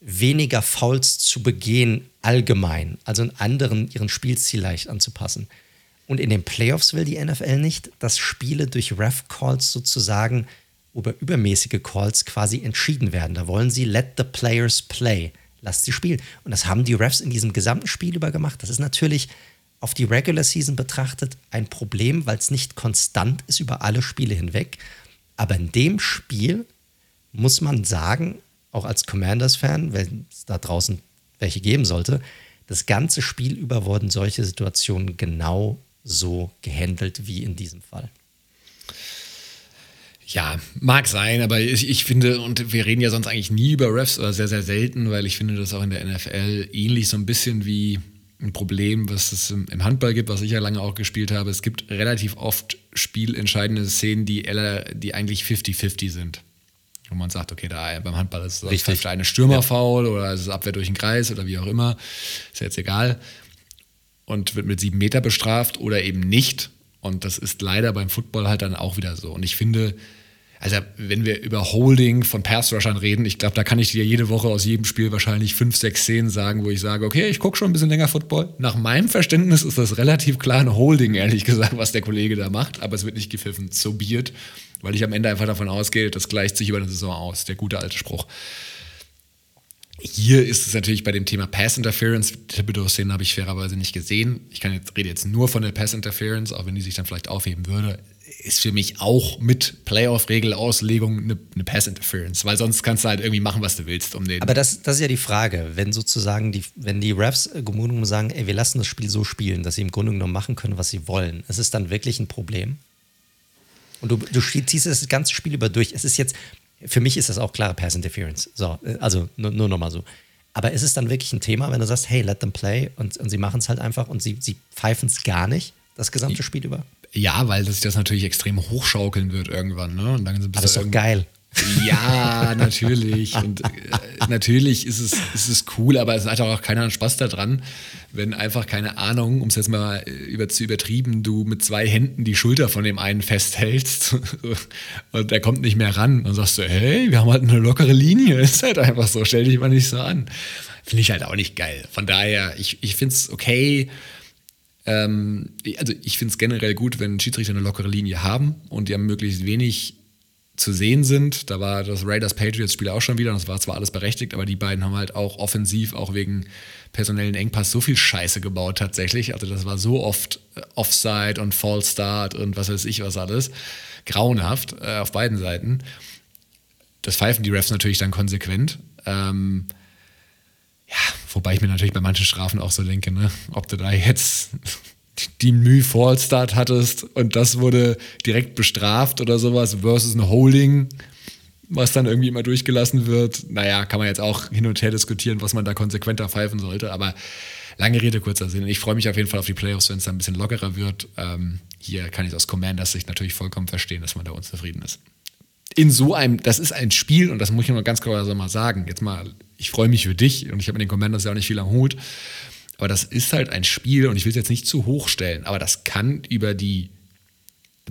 S2: weniger Fouls zu begehen, allgemein, also in anderen ihren Spielstil leicht anzupassen. Und in den Playoffs will die NFL nicht, dass Spiele durch Ref-Calls sozusagen über übermäßige Calls quasi entschieden werden. Da wollen sie let the players play. Lasst sie spielen. Und das haben die Refs in diesem gesamten Spiel über gemacht. Das ist natürlich auf die Regular Season betrachtet ein Problem, weil es nicht konstant ist über alle Spiele hinweg. Aber in dem Spiel muss man sagen, auch als Commanders-Fan, wenn es da draußen welche geben sollte, das ganze Spiel über wurden solche Situationen genau so gehandelt wie in diesem Fall.
S3: Ja, mag sein, aber ich, ich finde, und wir reden ja sonst eigentlich nie über Refs oder sehr, sehr selten, weil ich finde das auch in der NFL ähnlich so ein bisschen wie ein Problem, was es im Handball gibt, was ich ja lange auch gespielt habe. Es gibt relativ oft spielentscheidende Szenen, die, die eigentlich 50-50 sind. Wo man sagt, okay, da beim Handball ist es vielleicht eine Stürmerfoul ja. oder ist es Abwehr durch den Kreis oder wie auch immer. Ist ja jetzt egal. Und wird mit sieben Meter bestraft oder eben nicht. Und das ist leider beim Football halt dann auch wieder so. Und ich finde, also wenn wir über Holding von Pass-Rushern reden, ich glaube, da kann ich dir jede Woche aus jedem Spiel wahrscheinlich fünf, sechs Szenen sagen, wo ich sage, okay, ich gucke schon ein bisschen länger Football. Nach meinem Verständnis ist das relativ klar ein Holding, ehrlich gesagt, was der Kollege da macht, aber es wird nicht gepfiffen, so biert, weil ich am Ende einfach davon ausgehe, das gleicht sich über eine Saison aus, der gute alte Spruch. Hier ist es natürlich bei dem Thema Pass Interference. Thibodeau-Szenen habe ich fairerweise nicht gesehen. Ich kann jetzt, rede jetzt nur von der Pass Interference, auch wenn die sich dann vielleicht aufheben würde ist für mich auch mit Playoff-Regelauslegung eine, eine Pass-Interference, weil sonst kannst du halt irgendwie machen, was du willst. Um den
S2: Aber das, das ist ja die Frage, wenn sozusagen die, wenn die Refs Grunde genommen sagen, ey, wir lassen das Spiel so spielen, dass sie im Grunde genommen machen können, was sie wollen, ist es dann wirklich ein Problem? Und du, du ziehst das ganze Spiel über durch. Es ist jetzt, für mich ist das auch klare Pass-Interference. So, also nur, nur nochmal so. Aber ist es dann wirklich ein Thema, wenn du sagst, hey, let them play und, und sie machen es halt einfach und sie, sie pfeifen es gar nicht, das gesamte Spiel über?
S3: Ja, weil sich das natürlich extrem hochschaukeln wird irgendwann. Ne? Und dann
S2: Aber das ist doch geil.
S3: Ja, natürlich. Und äh, natürlich ist es, ist es cool, aber es hat auch keiner Spaß daran, wenn einfach, keine Ahnung, um es jetzt mal äh, über, zu übertrieben, du mit zwei Händen die Schulter von dem einen festhältst und der kommt nicht mehr ran. Dann sagst du, hey, wir haben halt eine lockere Linie. Ist halt einfach so, stell dich mal nicht so an. Finde ich halt auch nicht geil. Von daher, ich, ich finde es okay ähm, also ich finde es generell gut, wenn Schiedsrichter eine lockere Linie haben und die haben möglichst wenig zu sehen sind. Da war das Raiders-Patriots-Spiel auch schon wieder, und das war zwar alles berechtigt, aber die beiden haben halt auch offensiv, auch wegen personellen Engpass, so viel Scheiße gebaut tatsächlich. Also das war so oft äh, Offside und False Start und was weiß ich was alles. Grauenhaft äh, auf beiden Seiten. Das pfeifen die Refs natürlich dann konsequent. Ähm, ja, wobei ich mir natürlich bei manchen Strafen auch so denke, ne? ob du da jetzt die Mühe Fallstart hattest und das wurde direkt bestraft oder sowas versus ein Holding, was dann irgendwie immer durchgelassen wird. Naja, kann man jetzt auch hin und her diskutieren, was man da konsequenter pfeifen sollte, aber lange Rede, kurzer Sinn. Ich freue mich auf jeden Fall auf die Playoffs, wenn es dann ein bisschen lockerer wird. Ähm, hier kann ich aus Commanders Sicht natürlich vollkommen verstehen, dass man da unzufrieden ist. In so einem, das ist ein Spiel und das muss ich nur ganz klar mal sagen. Jetzt mal ich freue mich für dich und ich habe mit den Commanders ja auch nicht viel am Hut. Aber das ist halt ein Spiel und ich will es jetzt nicht zu hoch stellen, aber das kann über die,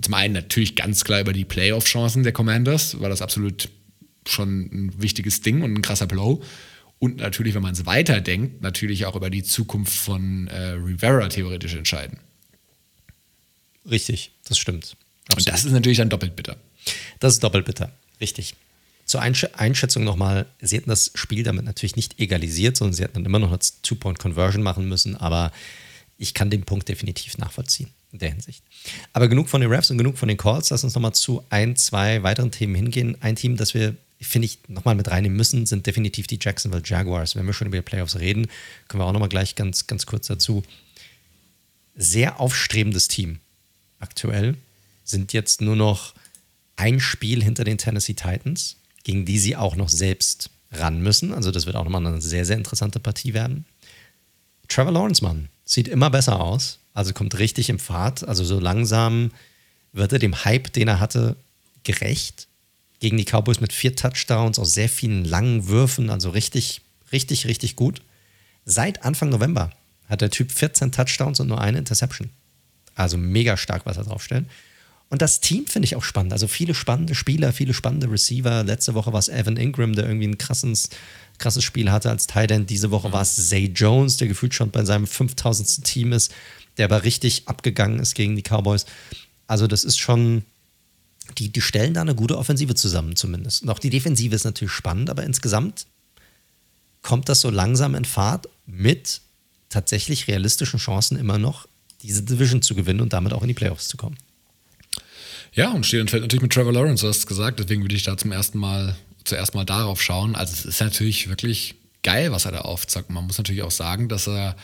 S3: zum einen natürlich ganz klar über die Playoff-Chancen der Commanders, weil das absolut schon ein wichtiges Ding und ein krasser Blow. Und natürlich, wenn man es weiterdenkt, natürlich auch über die Zukunft von äh, Rivera theoretisch entscheiden.
S2: Richtig, das stimmt.
S3: Absolut. Und das ist natürlich dann doppelt bitter.
S2: Das ist doppelt bitter, richtig. Zur Einschätzung nochmal, sie hätten das Spiel damit natürlich nicht egalisiert, sondern sie hätten dann immer noch eine Two-Point-Conversion machen müssen, aber ich kann den Punkt definitiv nachvollziehen in der Hinsicht. Aber genug von den Refs und genug von den Calls. Lass uns nochmal zu ein, zwei weiteren Themen hingehen. Ein Team, das wir, finde ich, nochmal mit reinnehmen müssen, sind definitiv die Jacksonville Jaguars. Wenn wir schon über die Playoffs reden, können wir auch nochmal gleich ganz, ganz kurz dazu. Sehr aufstrebendes Team aktuell. Sind jetzt nur noch ein Spiel hinter den Tennessee Titans gegen die sie auch noch selbst ran müssen. Also das wird auch nochmal eine sehr, sehr interessante Partie werden. Trevor Lawrence, Mann, sieht immer besser aus. Also kommt richtig im Fahrt. Also so langsam wird er dem Hype, den er hatte, gerecht. Gegen die Cowboys mit vier Touchdowns aus sehr vielen langen Würfen. Also richtig, richtig, richtig gut. Seit Anfang November hat der Typ 14 Touchdowns und nur eine Interception. Also mega stark, was er draufstellt. Und das Team finde ich auch spannend. Also viele spannende Spieler, viele spannende Receiver. Letzte Woche war es Evan Ingram, der irgendwie ein krasses, krasses Spiel hatte als Tight End. Diese Woche war es Zay Jones, der gefühlt schon bei seinem 5000. Team ist, der aber richtig abgegangen ist gegen die Cowboys. Also das ist schon, die, die stellen da eine gute Offensive zusammen zumindest. Und auch die Defensive ist natürlich spannend, aber insgesamt kommt das so langsam in Fahrt mit tatsächlich realistischen Chancen immer noch, diese Division zu gewinnen und damit auch in die Playoffs zu kommen.
S3: Ja, und steht und fällt natürlich mit Trevor Lawrence, du hast gesagt, deswegen würde ich da zum ersten Mal, zuerst mal darauf schauen. Also es ist natürlich wirklich geil, was er da aufzeigt. Man muss natürlich auch sagen, dass er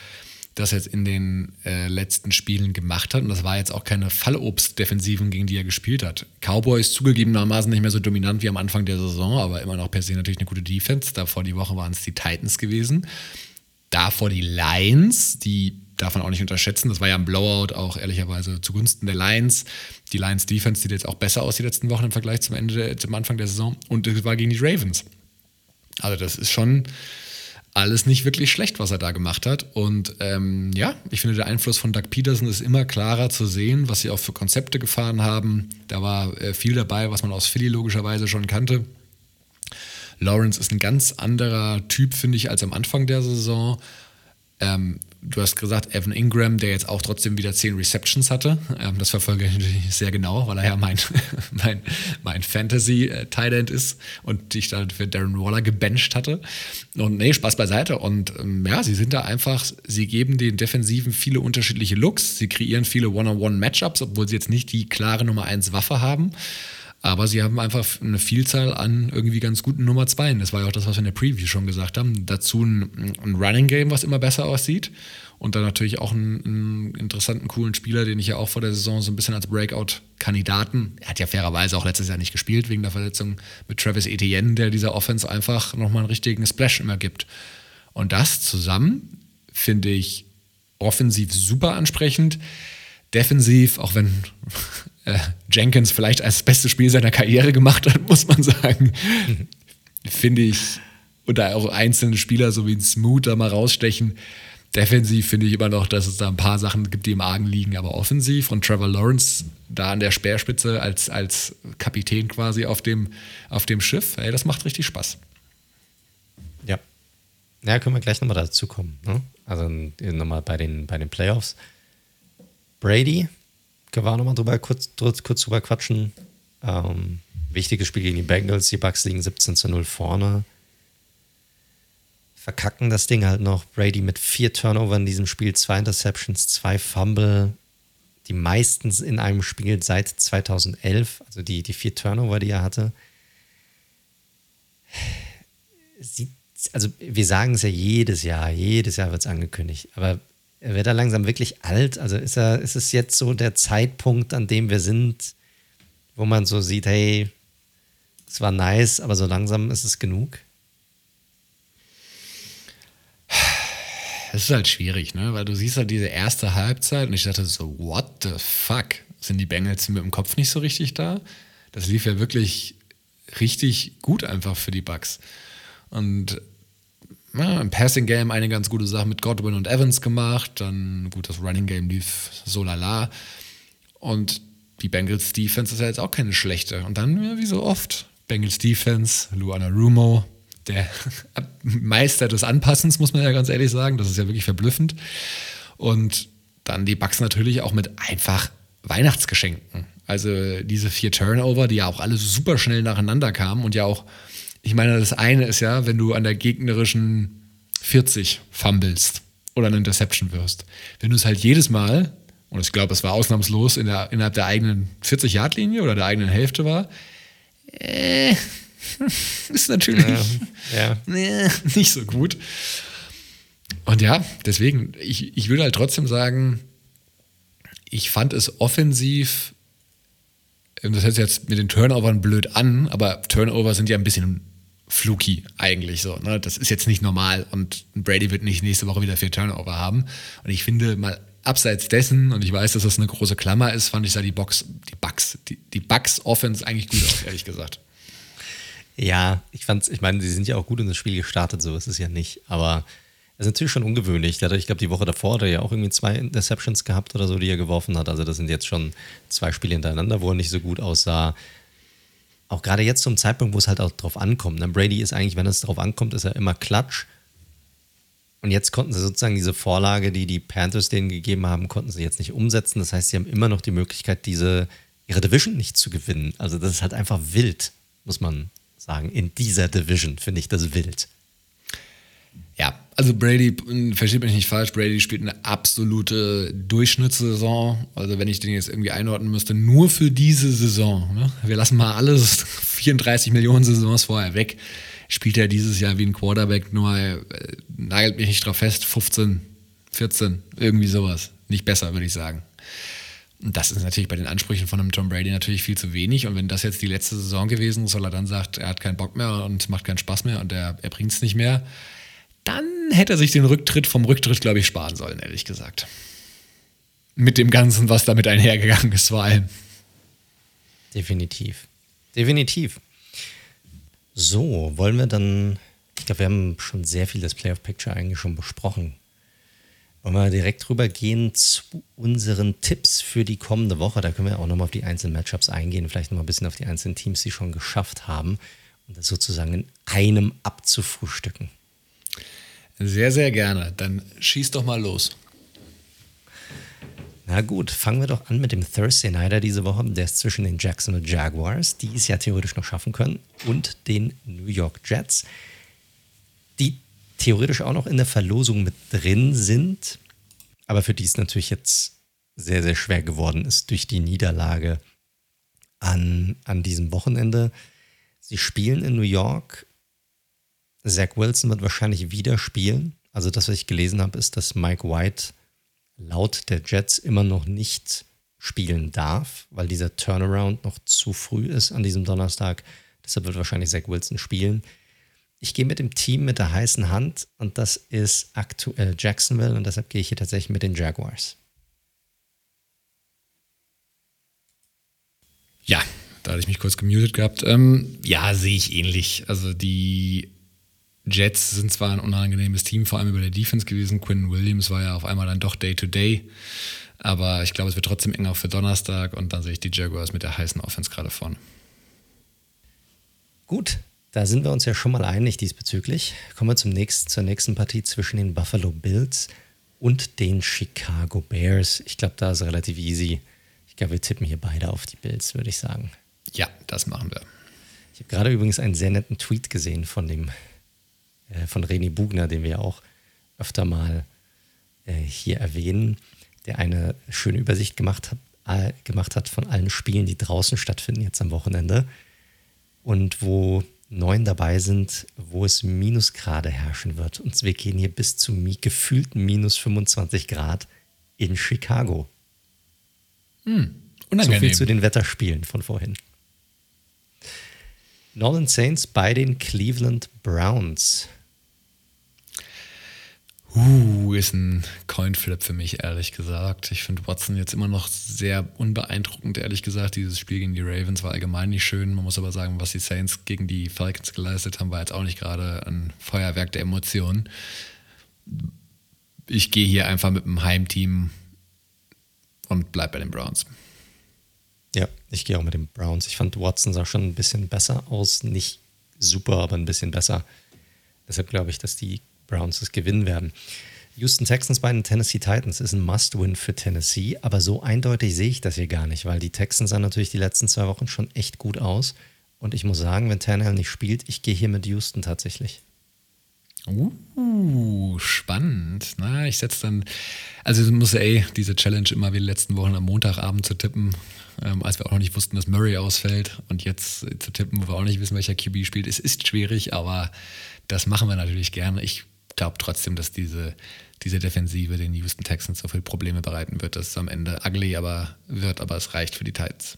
S3: das jetzt in den äh, letzten Spielen gemacht hat. Und das war jetzt auch keine Fallobst-Defensiven, gegen die er gespielt hat. Cowboys zugegebenermaßen nicht mehr so dominant wie am Anfang der Saison, aber immer noch per se natürlich eine gute Defense. Davor die Woche waren es die Titans gewesen. Davor die Lions, die darf man auch nicht unterschätzen. Das war ja ein Blowout auch ehrlicherweise zugunsten der Lions. Die Lions Defense sieht jetzt auch besser aus die letzten Wochen im Vergleich zum Ende, zum Anfang der Saison. Und es war gegen die Ravens. Also das ist schon alles nicht wirklich schlecht, was er da gemacht hat. Und ähm, ja, ich finde, der Einfluss von Doug Peterson ist immer klarer zu sehen, was sie auch für Konzepte gefahren haben. Da war äh, viel dabei, was man aus Philly logischerweise schon kannte. Lawrence ist ein ganz anderer Typ, finde ich, als am Anfang der Saison. Ähm, du hast gesagt, Evan Ingram, der jetzt auch trotzdem wieder zehn Receptions hatte. Ähm, das verfolge ich natürlich sehr genau, weil er ja mein, mein, mein Fantasy-Tight End ist und ich dann für Darren Waller gebencht hatte. Und nee, Spaß beiseite. Und ähm, ja, sie sind da einfach, sie geben den Defensiven viele unterschiedliche Looks, sie kreieren viele One-on-One-Matchups, obwohl sie jetzt nicht die klare Nummer 1 Waffe haben. Aber sie haben einfach eine Vielzahl an irgendwie ganz guten Nummer 2. Das war ja auch das, was wir in der Preview schon gesagt haben. Dazu ein, ein Running Game, was immer besser aussieht. Und dann natürlich auch einen, einen, interessanten, coolen Spieler, den ich ja auch vor der Saison so ein bisschen als Breakout-Kandidaten, er hat ja fairerweise auch letztes Jahr nicht gespielt wegen der Verletzung mit Travis Etienne, der dieser Offense einfach nochmal einen richtigen Splash immer gibt. Und das zusammen finde ich offensiv super ansprechend. Defensiv, auch wenn äh, Jenkins vielleicht als beste Spiel seiner Karriere gemacht hat, muss man sagen, finde ich, und da auch einzelne Spieler so wie ein Smooth da mal rausstechen. Defensiv finde ich immer noch, dass es da ein paar Sachen gibt, die im Argen liegen, aber offensiv von Trevor Lawrence da an der Speerspitze als, als Kapitän quasi auf dem, auf dem Schiff, ey, das macht richtig Spaß.
S2: Ja. Ja, können wir gleich nochmal dazu kommen. Ne? Also nochmal bei den, bei den Playoffs. Brady, können wir auch nochmal drüber, kurz, kurz drüber quatschen. Ähm, wichtiges Spiel gegen die Bengals. Die Bucks liegen 17 zu 0 vorne. Verkacken das Ding halt noch. Brady mit vier Turnover in diesem Spiel, zwei Interceptions, zwei Fumble. Die meisten in einem Spiel seit 2011. Also die, die vier Turnover, die er hatte. Sieht, also wir sagen es ja jedes Jahr, jedes Jahr wird es angekündigt. Aber wird er langsam wirklich alt? Also ist, er, ist es jetzt so der Zeitpunkt, an dem wir sind, wo man so sieht, hey, es war nice, aber so langsam ist es genug?
S3: Es ist halt schwierig, ne? Weil du siehst halt diese erste Halbzeit und ich dachte so, what the fuck? Sind die Bengals mit dem Kopf nicht so richtig da? Das lief ja wirklich richtig gut einfach für die Bucks. Und ja, im Passing Game eine ganz gute Sache mit Godwin und Evans gemacht. Dann gut, das Running Game lief so lala. Und die Bengals Defense ist ja jetzt auch keine schlechte. Und dann, ja, wie so oft, Bengals Defense, Luana Rumo, der Meister des Anpassens, muss man ja ganz ehrlich sagen. Das ist ja wirklich verblüffend. Und dann die Bucks natürlich auch mit einfach Weihnachtsgeschenken. Also diese vier Turnover, die ja auch alle super schnell nacheinander kamen und ja auch ich meine, das eine ist ja, wenn du an der gegnerischen 40 fummelst oder eine Interception wirst. Wenn du es halt jedes Mal, und ich glaube, es war ausnahmslos in der, innerhalb der eigenen 40-Yard-Linie oder der eigenen Hälfte war, äh, ist natürlich ja, ja. Äh, nicht so gut. Und ja, deswegen, ich, ich würde halt trotzdem sagen, ich fand es offensiv das hört sich jetzt mit den Turnovern blöd an, aber Turnover sind ja ein bisschen fluky eigentlich so. Ne? Das ist jetzt nicht normal und Brady wird nicht nächste Woche wieder vier Turnover haben. Und ich finde mal abseits dessen, und ich weiß, dass das eine große Klammer ist, fand ich da die Box, die Bugs, die, die Bugs Offense eigentlich gut aus, ehrlich gesagt.
S2: Ja, ich fand's, ich meine, sie sind ja auch gut in das Spiel gestartet, so ist es ja nicht, aber es ist natürlich schon ungewöhnlich. Ich glaube, die Woche davor hat er ja auch irgendwie zwei Interceptions gehabt oder so, die er geworfen hat. Also das sind jetzt schon zwei Spiele hintereinander, wo er nicht so gut aussah. Auch gerade jetzt zum Zeitpunkt, wo es halt auch drauf ankommt. Ne? Brady ist eigentlich, wenn es drauf ankommt, ist er immer klatsch. Und jetzt konnten sie sozusagen diese Vorlage, die die Panthers denen gegeben haben, konnten sie jetzt nicht umsetzen. Das heißt, sie haben immer noch die Möglichkeit, diese, ihre Division nicht zu gewinnen. Also das ist halt einfach wild, muss man sagen. In dieser Division finde ich das wild.
S3: Also Brady, versteht mich nicht falsch, Brady spielt eine absolute Durchschnittssaison. Also wenn ich den jetzt irgendwie einordnen müsste, nur für diese Saison. Ne? Wir lassen mal alles 34 Millionen Saisons vorher weg. Spielt er dieses Jahr wie ein Quarterback, nur äh, nagelt mich nicht drauf fest, 15, 14, irgendwie sowas. Nicht besser, würde ich sagen. Und das ist natürlich bei den Ansprüchen von einem Tom Brady natürlich viel zu wenig. Und wenn das jetzt die letzte Saison gewesen ist, soll er dann sagt, er hat keinen Bock mehr und macht keinen Spaß mehr und er, er bringt es nicht mehr, dann hätte er sich den Rücktritt vom Rücktritt, glaube ich, sparen sollen, ehrlich gesagt. Mit dem Ganzen, was damit einhergegangen ist, vor allem.
S2: Definitiv. Definitiv. So, wollen wir dann, ich glaube, wir haben schon sehr viel das Playoff Picture eigentlich schon besprochen. Wollen wir direkt rübergehen zu unseren Tipps für die kommende Woche? Da können wir auch nochmal auf die einzelnen Matchups eingehen, vielleicht nochmal ein bisschen auf die einzelnen Teams, die schon geschafft haben, und das sozusagen in einem abzufrühstücken.
S3: Sehr, sehr gerne. Dann schieß doch mal los.
S2: Na gut, fangen wir doch an mit dem Thursday Nighter diese Woche. Der ist zwischen den Jacksonville Jaguars, die es ja theoretisch noch schaffen können, und den New York Jets, die theoretisch auch noch in der Verlosung mit drin sind, aber für die es natürlich jetzt sehr, sehr schwer geworden ist durch die Niederlage an, an diesem Wochenende. Sie spielen in New York Zach Wilson wird wahrscheinlich wieder spielen. Also das, was ich gelesen habe, ist, dass Mike White laut der Jets immer noch nicht spielen darf, weil dieser Turnaround noch zu früh ist an diesem Donnerstag. Deshalb wird wahrscheinlich Zach Wilson spielen. Ich gehe mit dem Team mit der heißen Hand und das ist aktuell Jacksonville und deshalb gehe ich hier tatsächlich mit den Jaguars.
S3: Ja, da hatte ich mich kurz gemutet gehabt. Ähm, ja, sehe ich ähnlich. Also die Jets sind zwar ein unangenehmes Team, vor allem über der Defense gewesen. Quinn Williams war ja auf einmal dann doch Day-to-Day. -Day. Aber ich glaube, es wird trotzdem eng auch für Donnerstag und dann sehe ich die Jaguars mit der heißen Offense gerade vorne.
S2: Gut, da sind wir uns ja schon mal einig diesbezüglich. Kommen wir zum nächsten, zur nächsten Partie zwischen den Buffalo Bills und den Chicago Bears. Ich glaube, da ist relativ easy. Ich glaube, wir tippen hier beide auf die Bills, würde ich sagen.
S3: Ja, das machen wir.
S2: Ich habe gerade übrigens einen sehr netten Tweet gesehen von dem äh, von Reni Bugner, den wir auch öfter mal äh, hier erwähnen, der eine schöne Übersicht gemacht hat, gemacht hat von allen Spielen, die draußen stattfinden jetzt am Wochenende und wo neun dabei sind, wo es Minusgrade herrschen wird. Und wir gehen hier bis zu gefühlten minus 25 Grad in Chicago. Hm, so viel zu den Wetterspielen von vorhin. Nolan Saints bei den Cleveland Browns.
S3: Uh, ist ein Coinflip für mich, ehrlich gesagt. Ich finde Watson jetzt immer noch sehr unbeeindruckend, ehrlich gesagt. Dieses Spiel gegen die Ravens war allgemein nicht schön. Man muss aber sagen, was die Saints gegen die Falcons geleistet haben, war jetzt auch nicht gerade ein Feuerwerk der Emotionen. Ich gehe hier einfach mit dem Heimteam und bleib bei den Browns.
S2: Ja, ich gehe auch mit den Browns. Ich fand Watson sah schon ein bisschen besser aus. Nicht super, aber ein bisschen besser. Deshalb glaube ich, dass die Browns es gewinnen werden. Houston Texans bei den Tennessee Titans ist ein Must-Win für Tennessee, aber so eindeutig sehe ich das hier gar nicht, weil die Texans sahen natürlich die letzten zwei Wochen schon echt gut aus. Und ich muss sagen, wenn Tannehill nicht spielt, ich gehe hier mit Houston tatsächlich.
S3: Uh, spannend. Na, ich setze dann, also ich muss ey, diese Challenge immer wie die letzten Wochen am Montagabend zu tippen, ähm, als wir auch noch nicht wussten, dass Murray ausfällt und jetzt zu tippen, wo wir auch nicht wissen, welcher QB spielt. Es ist schwierig, aber das machen wir natürlich gerne. Ich glaube trotzdem, dass diese, diese Defensive den Houston Texans so viele Probleme bereiten wird, dass es am Ende ugly aber wird, aber es reicht für die Titans.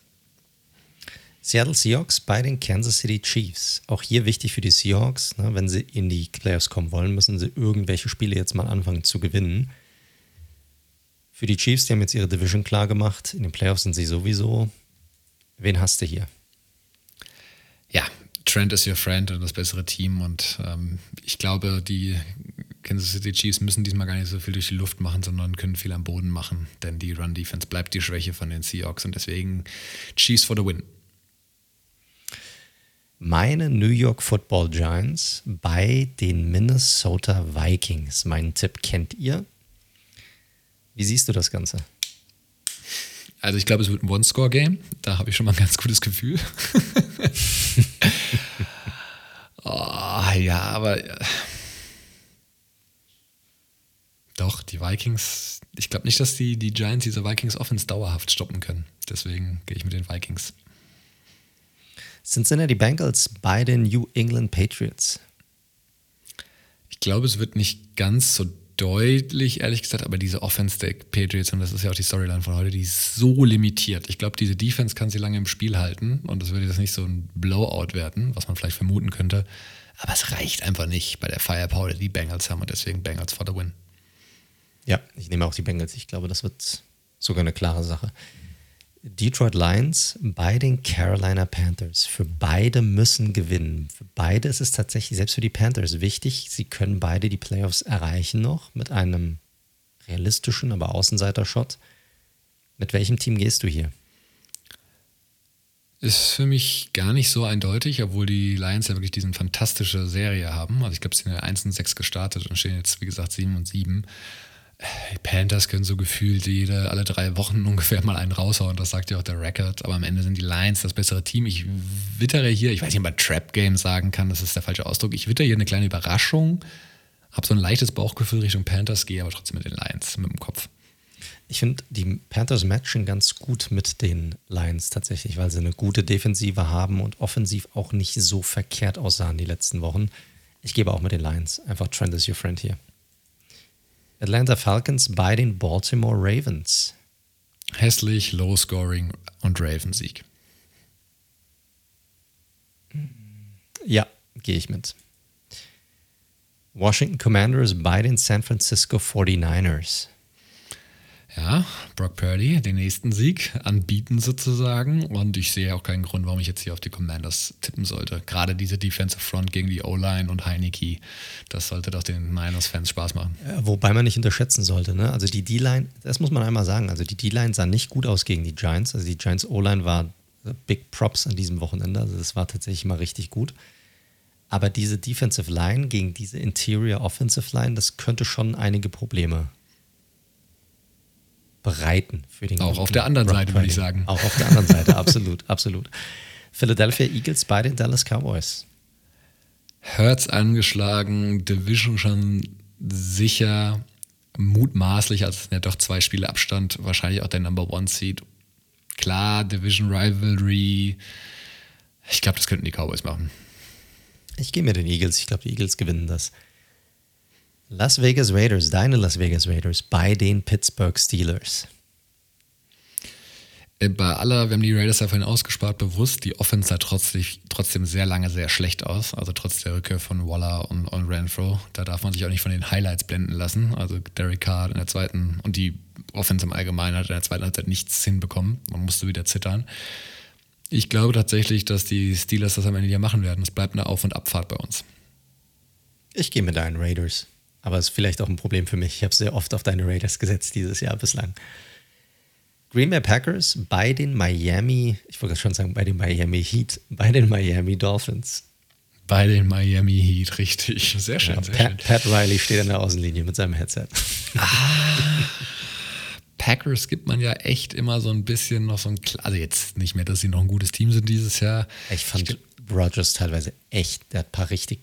S2: Seattle Seahawks bei den Kansas City Chiefs. Auch hier wichtig für die Seahawks, ne, wenn sie in die Playoffs kommen wollen, müssen sie irgendwelche Spiele jetzt mal anfangen zu gewinnen. Für die Chiefs, die haben jetzt ihre Division klar gemacht. In den Playoffs sind sie sowieso. Wen hast du hier?
S3: Ja, Trent ist your friend und das bessere Team. Und ähm, ich glaube, die Kansas City Chiefs müssen diesmal gar nicht so viel durch die Luft machen, sondern können viel am Boden machen. Denn die Run-Defense bleibt die Schwäche von den Seahawks und deswegen Chiefs for the win
S2: meine New York Football Giants bei den Minnesota Vikings. Meinen Tipp kennt ihr. Wie siehst du das Ganze?
S3: Also ich glaube, es wird ein One-Score-Game. Da habe ich schon mal ein ganz gutes Gefühl. oh, ja, aber äh, doch, die Vikings, ich glaube nicht, dass die, die Giants diese Vikings Offense dauerhaft stoppen können. Deswegen gehe ich mit den Vikings.
S2: Cincinnati Bengals bei den New England Patriots.
S3: Ich glaube, es wird nicht ganz so deutlich, ehrlich gesagt, aber diese Offense der Patriots, und das ist ja auch die Storyline von heute, die ist so limitiert. Ich glaube, diese Defense kann sie lange im Spiel halten und das würde jetzt nicht so ein Blowout werden, was man vielleicht vermuten könnte. Aber es reicht einfach nicht bei der Firepower, die Bengals haben und deswegen Bengals for the win.
S2: Ja, ich nehme auch die Bengals. Ich glaube, das wird sogar eine klare Sache. Detroit Lions bei den Carolina Panthers. Für beide müssen gewinnen. Für beide ist es tatsächlich, selbst für die Panthers, wichtig. Sie können beide die Playoffs erreichen noch mit einem realistischen, aber Außenseiter-Shot. Mit welchem Team gehst du hier?
S3: Ist für mich gar nicht so eindeutig, obwohl die Lions ja wirklich diese fantastische Serie haben. Also ich glaube, sie sind ja 1 und 6 gestartet und stehen jetzt, wie gesagt, 7 und 7. Die Panthers können so gefühlt jede, alle drei Wochen ungefähr mal einen raushauen, das sagt ja auch der Record. Aber am Ende sind die Lions das bessere Team. Ich wittere hier, ich weiß nicht, ob man Trap Game sagen kann, das ist der falsche Ausdruck. Ich wittere hier eine kleine Überraschung, habe so ein leichtes Bauchgefühl Richtung Panthers, gehe aber trotzdem mit den Lions, mit dem Kopf.
S2: Ich finde, die Panthers matchen ganz gut mit den Lions tatsächlich, weil sie eine gute Defensive haben und offensiv auch nicht so verkehrt aussahen die letzten Wochen. Ich gebe auch mit den Lions. Einfach Trend is your friend hier. Atlanta Falcons bei den Baltimore Ravens.
S3: Hässlich, Low Scoring und Ravensieg.
S2: Ja, gehe ich mit. Washington Commanders bei den San Francisco 49ers.
S3: Ja, Brock Purdy, den nächsten Sieg anbieten sozusagen. Und ich sehe auch keinen Grund, warum ich jetzt hier auf die Commanders tippen sollte. Gerade diese Defensive Front gegen die O-Line und Heineke, das sollte doch den Niners-Fans Spaß machen.
S2: Wobei man nicht unterschätzen sollte. Ne? Also die D-Line, das muss man einmal sagen, also die D-Line sah nicht gut aus gegen die Giants. Also die Giants O-Line war Big Props an diesem Wochenende. Also das war tatsächlich mal richtig gut. Aber diese Defensive Line gegen diese Interior Offensive Line, das könnte schon einige Probleme bereiten für den
S3: Auch auf der anderen Seite, würde ich sagen.
S2: Auch auf der anderen Seite, absolut, absolut. Philadelphia Eagles bei den Dallas Cowboys.
S3: Hertz angeschlagen, Division schon sicher, mutmaßlich, also es sind ja doch zwei Spiele Abstand, wahrscheinlich auch der Number One Seed. Klar, Division Rivalry. Ich glaube, das könnten die Cowboys machen.
S2: Ich gehe mit den Eagles. Ich glaube, die Eagles gewinnen das. Las Vegas Raiders, deine Las Vegas Raiders bei den Pittsburgh Steelers.
S3: Äh, bei aller, wir haben die Raiders ja vorhin ausgespart, bewusst, die Offense sah trotzdem, trotzdem sehr lange sehr schlecht aus. Also trotz der Rückkehr von Waller und, und Renfro. Da darf man sich auch nicht von den Highlights blenden lassen. Also Derek Carr in der zweiten und die Offense im Allgemeinen hat in der zweiten Halbzeit nichts hinbekommen. Man musste wieder zittern. Ich glaube tatsächlich, dass die Steelers das am Ende hier machen werden. Es bleibt eine Auf- und Abfahrt bei uns.
S2: Ich gehe mit deinen Raiders. Aber es ist vielleicht auch ein Problem für mich. Ich habe sehr oft auf deine Raiders gesetzt dieses Jahr bislang. Green Bay Packers bei den Miami, ich wollte schon sagen, bei den Miami Heat, bei den Miami Dolphins.
S3: Bei den Miami Heat, richtig. Sehr schön. Ja, sehr
S2: Pat,
S3: schön.
S2: Pat Riley steht an der Außenlinie mit seinem Headset. Ah,
S3: Packers gibt man ja echt immer so ein bisschen noch so ein, also jetzt nicht mehr, dass sie noch ein gutes Team sind dieses Jahr.
S2: Ich fand ich, Rogers teilweise echt, der hat ein paar richtig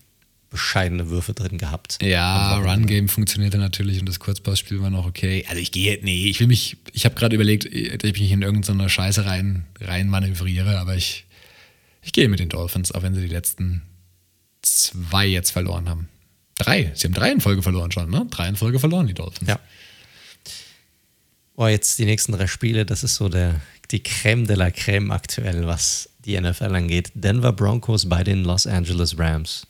S2: bescheidene Würfe drin gehabt.
S3: Ja, Run-Game funktionierte natürlich und das Kurzpassspiel war noch okay. Also ich gehe, nee, ich will mich, ich habe gerade überlegt, dass ich mich in irgendeine Scheiße rein, rein manövriere, aber ich, ich gehe mit den Dolphins, auch wenn sie die letzten zwei jetzt verloren haben. Drei, sie haben drei in Folge verloren schon, ne? Drei in Folge verloren, die Dolphins.
S2: Ja. Oh, jetzt die nächsten drei Spiele, das ist so der, die Creme de la Creme aktuell, was die NFL angeht. Denver Broncos bei den Los Angeles Rams.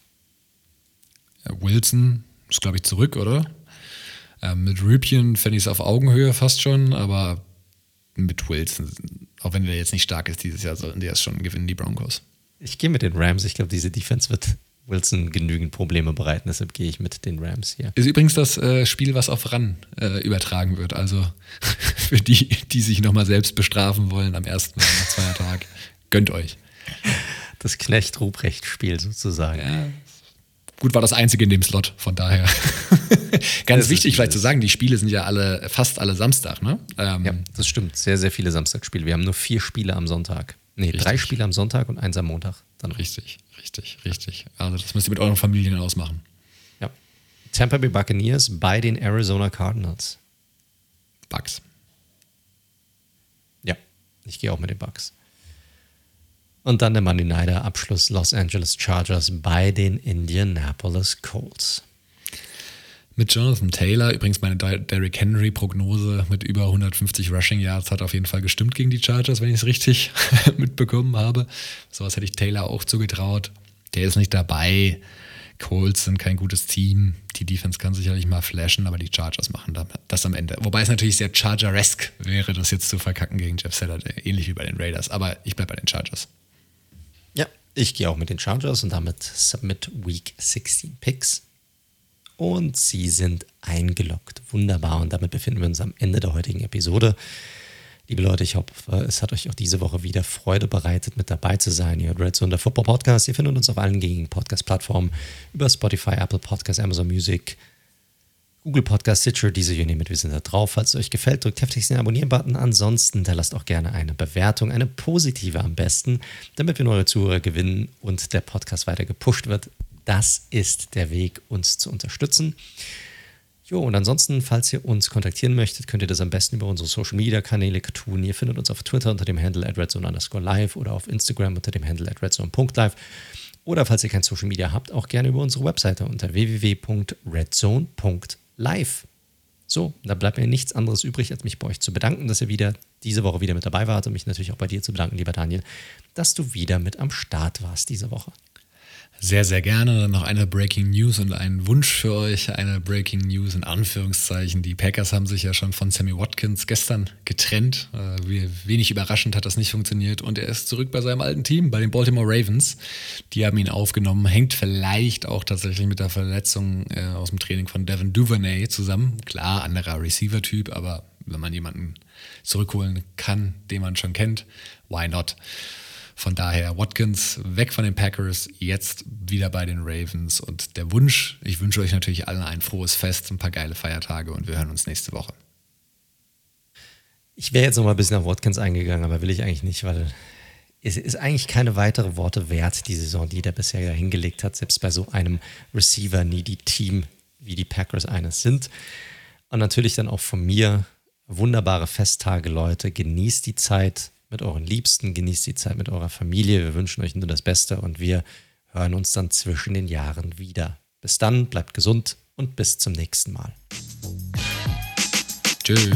S3: Wilson ist, glaube ich, zurück, oder? Ähm, mit Rübchen fände ich es auf Augenhöhe fast schon, aber mit Wilson, auch wenn der jetzt nicht stark ist dieses Jahr, sollten die erst schon gewinnen, die Broncos.
S2: Ich gehe mit den Rams. Ich glaube, diese Defense wird Wilson genügend Probleme bereiten. Deshalb gehe ich mit den Rams hier.
S3: Ist übrigens das äh, Spiel, was auf RAN äh, übertragen wird. Also für die, die sich nochmal selbst bestrafen wollen am ersten nach zwei Tag, gönnt euch.
S2: Das Knecht-Ruprecht-Spiel sozusagen. Ja,
S3: gut war das einzige in dem Slot, von daher. Ganz wichtig vielleicht zu sagen, die Spiele sind ja alle, fast alle Samstag, ne?
S2: Ähm, ja, das stimmt. Sehr, sehr viele Samstagsspiele. Wir haben nur vier Spiele am Sonntag. Nee, richtig. drei Spiele am Sonntag und eins am Montag.
S3: Dann richtig, richtig, richtig. Also das müsst ihr mit euren Familien ausmachen.
S2: Ja. Tampa Bay Buccaneers bei den Arizona Cardinals.
S3: Bucks.
S2: Ja, ich gehe auch mit den Bucks. Und dann der Monday Nighter Abschluss Los Angeles Chargers bei den Indianapolis Colts.
S3: Mit Jonathan Taylor, übrigens meine Derrick Henry Prognose mit über 150 Rushing Yards hat auf jeden Fall gestimmt gegen die Chargers, wenn ich es richtig mitbekommen habe. Sowas hätte ich Taylor auch zugetraut. Der ist nicht dabei. Colts sind kein gutes Team. Die Defense kann sicherlich mal flashen, aber die Chargers machen das am Ende. Wobei es natürlich sehr Chargeresk wäre, das jetzt zu verkacken gegen Jeff Seller, ähnlich wie bei den Raiders. Aber ich bleibe bei den Chargers.
S2: Ich gehe auch mit den Chargers und damit Submit Week 16 Picks. Und sie sind eingeloggt. Wunderbar. Und damit befinden wir uns am Ende der heutigen Episode. Liebe Leute, ich hoffe, es hat euch auch diese Woche wieder Freude bereitet, mit dabei zu sein. Ihr hört Red Zone, der Football Podcast. Ihr findet uns auf allen gängigen Podcast-Plattformen über Spotify, Apple Podcasts, Amazon Music, Google Podcast, Stitcher, diese you name it, wir sind da drauf. Falls es euch gefällt, drückt heftig den Abonnieren-Button. Ansonsten hinterlasst auch gerne eine Bewertung, eine positive am besten, damit wir neue Zuhörer gewinnen und der Podcast weiter gepusht wird. Das ist der Weg, uns zu unterstützen. Jo, und ansonsten, falls ihr uns kontaktieren möchtet, könnt ihr das am besten über unsere Social Media Kanäle tun. Ihr findet uns auf Twitter unter dem Handle at redzone underscore live oder auf Instagram unter dem Handle at redzone.live. Oder falls ihr kein Social Media habt, auch gerne über unsere Webseite unter www.redzone.live live. So, da bleibt mir nichts anderes übrig, als mich bei euch zu bedanken, dass ihr wieder diese Woche wieder mit dabei wart und mich natürlich auch bei dir zu bedanken, lieber Daniel, dass du wieder mit am Start warst diese Woche.
S3: Sehr, sehr gerne. Noch eine Breaking News und ein Wunsch für euch. Eine Breaking News in Anführungszeichen. Die Packers haben sich ja schon von Sammy Watkins gestern getrennt. Äh, wenig überraschend hat das nicht funktioniert. Und er ist zurück bei seinem alten Team, bei den Baltimore Ravens. Die haben ihn aufgenommen. Hängt vielleicht auch tatsächlich mit der Verletzung äh, aus dem Training von Devin Duvernay zusammen. Klar, anderer Receiver-Typ, aber wenn man jemanden zurückholen kann, den man schon kennt, why not? Von daher Watkins weg von den Packers, jetzt wieder bei den Ravens. Und der Wunsch, ich wünsche euch natürlich allen ein frohes Fest, ein paar geile Feiertage und wir hören uns nächste Woche.
S2: Ich wäre jetzt noch mal ein bisschen auf Watkins eingegangen, aber will ich eigentlich nicht, weil es ist eigentlich keine weitere Worte wert, die Saison, die der bisher hingelegt hat, selbst bei so einem Receiver-Needy-Team, wie die Packers eines sind. Und natürlich dann auch von mir wunderbare Festtage, Leute. Genießt die Zeit, mit euren Liebsten, genießt die Zeit mit eurer Familie. Wir wünschen euch nur das Beste und wir hören uns dann zwischen den Jahren wieder. Bis dann, bleibt gesund und bis zum nächsten Mal.
S3: Tschüss.